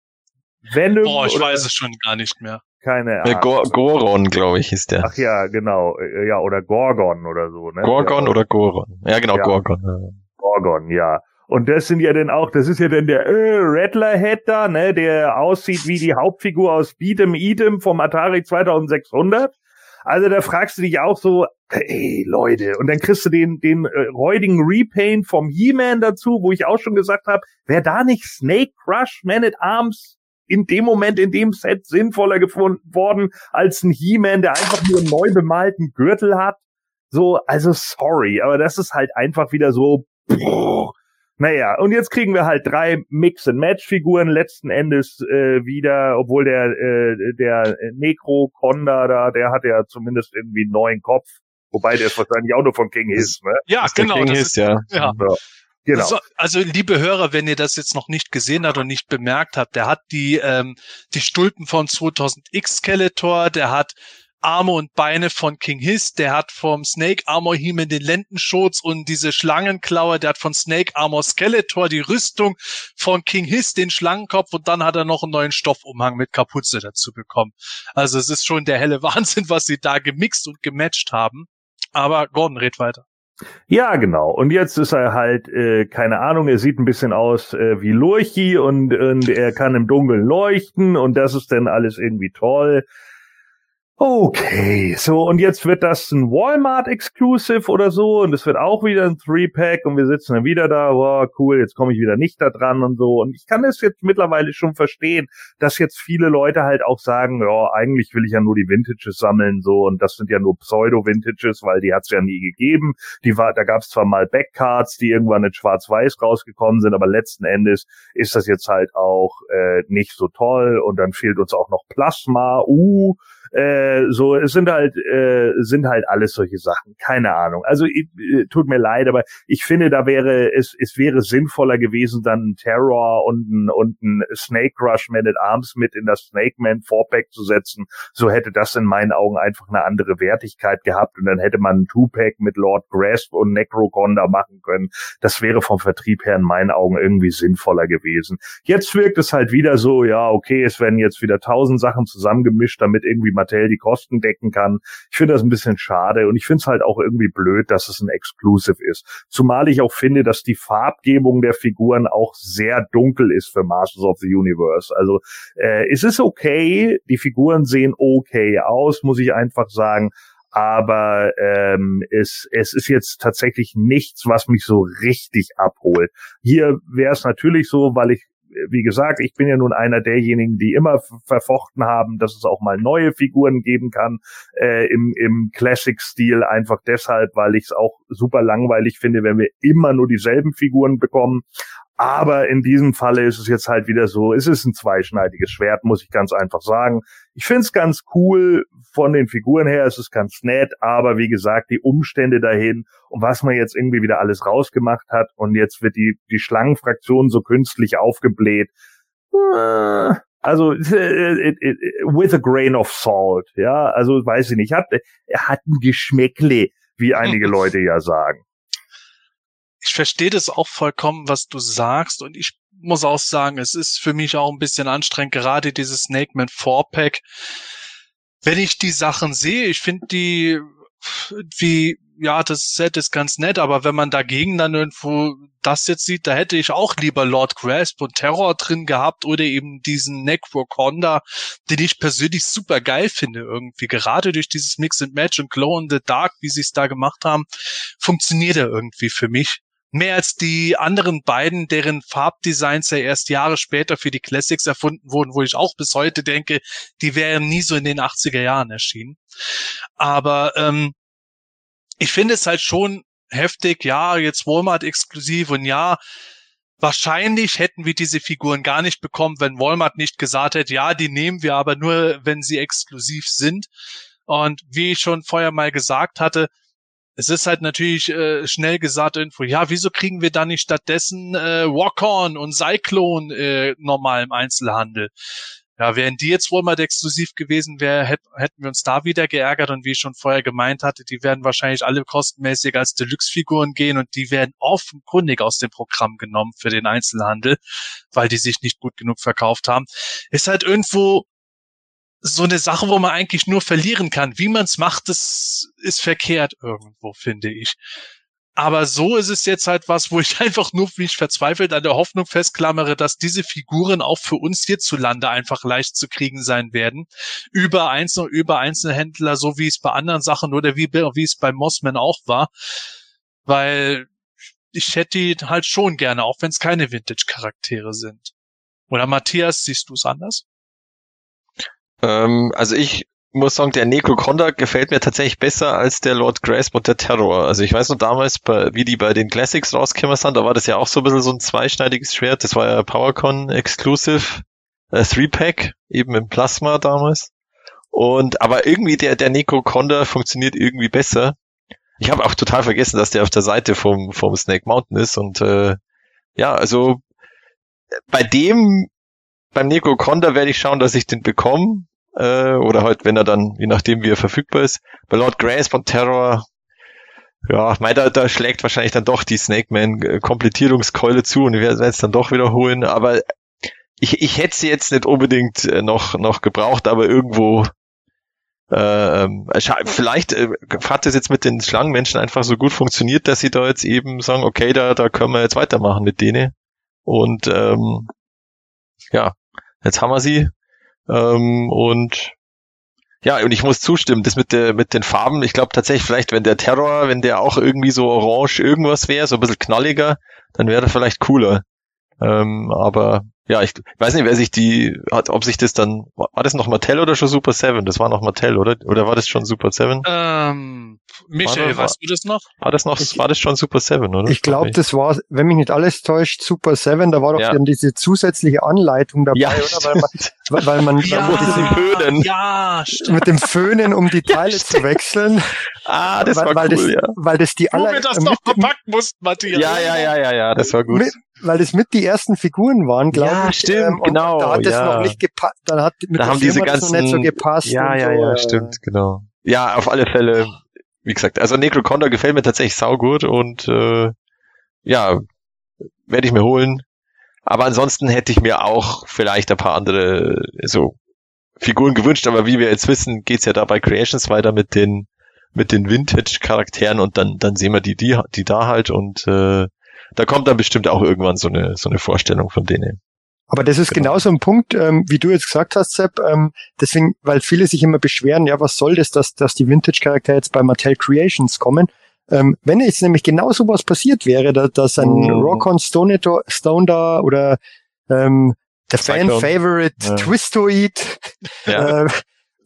Venom. Boah, ich weiß es schon gar nicht mehr. Keine Ahnung. Gor Goron, glaube ich, ist der. Ach ja, genau. Ja, oder Gorgon oder so. Ne? Gorgon ja. oder Goron. Ja, genau, ja. Gorgon. Gorgon, ja. Und das sind ja dann auch, das ist ja dann der äh, Rattlerhead da, ne, der aussieht wie die Hauptfigur aus Beat'em Eat'em vom Atari 2600. Also da fragst du dich auch so, ey Leute, und dann kriegst du den den äh, räudigen Repaint vom He-Man dazu, wo ich auch schon gesagt habe, wäre da nicht Snake Crush Man at Arms in dem Moment in dem Set sinnvoller gefunden worden als ein He-Man, der einfach nur einen neu bemalten Gürtel hat. So, also sorry, aber das ist halt einfach wieder so. Pff, naja, und jetzt kriegen wir halt drei Mix-and-Match-Figuren letzten Endes äh, wieder, obwohl der äh, der Necro Conda da, der hat ja zumindest irgendwie einen neuen Kopf, wobei der ist wahrscheinlich auch nur von King Hiss, ne? Ja, genau. King das Hiss, ist, ja. ja. Ja. Genau. Also, also, liebe Hörer, wenn ihr das jetzt noch nicht gesehen habt und nicht bemerkt habt, der hat die ähm, die Stulpen von 2000X Skeletor, der hat Arme und Beine von King Hiss, der hat vom Snake Armor He-Man den Lendenschutz und diese Schlangenklaue, der hat von Snake Armor Skeletor die Rüstung von King Hiss, den Schlangenkopf und dann hat er noch einen neuen Stoffumhang mit Kapuze dazu bekommen. Also es ist schon der helle [LAUGHS] Wahnsinn, was sie da gemixt und gematcht haben. Aber Gordon, red weiter. Ja, genau. Und jetzt ist er halt, äh, keine Ahnung, er sieht ein bisschen aus äh, wie Lurchi und, und er kann im Dunkeln leuchten und das ist dann alles irgendwie toll. Okay, so und jetzt wird das ein Walmart Exclusive oder so und es wird auch wieder ein Three-Pack und wir sitzen dann wieder da, wow, cool, jetzt komme ich wieder nicht da dran und so und ich kann es jetzt mittlerweile schon verstehen, dass jetzt viele Leute halt auch sagen, ja, eigentlich will ich ja nur die Vintages sammeln so und das sind ja nur Pseudo-Vintages, weil die hat es ja nie gegeben. Die war, da gab es zwar mal Backcards, die irgendwann in Schwarz-Weiß rausgekommen sind, aber letzten Endes ist das jetzt halt auch äh, nicht so toll und dann fehlt uns auch noch Plasma, uh, äh, so, es sind halt, äh, sind halt alles solche Sachen. Keine Ahnung. Also äh, tut mir leid, aber ich finde, da wäre es, es wäre sinnvoller gewesen, dann ein Terror und ein, und ein Snake Rush Man at Arms mit in das Snake Man Four-Pack zu setzen. So hätte das in meinen Augen einfach eine andere Wertigkeit gehabt und dann hätte man ein Two-Pack mit Lord Grasp und Necroconda machen können. Das wäre vom Vertrieb her in meinen Augen irgendwie sinnvoller gewesen. Jetzt wirkt es halt wieder so, ja, okay, es werden jetzt wieder tausend Sachen zusammengemischt, damit irgendwie Mattel die Kosten decken kann. Ich finde das ein bisschen schade und ich finde es halt auch irgendwie blöd, dass es ein Exclusive ist. Zumal ich auch finde, dass die Farbgebung der Figuren auch sehr dunkel ist für Masters of the Universe. Also äh, es ist okay, die Figuren sehen okay aus, muss ich einfach sagen aber ähm, es, es ist jetzt tatsächlich nichts, was mich so richtig abholt. Hier wäre es natürlich so, weil ich wie gesagt, ich bin ja nun einer derjenigen, die immer verfochten haben, dass es auch mal neue Figuren geben kann äh, im, im Classic-Stil, einfach deshalb, weil ich es auch super langweilig finde, wenn wir immer nur dieselben Figuren bekommen. Aber in diesem Falle ist es jetzt halt wieder so, es ist ein zweischneidiges Schwert, muss ich ganz einfach sagen. Ich finde es ganz cool von den Figuren her, es ist ganz nett, aber wie gesagt, die Umstände dahin und was man jetzt irgendwie wieder alles rausgemacht hat und jetzt wird die, die Schlangenfraktion so künstlich aufgebläht. Äh, also [LAUGHS] with a grain of salt, ja, also weiß ich nicht, hat, er hat ein Geschmäckle, wie einige [LAUGHS] Leute ja sagen ich verstehe das auch vollkommen, was du sagst. Und ich muss auch sagen, es ist für mich auch ein bisschen anstrengend, gerade dieses Snake Man 4-Pack. wenn ich die Sachen sehe, ich finde die wie ja, das Set ist ganz nett, aber wenn man dagegen dann irgendwo das jetzt sieht, da hätte ich auch lieber Lord Grasp und Terror drin gehabt oder eben diesen Necroconda, den ich persönlich super geil finde irgendwie. Gerade durch dieses Mix and Match und Glow in the Dark, wie sie es da gemacht haben, funktioniert er irgendwie für mich. Mehr als die anderen beiden, deren Farbdesigns ja erst Jahre später für die Classics erfunden wurden, wo ich auch bis heute denke, die wären nie so in den 80er Jahren erschienen. Aber ähm, ich finde es halt schon heftig, ja, jetzt Walmart exklusiv und ja, wahrscheinlich hätten wir diese Figuren gar nicht bekommen, wenn Walmart nicht gesagt hätte, ja, die nehmen wir aber nur, wenn sie exklusiv sind. Und wie ich schon vorher mal gesagt hatte, es ist halt natürlich äh, schnell gesagt irgendwo, ja, wieso kriegen wir da nicht stattdessen äh, Walk-On und Cyclone äh, normal im Einzelhandel? Ja, wären die jetzt wohl mal exklusiv gewesen wäre, hätt, hätten wir uns da wieder geärgert und wie ich schon vorher gemeint hatte, die werden wahrscheinlich alle kostenmäßig als Deluxe-Figuren gehen und die werden offenkundig aus dem Programm genommen für den Einzelhandel, weil die sich nicht gut genug verkauft haben. Ist halt irgendwo so eine Sache, wo man eigentlich nur verlieren kann. Wie man es macht, das ist verkehrt irgendwo, finde ich. Aber so ist es jetzt halt was, wo ich [LAUGHS] einfach nur wie ich verzweifelt an der Hoffnung festklammere, dass diese Figuren auch für uns hierzulande einfach leicht zu kriegen sein werden. Über einzelne, über Einzelhändler, so wie es bei anderen Sachen oder wie, wie es bei Mossman auch war. Weil ich hätte die halt schon gerne, auch wenn es keine Vintage-Charaktere sind. Oder Matthias, siehst du es anders? Ähm, also ich muss sagen, der Necroconda gefällt mir tatsächlich besser als der Lord Grasp und der Terror. Also ich weiß noch damals, wie die bei den Classics rausgekommen sind, da war das ja auch so ein bisschen so ein zweischneidiges Schwert. Das war ja PowerCon Exclusive äh, Three-Pack, eben im Plasma damals. Und aber irgendwie der, der Necroconda funktioniert irgendwie besser. Ich habe auch total vergessen, dass der auf der Seite vom, vom Snake Mountain ist. Und äh, ja, also bei dem, beim Necroconda werde ich schauen, dass ich den bekomme äh, oder halt, wenn er dann, je nachdem wie er verfügbar ist. Bei Lord Grace von Terror, ja, mein, da, da schlägt wahrscheinlich dann doch die Snake Man äh, Komplettierungskeule zu und ich werde es dann doch wiederholen, aber ich, ich hätte sie jetzt nicht unbedingt äh, noch, noch gebraucht, aber irgendwo äh, ähm, vielleicht äh, hat es jetzt mit den Schlangenmenschen einfach so gut funktioniert, dass sie da jetzt eben sagen, okay, da, da können wir jetzt weitermachen mit denen. Und ähm, ja, jetzt haben wir sie. Ähm, und ja, und ich muss zustimmen, das mit der mit den Farben, ich glaube tatsächlich, vielleicht, wenn der Terror, wenn der auch irgendwie so orange irgendwas wäre, so ein bisschen knalliger, dann wäre er vielleicht cooler. Ähm, aber ja, ich weiß nicht, wer sich die, hat, ob sich das dann, war das noch Mattel oder schon Super Seven? Das war noch Mattel, oder? Oder war das schon Super Seven? Ähm, Michael, war, weißt du das noch? War das noch, ich, war das schon Super Seven, oder? Ich glaube, das war, wenn mich nicht alles täuscht, Super Seven, da war doch ja. dann diese zusätzliche Anleitung dabei, ja, oder? Weil man, weil man, [LAUGHS] ja, weil diese Föhnen. Ja, stimmt. Mit dem Föhnen, um die [LAUGHS] Teile zu wechseln. Ah, das weil, war weil cool, das, ja. Weil das die aller, das noch verpacken mussten, Matthias. Ja, ja, ja, ja, ja, das war gut. Mit, weil das mit die ersten Figuren waren, glaube ja, ich. stimmt, ähm, genau. Da hat ja. das noch nicht gepasst. Dann hat mit da haben diese ganzen, nicht so gepasst. Ja, ja, so, ja, äh, stimmt, genau. Ja, auf alle Fälle, wie gesagt, also Necroconda gefällt mir tatsächlich saugut und äh, ja, werde ich mir holen. Aber ansonsten hätte ich mir auch vielleicht ein paar andere so Figuren gewünscht, aber wie wir jetzt wissen, geht's ja da bei Creations weiter mit den mit den Vintage-Charakteren und dann dann sehen wir die die die da halt und äh, da kommt dann bestimmt auch irgendwann so eine so eine Vorstellung von denen. Aber das ist Genau. genauso ein Punkt, ähm, wie du jetzt gesagt hast, Sepp. Ähm, deswegen, weil viele sich immer beschweren, ja, was soll das, dass, dass die Vintage-Charaktere jetzt bei Mattel Creations kommen. Ähm, wenn jetzt nämlich genau sowas passiert wäre, da, dass ein Mhm. Rock-on Stone, Stone da oder ähm, der. Fan-Favorite Ja. Twistoid, Ja. äh,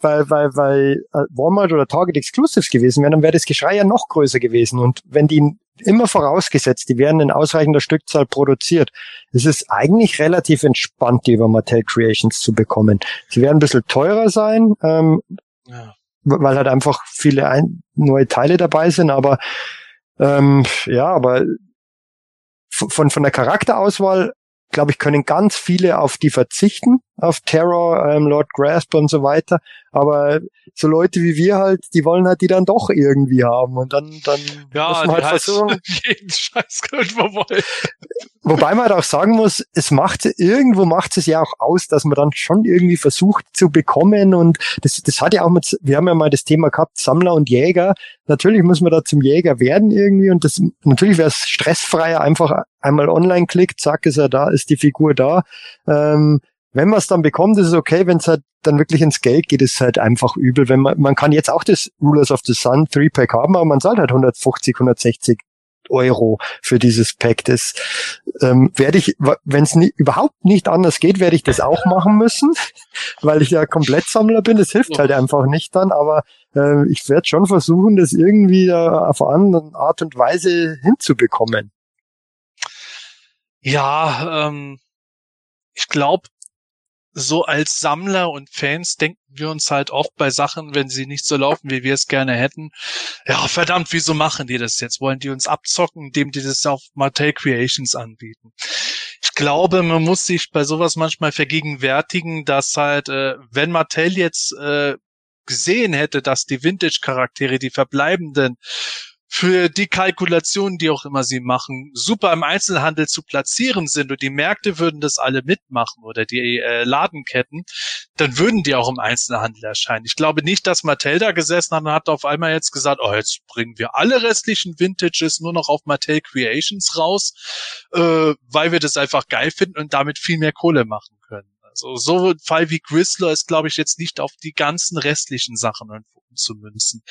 weil, weil, weil äh, Walmart oder Target Exclusives gewesen wären, dann wäre das Geschrei ja noch größer gewesen. Und wenn die immer vorausgesetzt, die werden in ausreichender Stückzahl produziert, es ist eigentlich relativ entspannt, die über Mattel Creations zu bekommen. Sie werden ein bisschen teurer sein, ähm, Ja. weil halt einfach viele ein neue Teile dabei sind, aber ähm, ja, aber von, von der Charakterauswahl, glaube ich, können ganz viele auf die verzichten, auf Terror, ähm, Lord Grasp und so weiter. Aber so Leute wie wir halt, die wollen halt die dann doch irgendwie haben und dann, dann ja, muss man halt, versuchen. [LAUGHS] Jeden Scheiß können wir wollen. Wobei man halt auch sagen muss, es macht, irgendwo macht es ja auch aus, dass man dann schon irgendwie versucht zu bekommen und das, das hat ja auch mit, wir haben ja mal das Thema gehabt, Sammler und Jäger. Natürlich muss man da zum Jäger werden irgendwie und das, natürlich wäre es stressfreier, einfach einmal online klickt, zack, ist er da, ist die Figur da. Ähm, wenn man es dann bekommt, ist es okay. Wenn es halt dann wirklich ins Geld geht, ist es halt einfach übel. Wenn man, man kann jetzt auch das Rulers of the Sun 3-Pack haben, aber man zahlt halt 150, 160 Euro für dieses Pack. Das ähm, werde ich, wenn es überhaupt nicht anders geht, werde ich das auch machen müssen, [LAUGHS] weil ich ja Komplettsammler bin. Das hilft halt einfach nicht dann, aber äh, ich werde schon versuchen, das irgendwie äh, auf eine andere Art und Weise hinzubekommen. Ja, ähm, ich glaube, so als Sammler und Fans denken wir uns halt oft bei Sachen, wenn sie nicht so laufen, wie wir es gerne hätten. Ja, verdammt, wieso machen die das jetzt? Wollen die uns abzocken, indem die das auf Mattel Creations anbieten? Ich glaube, man muss sich bei sowas manchmal vergegenwärtigen, dass halt, äh, wenn Mattel jetzt äh, gesehen hätte, dass die Vintage-Charaktere, die verbleibenden, für die Kalkulationen, die auch immer sie machen, super im Einzelhandel zu platzieren sind und die Märkte würden das alle mitmachen oder die äh, Ladenketten, dann würden die auch im Einzelhandel erscheinen. Ich glaube nicht, dass Mattel da gesessen hat und hat auf einmal jetzt gesagt, oh, jetzt bringen wir alle restlichen Vintages nur noch auf Mattel Creations raus, äh, weil wir das einfach geil finden und damit viel mehr Kohle machen können. Also so ein Fall wie Grizzler ist, glaube ich, jetzt nicht auf die ganzen restlichen Sachen umzumünzen.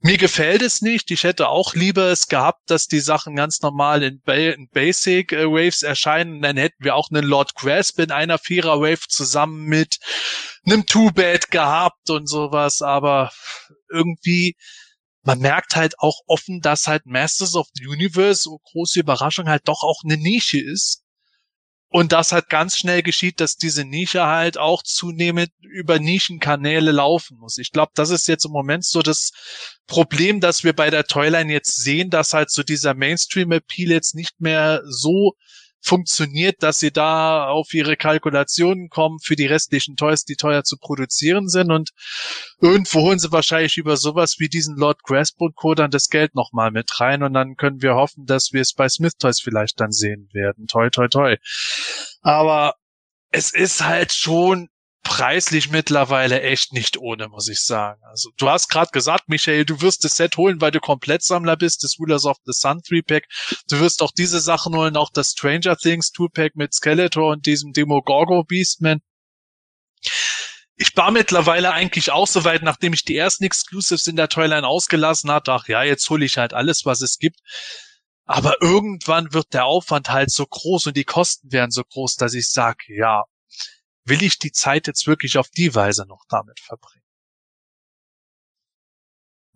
Mir gefällt es nicht. Ich hätte auch lieber es gehabt, dass die Sachen ganz normal in, ba in Basic äh, Waves erscheinen. Dann hätten wir auch einen Lord Grasp in einer Vierer Wave zusammen mit einem Two-Bad gehabt und sowas. Aber irgendwie, man merkt halt auch offen, dass halt Masters of the Universe, so große Überraschung, halt doch auch eine Nische ist. Und das halt ganz schnell geschieht, dass diese Nische halt auch zunehmend über Nischenkanäle laufen muss. Ich glaube, das ist jetzt im Moment so das Problem, dass wir bei der Toyline jetzt sehen, dass halt so dieser Mainstream-Appeal jetzt nicht mehr so funktioniert, dass sie da auf ihre Kalkulationen kommen für die restlichen Toys, die teuer zu produzieren sind und irgendwo holen sie wahrscheinlich über sowas wie diesen Lord Grasport Co. dann das Geld nochmal mit rein und dann können wir hoffen, dass wir es bei Smith Toys vielleicht dann sehen werden. Toi, toi, toi. Aber es ist halt schon preislich mittlerweile echt nicht ohne, muss ich sagen. Also du hast gerade gesagt, Michael, du wirst das Set holen, weil du Komplettsammler bist, das Rulers of the Sun 3-Pack. Du wirst auch diese Sachen holen, auch das Stranger Things 2-Pack mit Skeletor und diesem Demogorgo Beastman. Ich war mittlerweile eigentlich auch so weit, nachdem ich die ersten Exclusives in der Toyline ausgelassen hatte, ach ja, jetzt hole ich halt alles, was es gibt. Aber irgendwann wird der Aufwand halt so groß und die Kosten werden so groß, dass ich sage, ja, will ich die Zeit jetzt wirklich auf die Weise noch damit verbringen?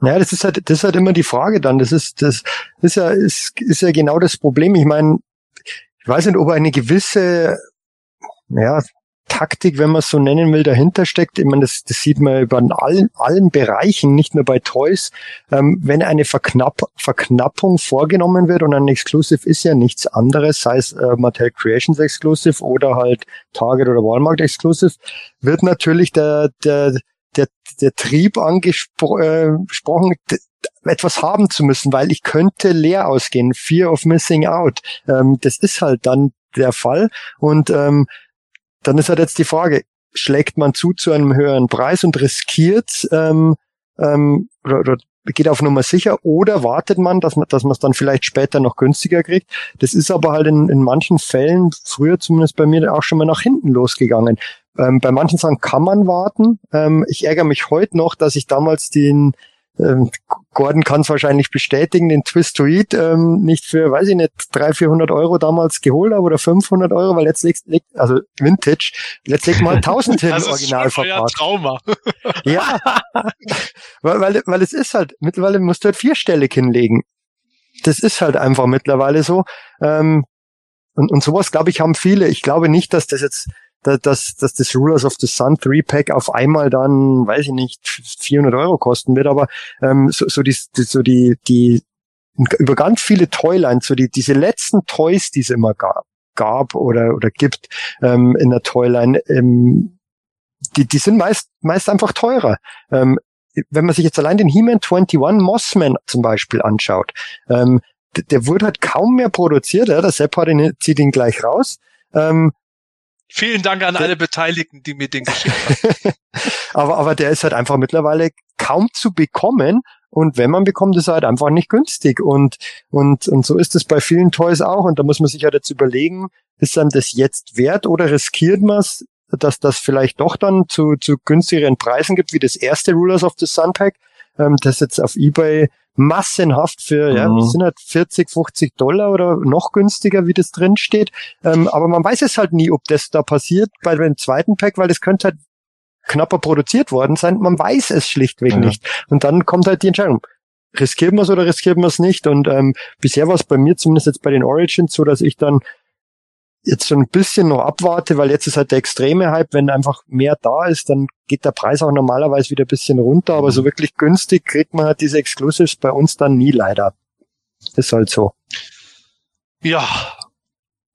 Ja, das ist halt, das ist halt immer die Frage dann. Das ist, das ist ja, ist, ist ja genau das Problem. Ich meine, ich weiß nicht, ob eine gewisse, ja, Taktik, wenn man es so nennen will, dahinter steckt. Ich meine, das, das sieht man über allen, allen Bereichen, nicht nur bei Toys. Ähm, wenn eine Verknapp, Verknappung vorgenommen wird und ein Exclusive ist ja nichts anderes, sei es äh, Mattel Creations Exclusive oder halt Target oder Walmart Exclusive, wird natürlich der, der, der, der Trieb angesprochen, äh, etwas haben zu müssen, weil ich könnte leer ausgehen. Fear of missing out. Ähm, das ist halt dann der Fall. Und ähm, dann ist halt jetzt die Frage, schlägt man zu zu einem höheren Preis und riskiert ähm, ähm, oder, oder geht auf Nummer sicher oder wartet man, dass man dass man es dann vielleicht später noch günstiger kriegt. Das ist aber halt in, in manchen Fällen, früher zumindest bei mir, auch schon mal nach hinten losgegangen. Ähm, bei manchen Sachen kann man warten. Ähm, ich ärgere mich heute noch, dass ich damals den ähm, Gordon kann es wahrscheinlich bestätigen, den Twist to Eat ähm, nicht für, weiß ich nicht, 300, 400 Euro damals geholt habe oder 500 Euro, weil legt also Vintage, jetzt legt mal 1000 [LAUGHS] hin, das original ist verpackt. Trauma. [LAUGHS] ja, weil, weil, weil es ist halt, mittlerweile musst du halt vierstellig hinlegen. Das ist halt einfach mittlerweile so. Ähm, und, und sowas, glaube ich, haben viele. Ich glaube nicht, dass das jetzt dass, dass das Rulers of the Sun 3-Pack auf einmal dann, weiß ich nicht, 400 Euro kosten wird, aber ähm, so, so, die, so die, die über ganz viele Toylines, so die, diese letzten Toys, die es immer gab, gab oder, oder gibt ähm, in der Toyline, ähm, die, die sind meist, meist einfach teurer. Ähm, wenn man sich jetzt allein den He-Man 21 Mossman zum Beispiel anschaut, ähm, der, der wurde halt kaum mehr produziert, ja, der Sepp hat ihn, zieht ihn gleich raus. Ähm, Vielen Dank an alle Beteiligten, die mir den geschickt haben. [LAUGHS] aber, aber der ist halt einfach mittlerweile kaum zu bekommen. Und wenn man bekommt, ist er halt einfach nicht günstig. Und, und, und so ist es bei vielen Toys auch. Und da muss man sich halt jetzt überlegen, ist dann das jetzt wert oder riskiert man es, dass das vielleicht doch dann zu, zu günstigeren Preisen gibt, wie das erste Rulers of the Sun Pack, ähm, das jetzt auf Ebay massenhaft für, mhm. ja, sind halt 40, 50 Dollar oder noch günstiger, wie das drin steht. Ähm, aber man weiß es halt nie, ob das da passiert bei dem zweiten Pack, weil das könnte halt knapper produziert worden sein. Man weiß es schlichtweg ja. nicht. Und dann kommt halt die Entscheidung. Riskieren wir es oder riskieren wir es nicht? Und ähm, bisher war es bei mir zumindest jetzt bei den Origins so, dass ich dann jetzt so ein bisschen noch abwarte, weil jetzt ist halt der extreme Hype, wenn einfach mehr da ist, dann geht der Preis auch normalerweise wieder ein bisschen runter, aber so mhm. wirklich günstig kriegt man halt diese Exclusives bei uns dann nie leider. Ist halt so. Ja,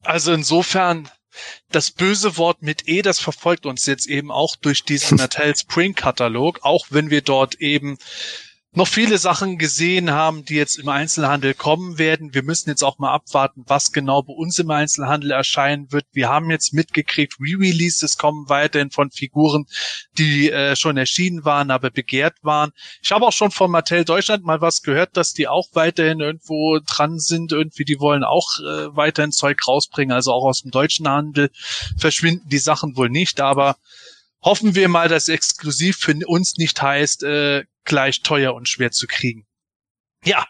also insofern, das böse Wort mit E, das verfolgt uns jetzt eben auch durch diesen [LAUGHS] Mattel Spring Katalog, auch wenn wir dort eben noch viele Sachen gesehen haben, die jetzt im Einzelhandel kommen werden. Wir müssen jetzt auch mal abwarten, was genau bei uns im Einzelhandel erscheinen wird. Wir haben jetzt mitgekriegt, Re-Releases kommen weiterhin von Figuren, die äh, schon erschienen waren, aber begehrt waren. Ich habe auch schon von Mattel Deutschland mal was gehört, dass die auch weiterhin irgendwo dran sind. Irgendwie, die wollen auch äh, weiterhin Zeug rausbringen. Also auch aus dem deutschen Handel verschwinden die Sachen wohl nicht, aber hoffen wir mal, dass exklusiv für uns nicht heißt, äh, gleich teuer und schwer zu kriegen. Ja,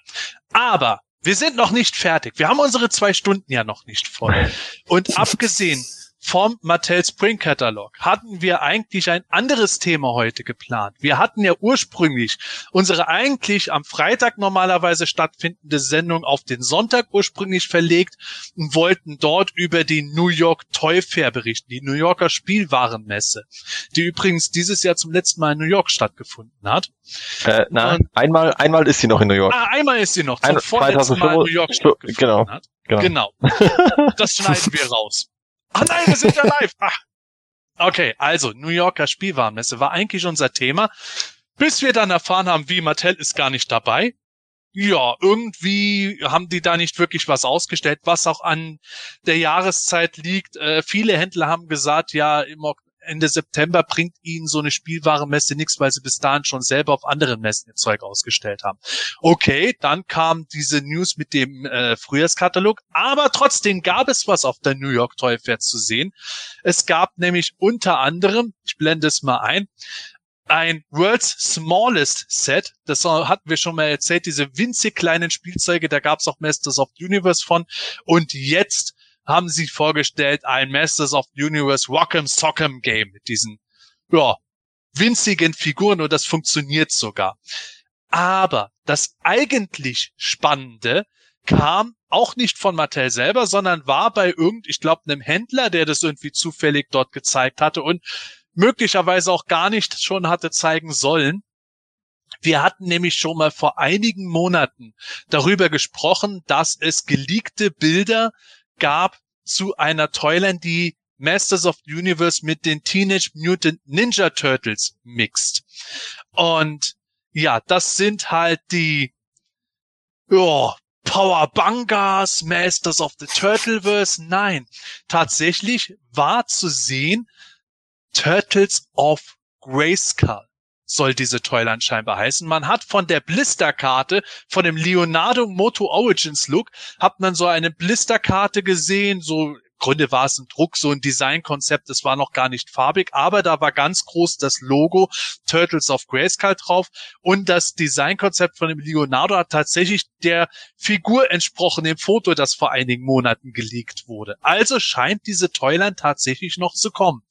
aber wir sind noch nicht fertig. Wir haben unsere zwei Stunden ja noch nicht voll. Und [LAUGHS] abgesehen vom Mattel Spring Catalog hatten wir eigentlich ein anderes Thema heute geplant. Wir hatten ja ursprünglich unsere eigentlich am Freitag normalerweise stattfindende Sendung auf den Sonntag ursprünglich verlegt und wollten dort über die New York Toy Fair berichten, die New Yorker Spielwarenmesse, die übrigens dieses Jahr zum letzten Mal in New York stattgefunden hat. Äh, nein, einmal, einmal ist sie noch in New York. Ah, einmal ist sie noch zum Ein, vorletzten Mal in New York stattgefunden genau, hat. Genau. genau. [LAUGHS] Das schneiden wir raus. Ah nein, wir sind ja live. Ach. Okay, also New Yorker Spielwarenmesse war eigentlich unser Thema, bis wir dann erfahren haben, wie Mattel ist gar nicht dabei. Ja, irgendwie haben die da nicht wirklich was ausgestellt, was auch an der Jahreszeit liegt. Äh, viele Händler haben gesagt, ja, im Ende September bringt ihnen so eine Spielwarenmesse nichts, weil sie bis dahin schon selber auf anderen Messen ihr Zeug ausgestellt haben. Okay, dann kam diese News mit dem äh, Frühjahrskatalog, aber trotzdem gab es was auf der New York Toy Fair zu sehen. Es gab nämlich unter anderem, ich blende es mal ein, ein World's Smallest Set. Das hatten wir schon mal erzählt, diese winzig kleinen Spielzeuge, da gab es auch Masters of the Universe von. Und jetzt haben sie vorgestellt ein Masters of Universe Rock'em Sock'em Game mit diesen, ja, winzigen Figuren und das funktioniert sogar. Aber das eigentlich Spannende kam auch nicht von Mattel selber, sondern war bei irgend, ich glaube, einem Händler, der das irgendwie zufällig dort gezeigt hatte und möglicherweise auch gar nicht schon hatte zeigen sollen. Wir hatten nämlich schon mal vor einigen Monaten darüber gesprochen, dass es geleakte Bilder gab zu einer Toyline, die Masters of the Universe mit den Teenage Mutant Ninja Turtles mixt. Und ja, das sind halt die oh, Power Bangas, Masters of the Turtleverse. Nein, tatsächlich war zu sehen Turtles of Grayskull soll diese Toyline scheinbar heißen. Man hat von der Blisterkarte, von dem Leonardo Moto Origins Look, hat man so eine Blisterkarte gesehen, so Gründe war es ein Druck, so ein Designkonzept, es war noch gar nicht farbig, aber da war ganz groß das Logo Turtles of Grayskull drauf und das Designkonzept von dem Leonardo hat tatsächlich der Figur entsprochen, dem Foto, das vor einigen Monaten geleakt wurde. Also scheint diese Toyline tatsächlich noch zu kommen.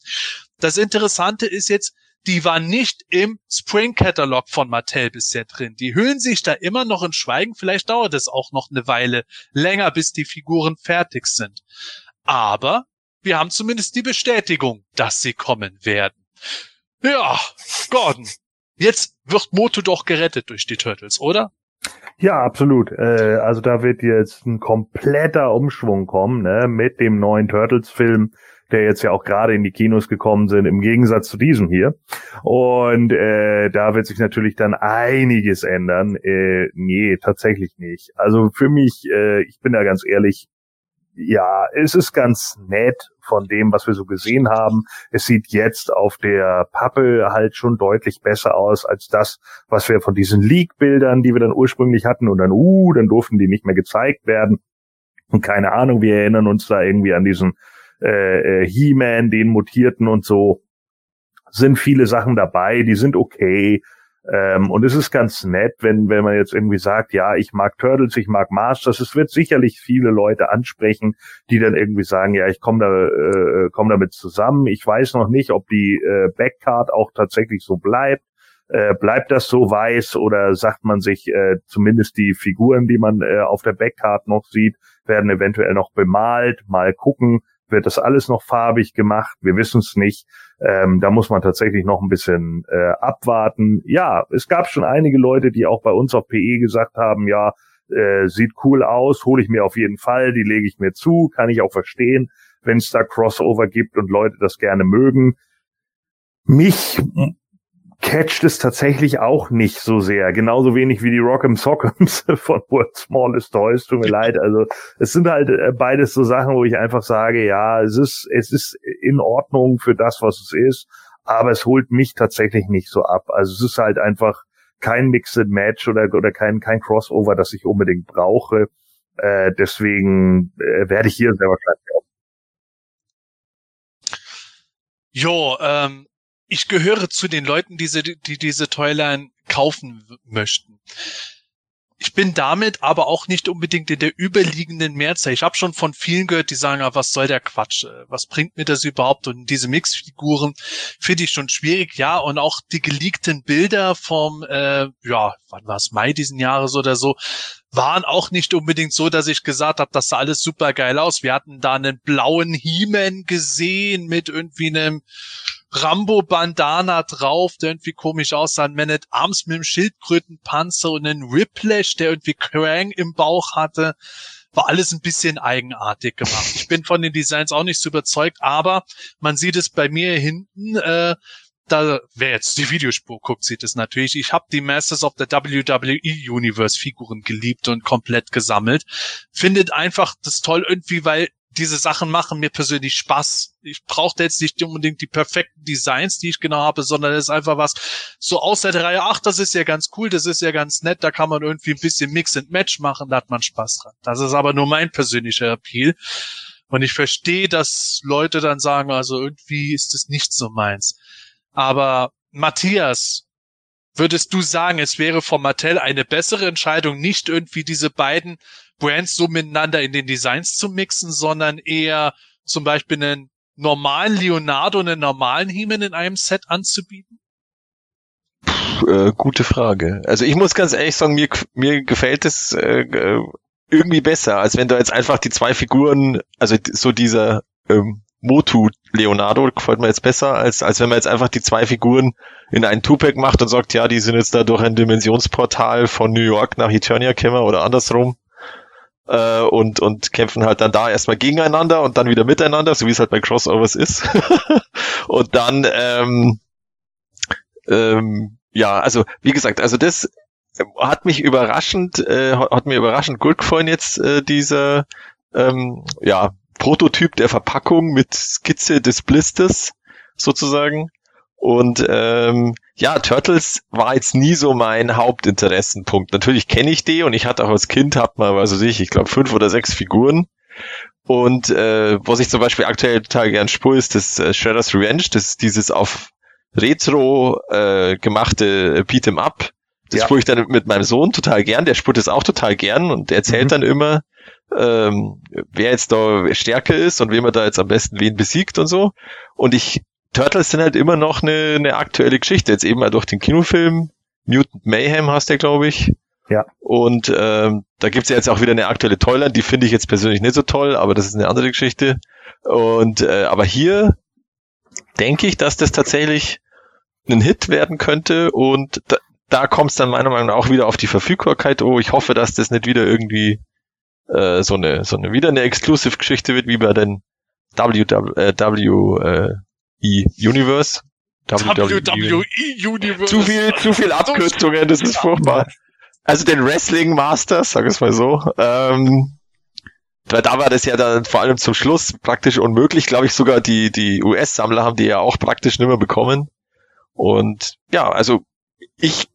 Das Interessante ist jetzt, die war nicht im Spring Catalog von Mattel bisher drin. Die hüllen sich da immer noch in Schweigen. Vielleicht dauert es auch noch eine Weile länger, bis die Figuren fertig sind. Aber wir haben zumindest die Bestätigung, dass sie kommen werden. Ja, Gordon. Jetzt wird Moto doch gerettet durch die Turtles, oder? Ja, absolut. Äh, also da wird jetzt ein kompletter Umschwung kommen, ne, mit dem neuen Turtles-Film, der jetzt ja auch gerade in die Kinos gekommen sind, im Gegensatz zu diesem hier. Und äh, da wird sich natürlich dann einiges ändern. Äh, nee, tatsächlich nicht. Also für mich, äh, ich bin da ganz ehrlich, ja, es ist ganz nett von dem, was wir so gesehen haben. Es sieht jetzt auf der Pappe halt schon deutlich besser aus als das, was wir von diesen Leak-Bildern, die wir dann ursprünglich hatten und dann, uh, dann durften die nicht mehr gezeigt werden. Und keine Ahnung, wir erinnern uns da irgendwie an diesen äh, äh He-Man, den mutierten und so. Sind viele Sachen dabei, die sind okay. Ähm, und es ist ganz nett, wenn, wenn man jetzt irgendwie sagt, ja, ich mag Turtles, ich mag Masters. Es wird sicherlich viele Leute ansprechen, die dann irgendwie sagen, ja, ich komme da, äh, komm damit zusammen. Ich weiß noch nicht, ob die äh, Backcard auch tatsächlich so bleibt. Äh, bleibt das so weiß oder sagt man sich, äh, zumindest die Figuren, die man äh, auf der Backcard noch sieht, werden eventuell noch bemalt, mal gucken wird das alles noch farbig gemacht? Wir wissen es nicht. Ähm, da muss man tatsächlich noch ein bisschen äh, abwarten. Ja, es gab schon einige Leute, die auch bei uns auf PE gesagt haben, ja, äh, sieht cool aus, hole ich mir auf jeden Fall, die lege ich mir zu, kann ich auch verstehen, wenn es da Crossover gibt und Leute das gerne mögen. Mich catcht es tatsächlich auch nicht so sehr. Genauso wenig wie die Rock'em Sock'ems [LAUGHS] von World's Smallest Toys. Tut mir leid. Also es sind halt äh, beides so Sachen, wo ich einfach sage, ja, es ist, es ist in Ordnung für das, was es ist, aber es holt mich tatsächlich nicht so ab. Also es ist halt einfach kein Mixed Match oder, oder kein, kein Crossover, das ich unbedingt brauche. Äh, deswegen äh, werde ich hier sehr wahrscheinlich auch. Jo, ähm, ich gehöre zu den Leuten, die, die diese Toyline kaufen möchten. Ich bin damit aber auch nicht unbedingt in der überliegenden Mehrzahl. Ich habe schon von vielen gehört, die sagen, ah, was soll der Quatsch? Äh, was bringt mir das überhaupt? Und diese Mixfiguren finde ich schon schwierig. Ja, und auch die geleakten Bilder vom, äh, ja, wann war es, Mai diesen Jahres oder so, waren auch nicht unbedingt so, dass ich gesagt habe, das sah alles super geil aus. Wir hatten da einen blauen He-Man gesehen mit irgendwie einem Rambo-Bandana drauf, der irgendwie komisch aussah, Man at Arms mit dem Schildkrötenpanzer und einen Whiplash, der irgendwie Krang im Bauch hatte. War alles ein bisschen eigenartig gemacht. Ich bin von den Designs auch nicht so überzeugt, aber man sieht es bei mir hinten, äh, da, wer jetzt die Videospur guckt, sieht es natürlich. Ich habe die Masters of the WWE Universe Figuren geliebt und komplett gesammelt. Findet einfach das toll irgendwie, weil diese Sachen machen mir persönlich Spaß. Ich brauchte jetzt nicht unbedingt die perfekten Designs, die ich genau habe, sondern es ist einfach was so aus der Reihe, ach, das ist ja ganz cool, das ist ja ganz nett, da kann man irgendwie ein bisschen Mix and Match machen, da hat man Spaß dran. Das ist aber nur mein persönlicher Appeal. Und ich verstehe, dass Leute dann sagen, also irgendwie ist das nicht so meins. Aber Matthias, würdest du sagen, es wäre von Mattel eine bessere Entscheidung, nicht irgendwie diese beiden Brands so miteinander in den Designs zu mixen, sondern eher zum Beispiel einen normalen Leonardo und einen normalen He-Man in einem Set anzubieten? Puh, äh, gute Frage. Also ich muss ganz ehrlich sagen, mir, mir gefällt es äh, äh irgendwie besser, als wenn du jetzt einfach die zwei Figuren, also so dieser ähm, Motu Leonardo gefällt mir jetzt besser, als, als wenn man jetzt einfach die zwei Figuren in einen Tupac macht und sagt, ja, die sind jetzt da durch ein Dimensionsportal von New York nach Eternia gekommen oder andersrum äh, und, und kämpfen halt dann da erstmal gegeneinander und dann wieder miteinander, so wie es halt bei Crossovers ist. [LAUGHS] und dann, ähm, ähm, ja, also wie gesagt, also das hat mich überraschend, äh, hat mir überraschend gut gefallen jetzt äh, dieser ähm, ja, Prototyp der Verpackung mit Skizze des Blisters sozusagen. Und ähm, ja, Turtles war jetzt nie so mein Hauptinteressenpunkt. Natürlich kenne ich die und ich hatte auch als Kind, hab mal, weiß ich, ich glaube fünf oder sechs Figuren. Und äh, was ich zum Beispiel aktuell total gern spur, ist das äh, Shredder's Revenge, das ist dieses auf Retro äh, gemachte Beat'em Up. Das ja. spure ich dann mit meinem Sohn total gern, der spurt es auch total gern und erzählt mhm. dann immer, ähm, wer jetzt da stärker ist und wie man da jetzt am besten wen besiegt und so. Und ich Turtles sind halt immer noch eine, eine aktuelle Geschichte. Jetzt eben mal durch den Kinofilm. Mutant Mayhem hast du, glaube ich. Ja. Und ähm, da gibt's ja jetzt auch wieder eine aktuelle Toyland, die finde ich jetzt persönlich nicht so toll, aber das ist eine andere Geschichte. Und äh, aber hier denke ich, dass das tatsächlich ein Hit werden könnte und da, da kommt es dann meiner Meinung nach auch wieder auf die Verfügbarkeit. Oh, ich hoffe, dass das nicht wieder irgendwie äh, so eine so eine wieder eine Exclusive-Geschichte wird wie bei den WWE äh, Universe. WWE Universe. Zu viel, zu viel Abkürzungen, das ist furchtbar. Also den Wrestling Masters, sag es mal so. Ähm, weil da war das ja dann vor allem zum Schluss praktisch unmöglich, glaube ich, sogar die, die US-Sammler haben die ja auch praktisch nicht mehr bekommen. Und ja, also ich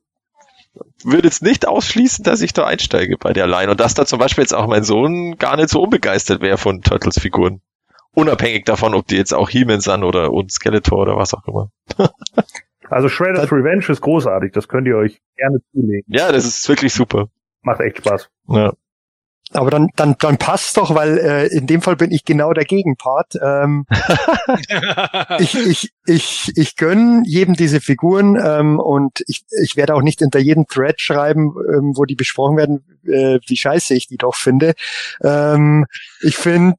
würde jetzt nicht ausschließen, dass ich da einsteige bei der Line und dass da zum Beispiel jetzt auch mein Sohn gar nicht so unbegeistert wäre von Turtles-Figuren. Unabhängig davon, ob die jetzt auch He-Man sind oder und Skeletor oder was auch immer. [LAUGHS] Also Shredder's Revenge ist großartig, das könnt ihr euch gerne zulegen. Ja, das ist wirklich super. Macht echt Spaß. Ja. Aber dann, dann, dann passt doch, weil äh, in dem Fall bin ich genau der Gegenpart. Ähm, [LAUGHS] ich, ich, ich, ich gönn jedem diese Figuren ähm, und ich, ich werde auch nicht hinter jeden Thread schreiben, ähm, wo die besprochen werden, äh, wie scheiße ich die doch finde. Ähm, ich finde,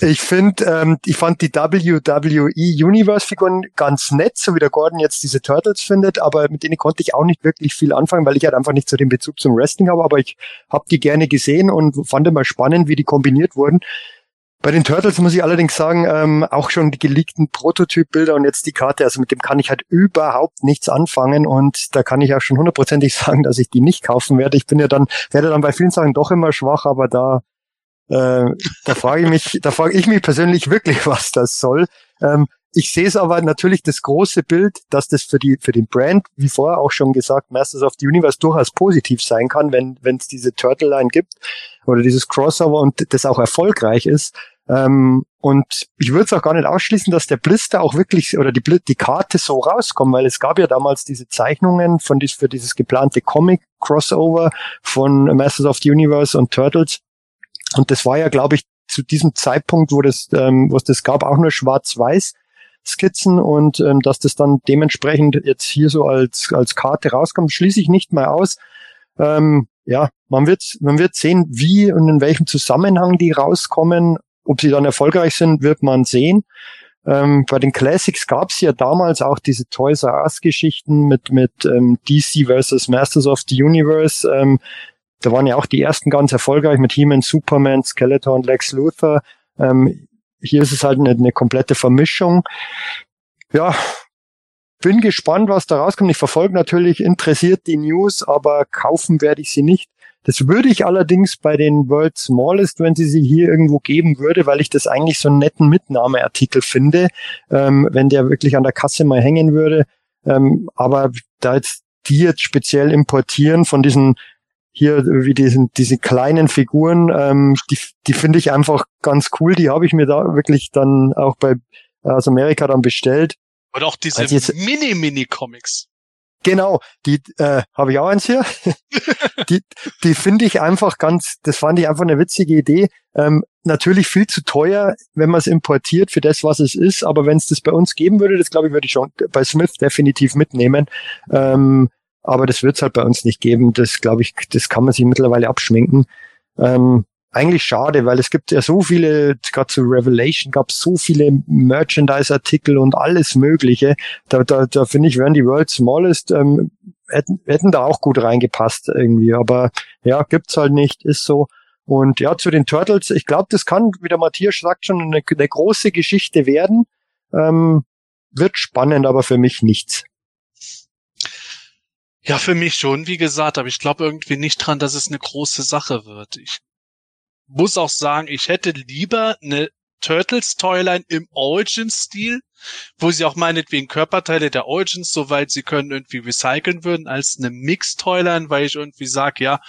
ich finde, ähm, ich fand die WWE Universe Figuren ganz nett, so wie der Gordon jetzt diese Turtles findet, aber mit denen konnte ich auch nicht wirklich viel anfangen, weil ich halt einfach nicht so den Bezug zum Wrestling habe, aber ich habe die gerne gesehen und fand immer spannend, wie die kombiniert wurden. Bei den Turtles muss ich allerdings sagen, ähm, auch schon die geleakten Prototypbilder und jetzt die Karte, also mit dem kann ich halt überhaupt nichts anfangen und da kann ich auch schon hundertprozentig [LAUGHS] sagen, dass ich die nicht kaufen werde. Ich bin ja dann, werde dann bei vielen Sachen doch immer schwach, aber da, äh, da frage ich mich, [LAUGHS] da frage ich mich persönlich wirklich, was das soll. Ähm, ich sehe es aber natürlich das große Bild, dass das für die für den Brand, wie vorher auch schon gesagt, Masters of the Universe durchaus positiv sein kann, wenn wenn es diese Turtle Line gibt oder dieses Crossover und das auch erfolgreich ist. Ähm, und ich würde es auch gar nicht ausschließen, dass der Blister auch wirklich oder die, die Karte so rauskommt, weil es gab ja damals diese Zeichnungen von dies, für dieses geplante Comic Crossover von Masters of the Universe und Turtles. Und das war ja, glaube ich, zu diesem Zeitpunkt, wo das, ähm, wo es das gab, auch nur schwarz-weiß. Skizzen und ähm, dass das dann dementsprechend jetzt hier so als, als Karte rauskommt, schließe ich nicht mal aus. Ähm, ja, man wird, man wird sehen, wie und in welchem Zusammenhang die rauskommen. Ob sie dann erfolgreich sind, wird man sehen. Ähm, bei den Classics gab es ja damals auch diese Toys R Us Geschichten mit mit ähm, DC versus Masters of the Universe. Ähm, da waren ja auch die ersten ganz erfolgreich mit He-Man, Superman, Skeletor und Lex Luthor. Ähm, hier ist es halt eine, eine komplette Vermischung. Ja, bin gespannt, was da rauskommt. Ich verfolge natürlich interessiert die News, aber kaufen werde ich sie nicht. Das würde ich allerdings bei den World Smallest, wenn sie sie hier irgendwo geben würde, weil ich das eigentlich so einen netten Mitnahmeartikel finde, ähm, wenn der wirklich an der Kasse mal hängen würde. Ähm, aber da jetzt die jetzt speziell importieren von diesen hier wie diesen, diese kleinen Figuren, ähm, die, die finde ich einfach ganz cool. Die habe ich mir da wirklich dann auch bei aus Amerika dann bestellt. Oder auch diese Mini-Mini-Comics. Genau, die äh, habe ich auch eins hier. [LAUGHS] die die finde ich einfach ganz, das fand ich einfach eine witzige Idee. Ähm, natürlich viel zu teuer, wenn man es importiert für das, was es ist. Aber wenn es das bei uns geben würde, das glaube ich, würde ich schon bei Smith definitiv mitnehmen. Ähm, aber das wird es halt bei uns nicht geben. Das glaube ich, das kann man sich mittlerweile abschminken. Ähm, eigentlich schade, weil es gibt ja so viele, gerade zu Revelation gab es so viele Merchandise-Artikel und alles Mögliche. Da, da, da finde ich, wären die World Smallest ähm, hätten, hätten da auch gut reingepasst irgendwie. Aber ja, gibt's halt nicht, ist so. Und ja, zu den Turtles, ich glaube, das kann, wie der Matthias sagt, schon eine, eine große Geschichte werden. Ähm, wird spannend, aber für mich nichts. Ja, für mich schon, wie gesagt, aber ich glaube irgendwie nicht dran, dass es eine große Sache wird. Ich muss auch sagen, ich hätte lieber eine Turtles Toyline im Origin-Stil, wo sie auch meinetwegen Körperteile der Origins, soweit sie können, irgendwie recyceln würden, als eine Mix-Toyline, weil ich irgendwie sage, ja,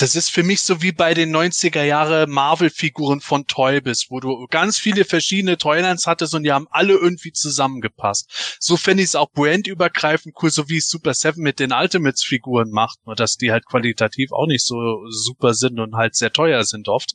das ist für mich so wie bei den 90er Jahre Marvel-Figuren von Toybis, wo du ganz viele verschiedene Toylines hattest und die haben alle irgendwie zusammengepasst. So fände ich es auch brandübergreifend cool, so wie es Super Seven mit den Ultimates-Figuren macht, nur dass die halt qualitativ auch nicht so super sind und halt sehr teuer sind oft.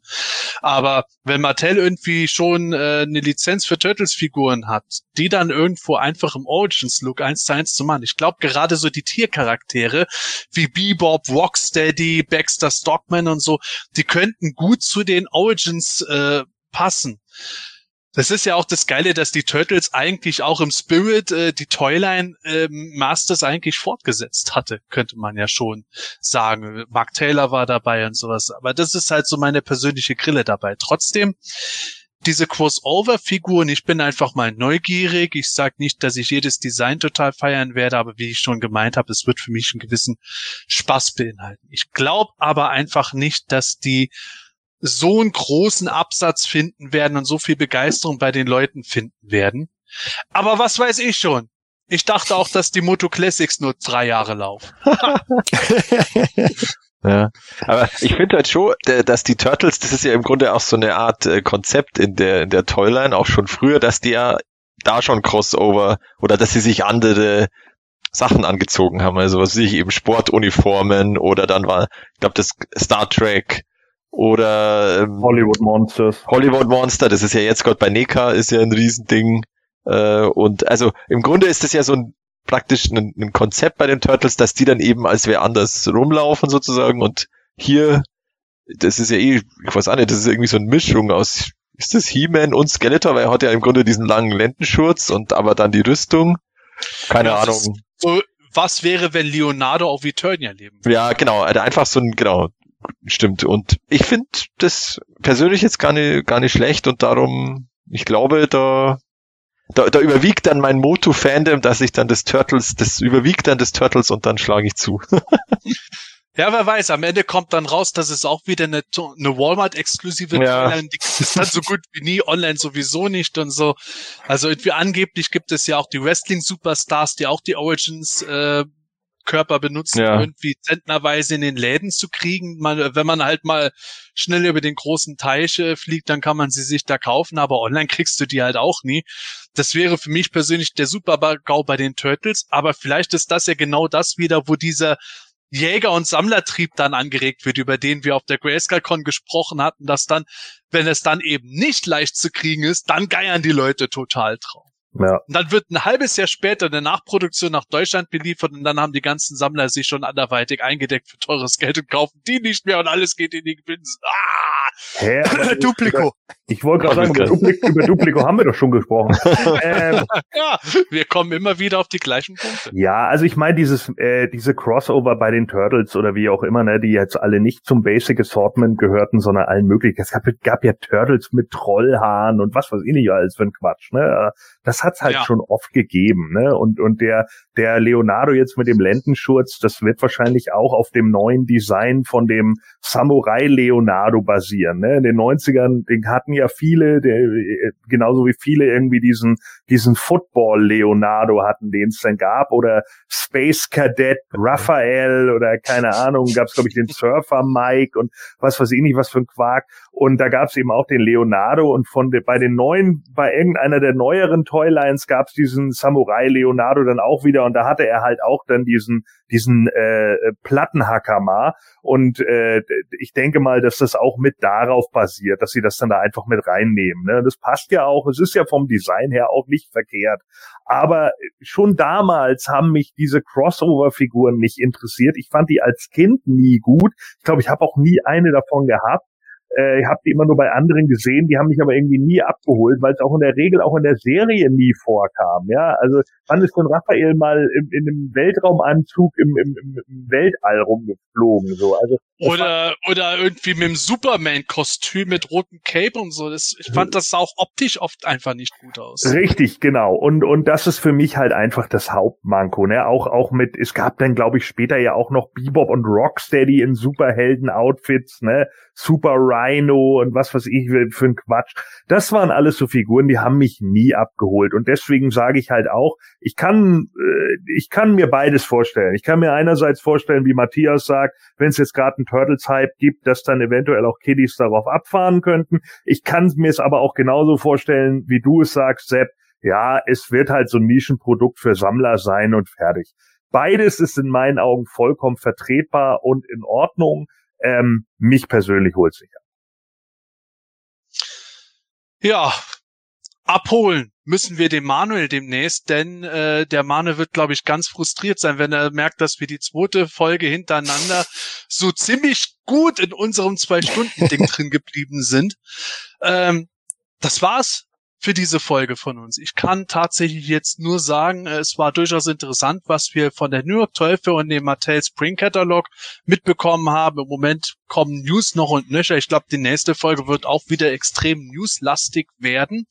Aber wenn Mattel irgendwie schon äh, eine Lizenz für Turtles-Figuren hat, die dann irgendwo einfach im Origins-Look eins zu eins zu machen, ich glaube gerade so die Tiercharaktere wie Bebop, Rocksteady, Baxter Stockman und so, die könnten gut zu den Origins äh, passen. Das ist ja auch das Geile, dass die Turtles eigentlich auch im Spirit äh, die Toyline äh, Masters eigentlich fortgesetzt hatte, könnte man ja schon sagen. Mark Taylor war dabei und sowas. Aber das ist halt so meine persönliche Grille dabei. Trotzdem, diese Crossover-Figuren, ich bin einfach mal neugierig. Ich sage nicht, dass ich jedes Design total feiern werde, aber wie ich schon gemeint habe, es wird für mich einen gewissen Spaß beinhalten. Ich glaube aber einfach nicht, dass die so einen großen Absatz finden werden und so viel Begeisterung bei den Leuten finden werden. Aber was weiß ich schon? Ich dachte auch, dass die Moto Classics nur drei Jahre laufen. [LAUGHS] [LAUGHS] ja, aber ich finde halt schon, dass die Turtles, das ist ja im Grunde auch so eine Art äh, Konzept in der in der Toyline, auch schon früher, dass die ja da schon Crossover oder dass sie sich andere Sachen angezogen haben, also was weiß ich eben Sportuniformen oder dann war, ich glaube das Star Trek oder ähm, Hollywood Monsters. Hollywood Monster, das ist ja jetzt gerade bei NECA, ist ja ein Riesending. Äh, und also im Grunde ist das ja so ein praktisch ein, ein Konzept bei den Turtles, dass die dann eben als wer anders rumlaufen sozusagen und hier, das ist ja eh, ich weiß auch nicht, das ist irgendwie so eine Mischung aus, ist das He-Man und Skeletor, weil er hat ja im Grunde diesen langen Lendenschurz und aber dann die Rüstung. Keine ja, Ahnung. So, was wäre, wenn Leonardo auf Eternia leben würde? Ja, genau, also einfach so ein, genau, stimmt. Und ich finde das persönlich jetzt gar nicht, gar nicht schlecht und darum, ich glaube, da, da, da überwiegt dann mein Moto-Fandom, dass ich dann des Turtles, das überwiegt dann des Turtles und dann schlage ich zu. [LAUGHS] Ja, wer weiß, am Ende kommt dann raus, dass es auch wieder eine, eine Walmart-exklusive ja. die ist dann so gut wie nie, online sowieso nicht und so. Also irgendwie angeblich gibt es ja auch die Wrestling-Superstars, die auch die Origins äh, Körper benutzen, ja. irgendwie zentnerweise in den Läden zu kriegen. Man, wenn man halt mal schnell über den großen Teich äh, fliegt, dann kann man sie sich da kaufen, aber online kriegst du die halt auch nie. Das wäre für mich persönlich der Super-GAU bei den Turtles, aber vielleicht ist das ja genau das wieder, wo dieser Jäger- und Sammlertrieb dann angeregt wird, über den wir auf der GrayscaleCon gesprochen hatten, dass dann, wenn es dann eben nicht leicht zu kriegen ist, dann geiern die Leute total drauf. Ja. Und dann wird ein halbes Jahr später eine Nachproduktion nach Deutschland beliefert und dann haben die ganzen Sammler sich schon anderweitig eingedeckt für teures Geld und kaufen die nicht mehr und alles geht in die Binsen. Ah! Hä? [LAUGHS] Duplico. Ich wollte gerade sagen, über Duplico, über Duplico haben wir doch schon gesprochen. [LAUGHS] ähm, ja, wir kommen immer wieder auf die gleichen Punkte. Ja, also ich meine, dieses, äh, diese Crossover bei den Turtles oder wie auch immer, ne, die jetzt alle nicht zum Basic Assortment gehörten, sondern allen möglichen. Es gab, gab ja Turtles mit Trollhaaren und was weiß ich nicht alles für ein Quatsch, ne? Das hat's halt ja. schon oft gegeben, ne? Und, und der, der Leonardo jetzt mit dem Lendenschurz, das wird wahrscheinlich auch auf dem neuen Design von dem Samurai Leonardo basieren, ne? In den 90ern, den hatten ja viele, der, genauso wie viele irgendwie diesen, diesen Football Leonardo hatten, den es dann gab, oder Space Cadet Raphael oder keine Ahnung, gab es glaube ich den Surfer Mike und was weiß ich nicht, was für ein Quark. Und da gab es eben auch den Leonardo und von de, bei den neuen, bei irgendeiner der neueren Toylines gab es diesen Samurai Leonardo dann auch wieder und da hatte er halt auch dann diesen diesen äh, Plattenhacker mal und äh, ich denke mal, dass das auch mit darauf basiert, dass sie das dann da einfach mit reinnehmen. Ne? Das passt ja auch, es ist ja vom Design her auch nicht verkehrt. Aber schon damals haben mich diese Crossover-Figuren nicht interessiert. Ich fand die als Kind nie gut. Ich glaube, ich habe auch nie eine davon gehabt. Äh, ich habe die immer nur bei anderen gesehen, die haben mich aber irgendwie nie abgeholt, weil es auch in der Regel auch in der Serie nie vorkam. Ja, also wann ist denn Raphael mal in, in einem Weltraumanzug im, im, im Weltall rumgeflogen? So, also oder oder irgendwie mit dem Superman-Kostüm mit rotem Cape und so. Das, ich fand das auch optisch oft einfach nicht gut aus. Richtig, genau. Und und das ist für mich halt einfach das Hauptmanko. Ne, auch auch mit. Es gab dann glaube ich später ja auch noch Bebop und Rocksteady in Superhelden-Outfits. Ne, Super Rhino und was weiß ich für ein Quatsch. Das waren alles so Figuren, die haben mich nie abgeholt. Und deswegen sage ich halt auch, ich kann, äh, ich kann mir beides vorstellen. Ich kann mir einerseits vorstellen, wie Matthias sagt, wenn es jetzt gerade einen Turtles-Hype gibt, dass dann eventuell auch Kiddies darauf abfahren könnten. Ich kann mir es aber auch genauso vorstellen, wie du es sagst, Sepp, ja, es wird halt so ein Nischenprodukt für Sammler sein und fertig. Beides ist in meinen Augen vollkommen vertretbar und in Ordnung. Ähm, mich persönlich holt sicher. Ja, abholen müssen wir den Manuel demnächst, denn äh, der Manuel wird, glaube ich, ganz frustriert sein, wenn er merkt, dass wir die zweite Folge hintereinander [LAUGHS] so ziemlich gut in unserem Zwei-Stunden-Ding [LAUGHS] drin geblieben sind. Ähm, das war's für diese Folge von uns. Ich kann tatsächlich jetzt nur sagen, es war durchaus interessant, was wir von der New York Teufel und dem Mattel Spring Catalog mitbekommen haben. Im Moment kommen News noch und nöcher. Ich glaube, die nächste Folge wird auch wieder extrem newslastig werden.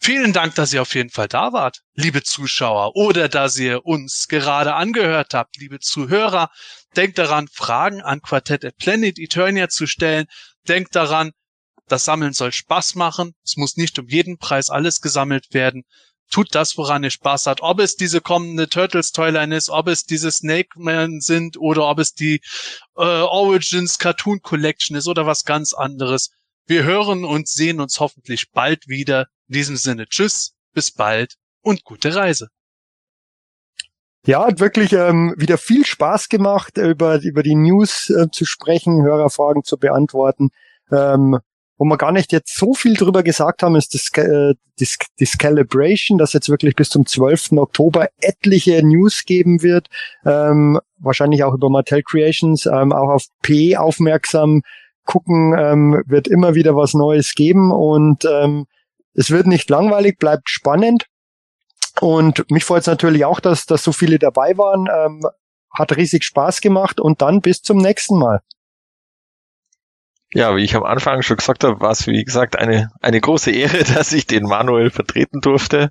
Vielen Dank, dass ihr auf jeden Fall da wart, liebe Zuschauer, oder dass ihr uns gerade angehört habt, liebe Zuhörer. Denkt daran, Fragen an Quartett at Planet Eternia zu stellen. Denkt daran, das Sammeln soll Spaß machen. Es muss nicht um jeden Preis alles gesammelt werden. Tut das, woran ihr Spaß hat. Ob es diese kommende Turtles Toyline ist, ob es diese Snake Man sind oder ob es die äh, Origins Cartoon Collection ist oder was ganz anderes. Wir hören und sehen uns hoffentlich bald wieder. In diesem Sinne, tschüss, bis bald und gute Reise. Ja, hat wirklich ähm, wieder viel Spaß gemacht, über, über die News äh, zu sprechen, Hörerfragen zu beantworten. Ähm, wo wir gar nicht jetzt so viel drüber gesagt haben, ist das, äh, das, das Calibration, dass jetzt wirklich bis zum 12. Oktober etliche News geben wird. Ähm, wahrscheinlich auch über Mattel Creations, ähm, auch auf P aufmerksam gucken, ähm, wird immer wieder was Neues geben und ähm, es wird nicht langweilig, bleibt spannend. Und mich freut es natürlich auch, dass, dass so viele dabei waren. Ähm, hat riesig Spaß gemacht und dann bis zum nächsten Mal. Ja, wie ich am Anfang schon gesagt habe, war es wie gesagt eine, eine große Ehre, [LAUGHS] dass ich den Manuel vertreten durfte.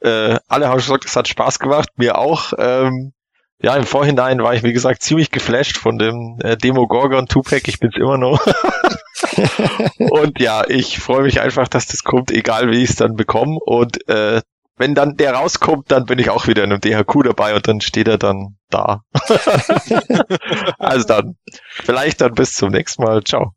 Äh, alle haben schon gesagt, es hat Spaß gemacht, mir auch. Ähm, ja, im Vorhinein war ich, wie gesagt, ziemlich geflasht von dem äh, Demo Gorgon Tupac. Ich bin's immer noch. [LAUGHS] und ja, ich freue mich einfach, dass das kommt, egal wie ich es dann bekomme. Und äh, wenn dann der rauskommt, dann bin ich auch wieder in einem DHQ dabei und dann steht er dann da. [LAUGHS] also dann, vielleicht dann bis zum nächsten Mal. Ciao.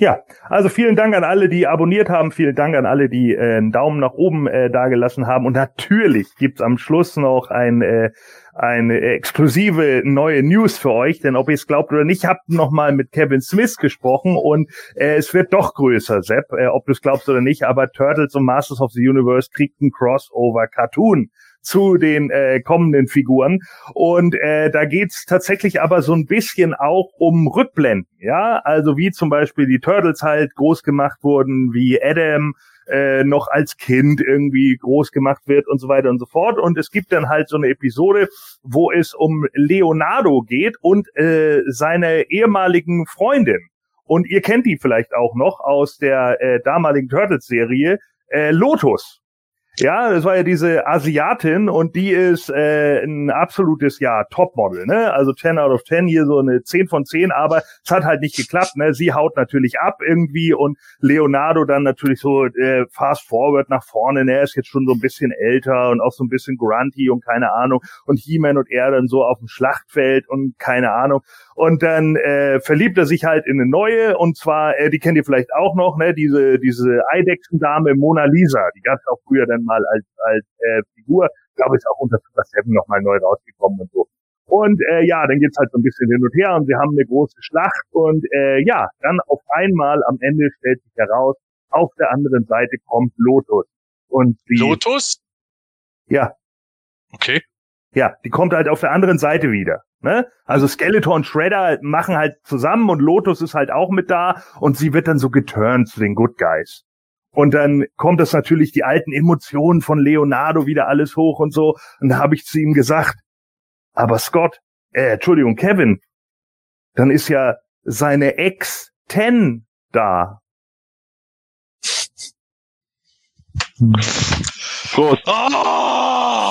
Ja, also vielen Dank an alle, die abonniert haben. Vielen Dank an alle, die äh, einen Daumen nach oben äh, dagelassen haben. Und natürlich gibt's am Schluss noch ein, äh, eine exklusive neue News für euch. Denn ob ihr es glaubt oder nicht, habt noch mal mit Kevin Smith gesprochen und äh, es wird doch größer, Sepp, äh, ob du es glaubst oder nicht. Aber Turtles und Masters of the Universe kriegt ein Crossover-Cartoon zu den äh, kommenden Figuren. Und äh, da geht's tatsächlich aber so ein bisschen auch um Rückblenden, ja, also wie zum Beispiel die Turtles halt groß gemacht wurden, wie Adam äh, noch als Kind irgendwie groß gemacht wird und so weiter und so fort. Und es gibt dann halt so eine Episode, wo es um Leonardo geht und äh, seine ehemaligen Freundin. Und ihr kennt die vielleicht auch noch aus der äh, damaligen Turtles-Serie, äh, Lotus. Ja, das war ja diese Asiatin und die ist äh, ein absolutes ja Topmodel, ne? Also 10 out of 10 hier so eine 10 von 10, aber es hat halt nicht geklappt, ne? Sie haut natürlich ab irgendwie und Leonardo dann natürlich so äh, fast forward nach vorne, ne? Er ist jetzt schon so ein bisschen älter und auch so ein bisschen grunty und keine Ahnung und He-Man und er dann so auf dem Schlachtfeld und keine Ahnung und dann äh, verliebt er sich halt in eine neue und zwar, äh, die kennt ihr vielleicht auch noch, ne? Diese diese Eidechsendame Mona Lisa, die gab's auch früher dann mal als als äh, Figur. Ich glaube, ist auch unter Super Seven nochmal neu rausgekommen und so. Und äh, ja, dann geht's halt so ein bisschen hin und her und sie haben eine große Schlacht und äh, ja, dann auf einmal am Ende stellt sich heraus, auf der anderen Seite kommt Lotus. Und die, Lotus? Ja. Okay. Ja, die kommt halt auf der anderen Seite wieder. Ne? Also Skeletor und Shredder machen halt zusammen und Lotus ist halt auch mit da und sie wird dann so geturnt zu den Good Guys. Und dann kommt das natürlich die alten Emotionen von Leonardo wieder alles hoch und so. Und da habe ich zu ihm gesagt, aber Scott, äh, Entschuldigung, Kevin, dann ist ja seine Ex Ten da. Prost. Oh!